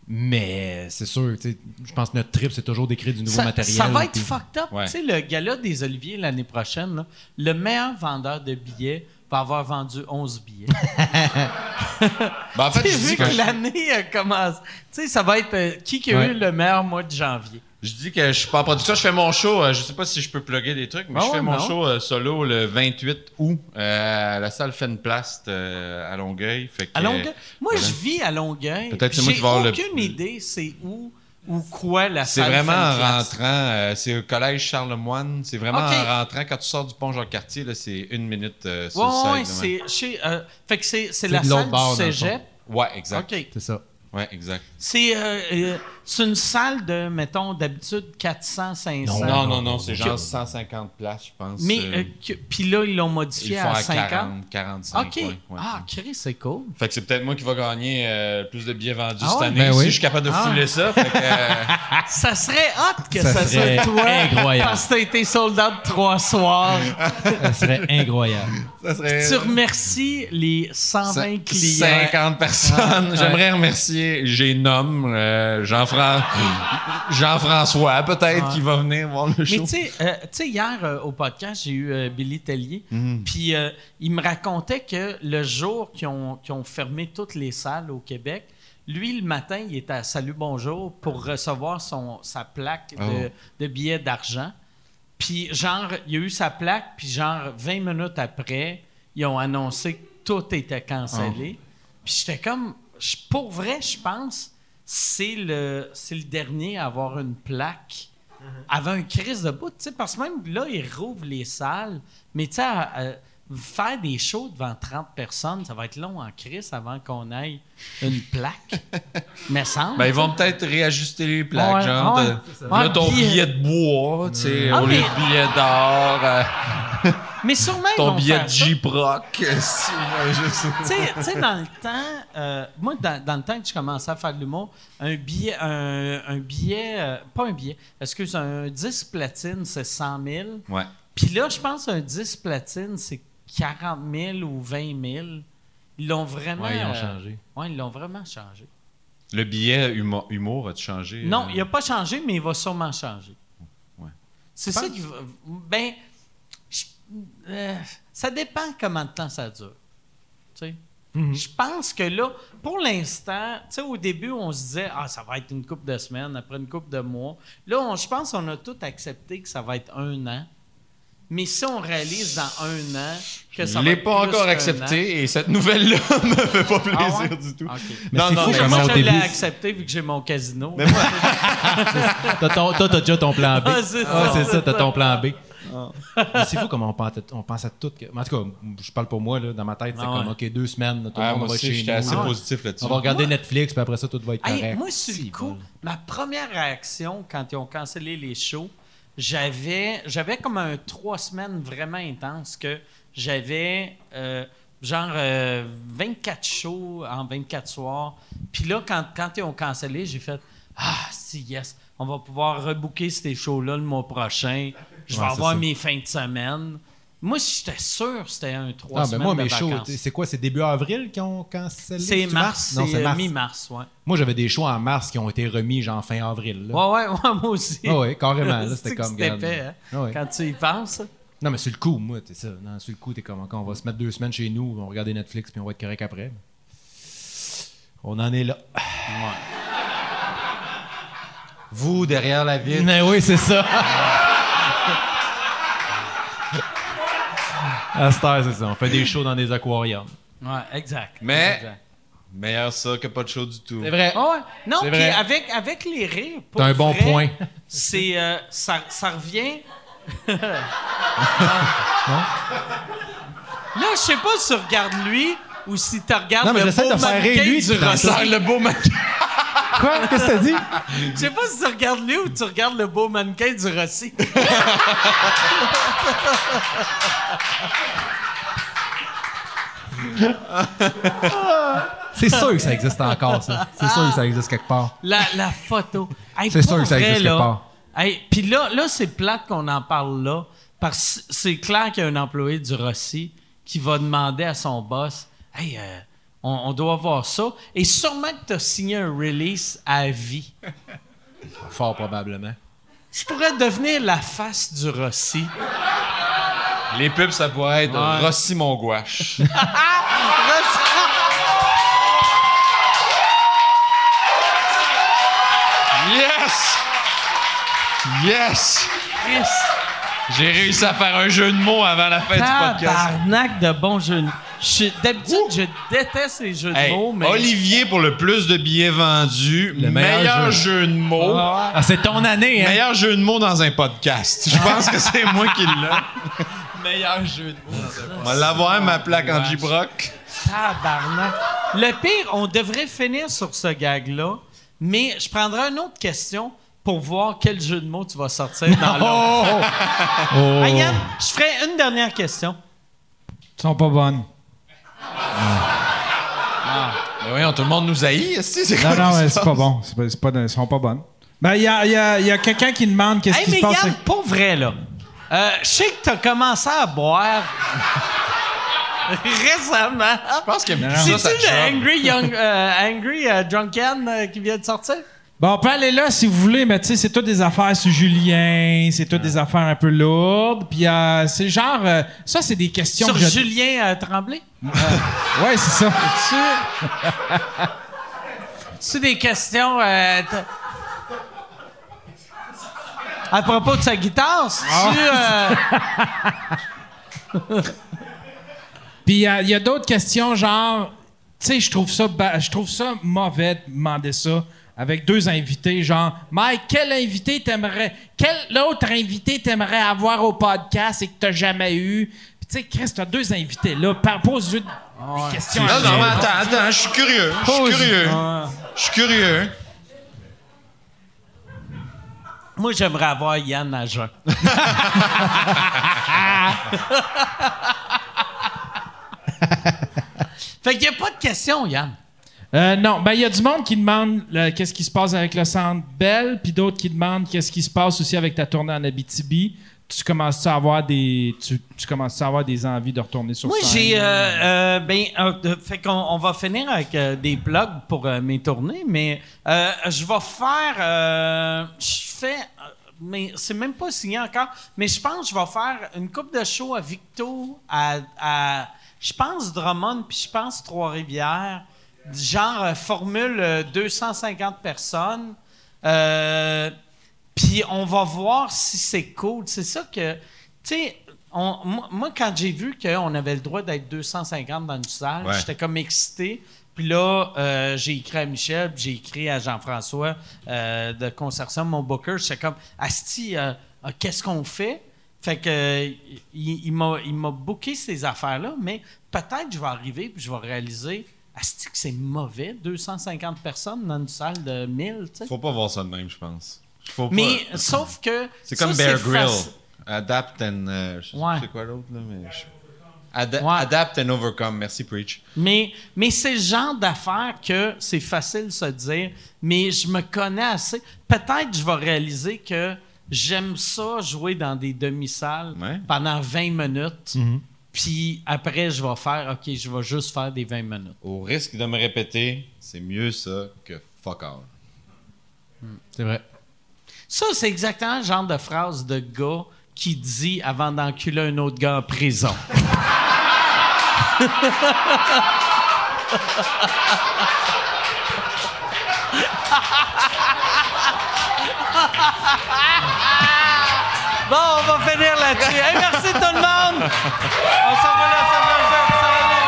Mais c'est sûr, tu sais, je pense que notre trip, c'est toujours d'écrire du nouveau ça, matériel. ça va être puis- fucked up. Ouais. Tu sais, le gala des Oliviers l'année prochaine, là, le meilleur vendeur de billets va avoir vendu 11 billets. Ben, en fait, je vu que, que l'année commence. Tu sais, ça va être euh, qui qui a Ouais. eu le meilleur mois de janvier? je dis que je suis pas en production. Je fais mon show. euh, je sais pas si je peux plugger des trucs, mais Ah je fais mon show euh, solo le 28 août euh, à la salle Fenplast à Longueuil. Fait que, À Longueuil? Moi, voilà. je vis à Longueuil. Peut-être c'est moi J'ai qui vais avoir le- aucune idée c'est où ou quoi la C'est vraiment en rentrant, euh, c'est au collège Charlemagne. C'est vraiment en rentrant quand tu sors du pont Jacques-Cartier, là, c'est une minute euh, sur Ouais, le ouais, site. c'est chez. euh, fait que c'est, c'est C'est la salle du cégep. Ouais, exact. OK. C'est ça. Ouais, exact. C'est, euh, euh, c'est une salle de, mettons, d'habitude 400, 500. Non, non, non, c'est genre 150 places, je pense. Mais, euh, euh, que- puis là, ils l'ont ils modifié font à à 50. 40, 45. OK. ouais, ouais. Ah, Chris, c'est cool. Fait que c'est peut-être moi qui va gagner euh, plus de billets vendus Ah cette ouais? année. Ben si oui. je suis capable de Ah. fouler ça. Fait que, euh, Ça serait hot que ça, Ça soit serait toi. incroyable. Parce que t'as été soldat de trois soirs. Ça serait incroyable. ça serait tu remercies les 120 clients. 50 personnes. J'aimerais remercier, j'ai nomme euh, Jean-Fran- Jean-François, peut-être, qui va venir voir le Mais show. tu sais, euh, tu sais, hier euh, au podcast, j'ai eu euh, Billy Tellier. Mhm. Puis il me racontait que le jour qu'ils ont, fermé toutes les salles au Québec, lui, le matin, il était à Salut Bonjour pour recevoir son, sa plaque de, Oh. de billets d'argent. Puis, genre, il a eu sa plaque, puis genre, 20 minutes après, ils ont annoncé que tout était cancellé. Puis j'étais comme, pour vrai, je pense, c'est le, c'est le dernier à avoir une plaque avant un crise de bout, parce que même là, ils rouvrent les salles, mais tu sais, faire des shows devant 30 personnes, ça va être long en crise avant qu'on aille une plaque, me semble. Ben, ils vont peut-être réajuster les plaques, Ouais, genre, ouais, de- là, ton billet- billet de bois, tu sais, Ah, au lieu mais- de billet d'or. euh, Mais sûrement, ils Ton vont billet faire de ça. J-Proc. si, ouais, je sais. Tu sais- tu sais, dans le temps, euh, moi, dans, dans le temps que je commençais à faire de l'humour, un billet, un, un billet, euh, pas un billet, excuse, un 10 platine, c'est 100 000. Ouais. Puis là, je pense un 10 platine, c'est 40 000 ou 20 000. Ils l'ont vraiment. Ouais, ils ont euh, changé. ouais, ils l'ont vraiment changé. Le billet humour, humour a-tu changé? Non, euh? il n'a pas changé, mais il va sûrement changer. Ouais. C'est ça qui va. Ben, euh, ça dépend comment de temps ça dure. Tu sais. Mhm. Je pense que là, pour l'instant, tu sais, au début, on se disait, ah, ça va être une couple de semaines, après une couple de mois. Là, on- je pense qu'on a tout accepté que ça va être un an. Mais si on réalise dans un an que ça Je va l'ai être pas plus encore accepté et cette nouvelle-là me fait pas plaisir Ah ouais? du tout. Mais Non, c'est non, fou mais Moi, je l'ai accepté vu que j'ai mon casino. Mais moi, T'as ton- Toi, t'as déjà ton plan B. Ah, c'est Ouais, ça, t'as ton plan B. Mais c'est fou comment on pense, on pense à tout. que- En tout cas, je parle pour moi, là, dans ma tête, c'est Ah comme, ouais. OK, deux semaines, tout le Ah, monde moi va aussi, chez j'étais nous. assez Ah. positif là-dessus. On va regarder Moi- Netflix, puis après ça, tout va être Hey, correct. moi, sur le coup, ma première réaction quand ils ont cancellé les shows, j'avais, j'avais comme un trois semaines vraiment intense que j'avais euh, genre euh, 24 shows en 24 soirs. Puis là, quand, quand ils ont cancellé, j'ai fait Ah, si, yes, on va pouvoir rebooker ces shows-là le mois prochain. Je vais Ouais, c'est avoir ça. mes fins de semaine. Moi, j'étais sûr que c'était un trois Ah, ben semaines moi, de mes shows, vacances. c'est quoi? C'est début avril qu'ils ont cancellé? C'est mars, c'est c'est euh, mars. mi-mars, ouais. Moi, j'avais des shows en mars qui ont été remis, genre fin avril. là. Ouais, ouais, ouais, moi aussi. Ah ouais, carrément. C'était C'est comme. c'était hein, Ah ouais. Quand tu y penses. Non, mais sur le coup, moi, c'est ça. Non, sur le coup, t'es comme, on va se mettre deux semaines chez nous, on va regarder Netflix, puis on va être correct après. On en est là. Vous, derrière la vitre. Mais oui, c'est ça. à cette heure, c'est ça. On fait des shows dans des aquariums. Ouais, exact. Mais- Exact. Meilleur ça que pas de show du tout. C'est vrai. Ah. Non, C'est puis vrai. avec, avec les rires. T'as un bon vrai, point. C'est. euh, ça, ça revient. Là, je sais pas si tu regardes lui ou si tu regardes Non, mais le beau de faire rire lui, du le beau mannequin. Quoi? Qu'est-ce que t'as dit? Je sais pas si tu regardes lui ou tu regardes le beau mannequin du Rossi. C'est sûr que ça existe encore, ça. C'est sûr que ça existe quelque part. La, la photo. Hey, C'est sûr que ça existe quelque part. Hey, Puis là, là c'est plate qu'on en parle là, parce que c'est clair qu'il y a un employé du Rossi qui va demander à son boss Hey, euh, on, on doit voir ça. Et sûrement que tu as signé un release à vie. Fort probablement. Je pourrais devenir la face du Rossi. Les pubs, ça pourrait être Ouais. Rossi mon gouache. Yes! Yes! Chris, J'ai réussi à faire un jeu de mots avant la fin du podcast. Tabarnak de bons jeux de mots. Je- D'habitude, je déteste les jeux de mots, mais. Olivier pour le plus de billets vendus. Le meilleur meilleur, jeu. jeu. de mots. Ah, c'est ton année, hein? Meilleur jeu de mots dans un podcast. Je pense que c'est moi qui l'ai. Meilleur jeu de mots. On va l'avoir, ma plaque en. J-Brock. Tabarnak. Le pire, on devrait finir sur ce gag-là, mais je prendrai une autre question pour voir quel jeu de mots tu vas sortir dans l'autre. Oh! Oh! Ah, Yann, je ferai une dernière question. Ils sont pas bonnes. Mais voyons, tout le monde nous haït. esti, C'est Non, quoi non, qui mais se c'est pas passe? bon. C'est pas, c'est pas, ils sont pas bonnes. Ben, il y a, il y a- il y a quelqu'un qui demande qu'est-ce Hey, qui mais se passe. Yann, pour vrai, là, euh, je sais que tu as commenccommencé à boire récemment. Je pense qu'il y a plus ça, C'est-tu ça le job. Angry, Young, euh, Angry euh, Drunken euh, qui vient de sortir? Bon, on peut aller là si vous voulez, mais tu sais, c'est toutes des affaires sur Julien, c'est toutes des affaires un peu lourdes. Puis euh, c'est genre. euh, ça, c'est des questions Sur que je- Julien euh, Tremblay? Ouais, c'est ça. Tu... C'est des questions. euh, t- à propos de sa guitare, c'est-tu. euh, Puis il y a- il y a, d'autres questions, genre, tu sais, je trouve ça, ba- je trouve ça mauvais de demander ça avec deux invités, genre, Mike, quel invité t'aimerais, quel autre invité t'aimerais avoir au podcast et que t'as jamais eu? Puis tu sais, Chris, t'as deux invités là, par- pose-lui des questions. à Non, non, attends, attends, je suis curieux. Je suis Pose- curieux. Je suis curieux. Moi, j'aimerais avoir Yann à jeun. fait qu'il n'y a pas de question, Yann. Euh, non, ben il y a du monde qui demande là, qu'est-ce qui se passe avec le Centre Bell, puis d'autres qui demandent qu'est-ce qui se passe aussi avec ta tournée en Abitibi. Tu commences à avoir des tu, tu commences à avoir des envies de retourner sur Moi, j'ai. euh, euh, ben, euh, fait qu'on on va finir avec euh, des blogs pour euh, mes tournées, mais euh, je vais faire. euh, je fais. euh, Mais c'est même pas signé encore. Mais je pense que je vais faire une coupe de show à Victo, à. à- je pense Drummond, puis je pense Trois-Rivières. Genre euh, formule euh, 250 personnes. Euh, puis on va voir si c'est cool. C'est ça que, tu sais, moi, moi, quand j'ai vu qu'on avait le droit d'être 250 dans une salle, Ouais. j'étais comme excité. Puis là, euh, j'ai écrit à Michel, puis j'ai écrit à Jean-François euh, de Consortium, mon booker. J'étais comme, Asti, euh, euh, qu'est-ce qu'on fait? Fait que euh, il, il m'a booké ces affaires-là, mais peut-être je vais arriver puis je vais réaliser, Asti, que c'est mauvais, 250 personnes dans une salle de 1000, tu sais. Faut pas voir ça de même, je pense. Faut pas- Mais sauf que. C'est ça, comme Bear Grill. Adapt and. euh, je sais Ouais. c'est quoi l'autre, là, mais. je- Ada- Ouais. Adapt and overcome. Merci, Preach. Mais, mais c'est le genre d'affaires que c'est facile de se dire, mais je me connais assez. Peut-être je vais réaliser que j'aime ça jouer dans des demi-salles Ouais. pendant 20 minutes. Puis après, je vais faire, OK, je vais juste faire des 20 minutes. Au risque de me répéter, c'est mieux ça que fuck all. C'est vrai. Ça, c'est exactement le genre de phrase de gars qui dit avant d'enculer un autre gars en prison. Bon, on va finir là-dessus. Hey, merci tout le monde. On s'en va la semaine prochaine.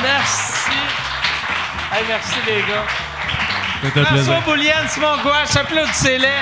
Merci. Hey, merci les gars. François Boulienne, Simon Gouache, applaudissez-les.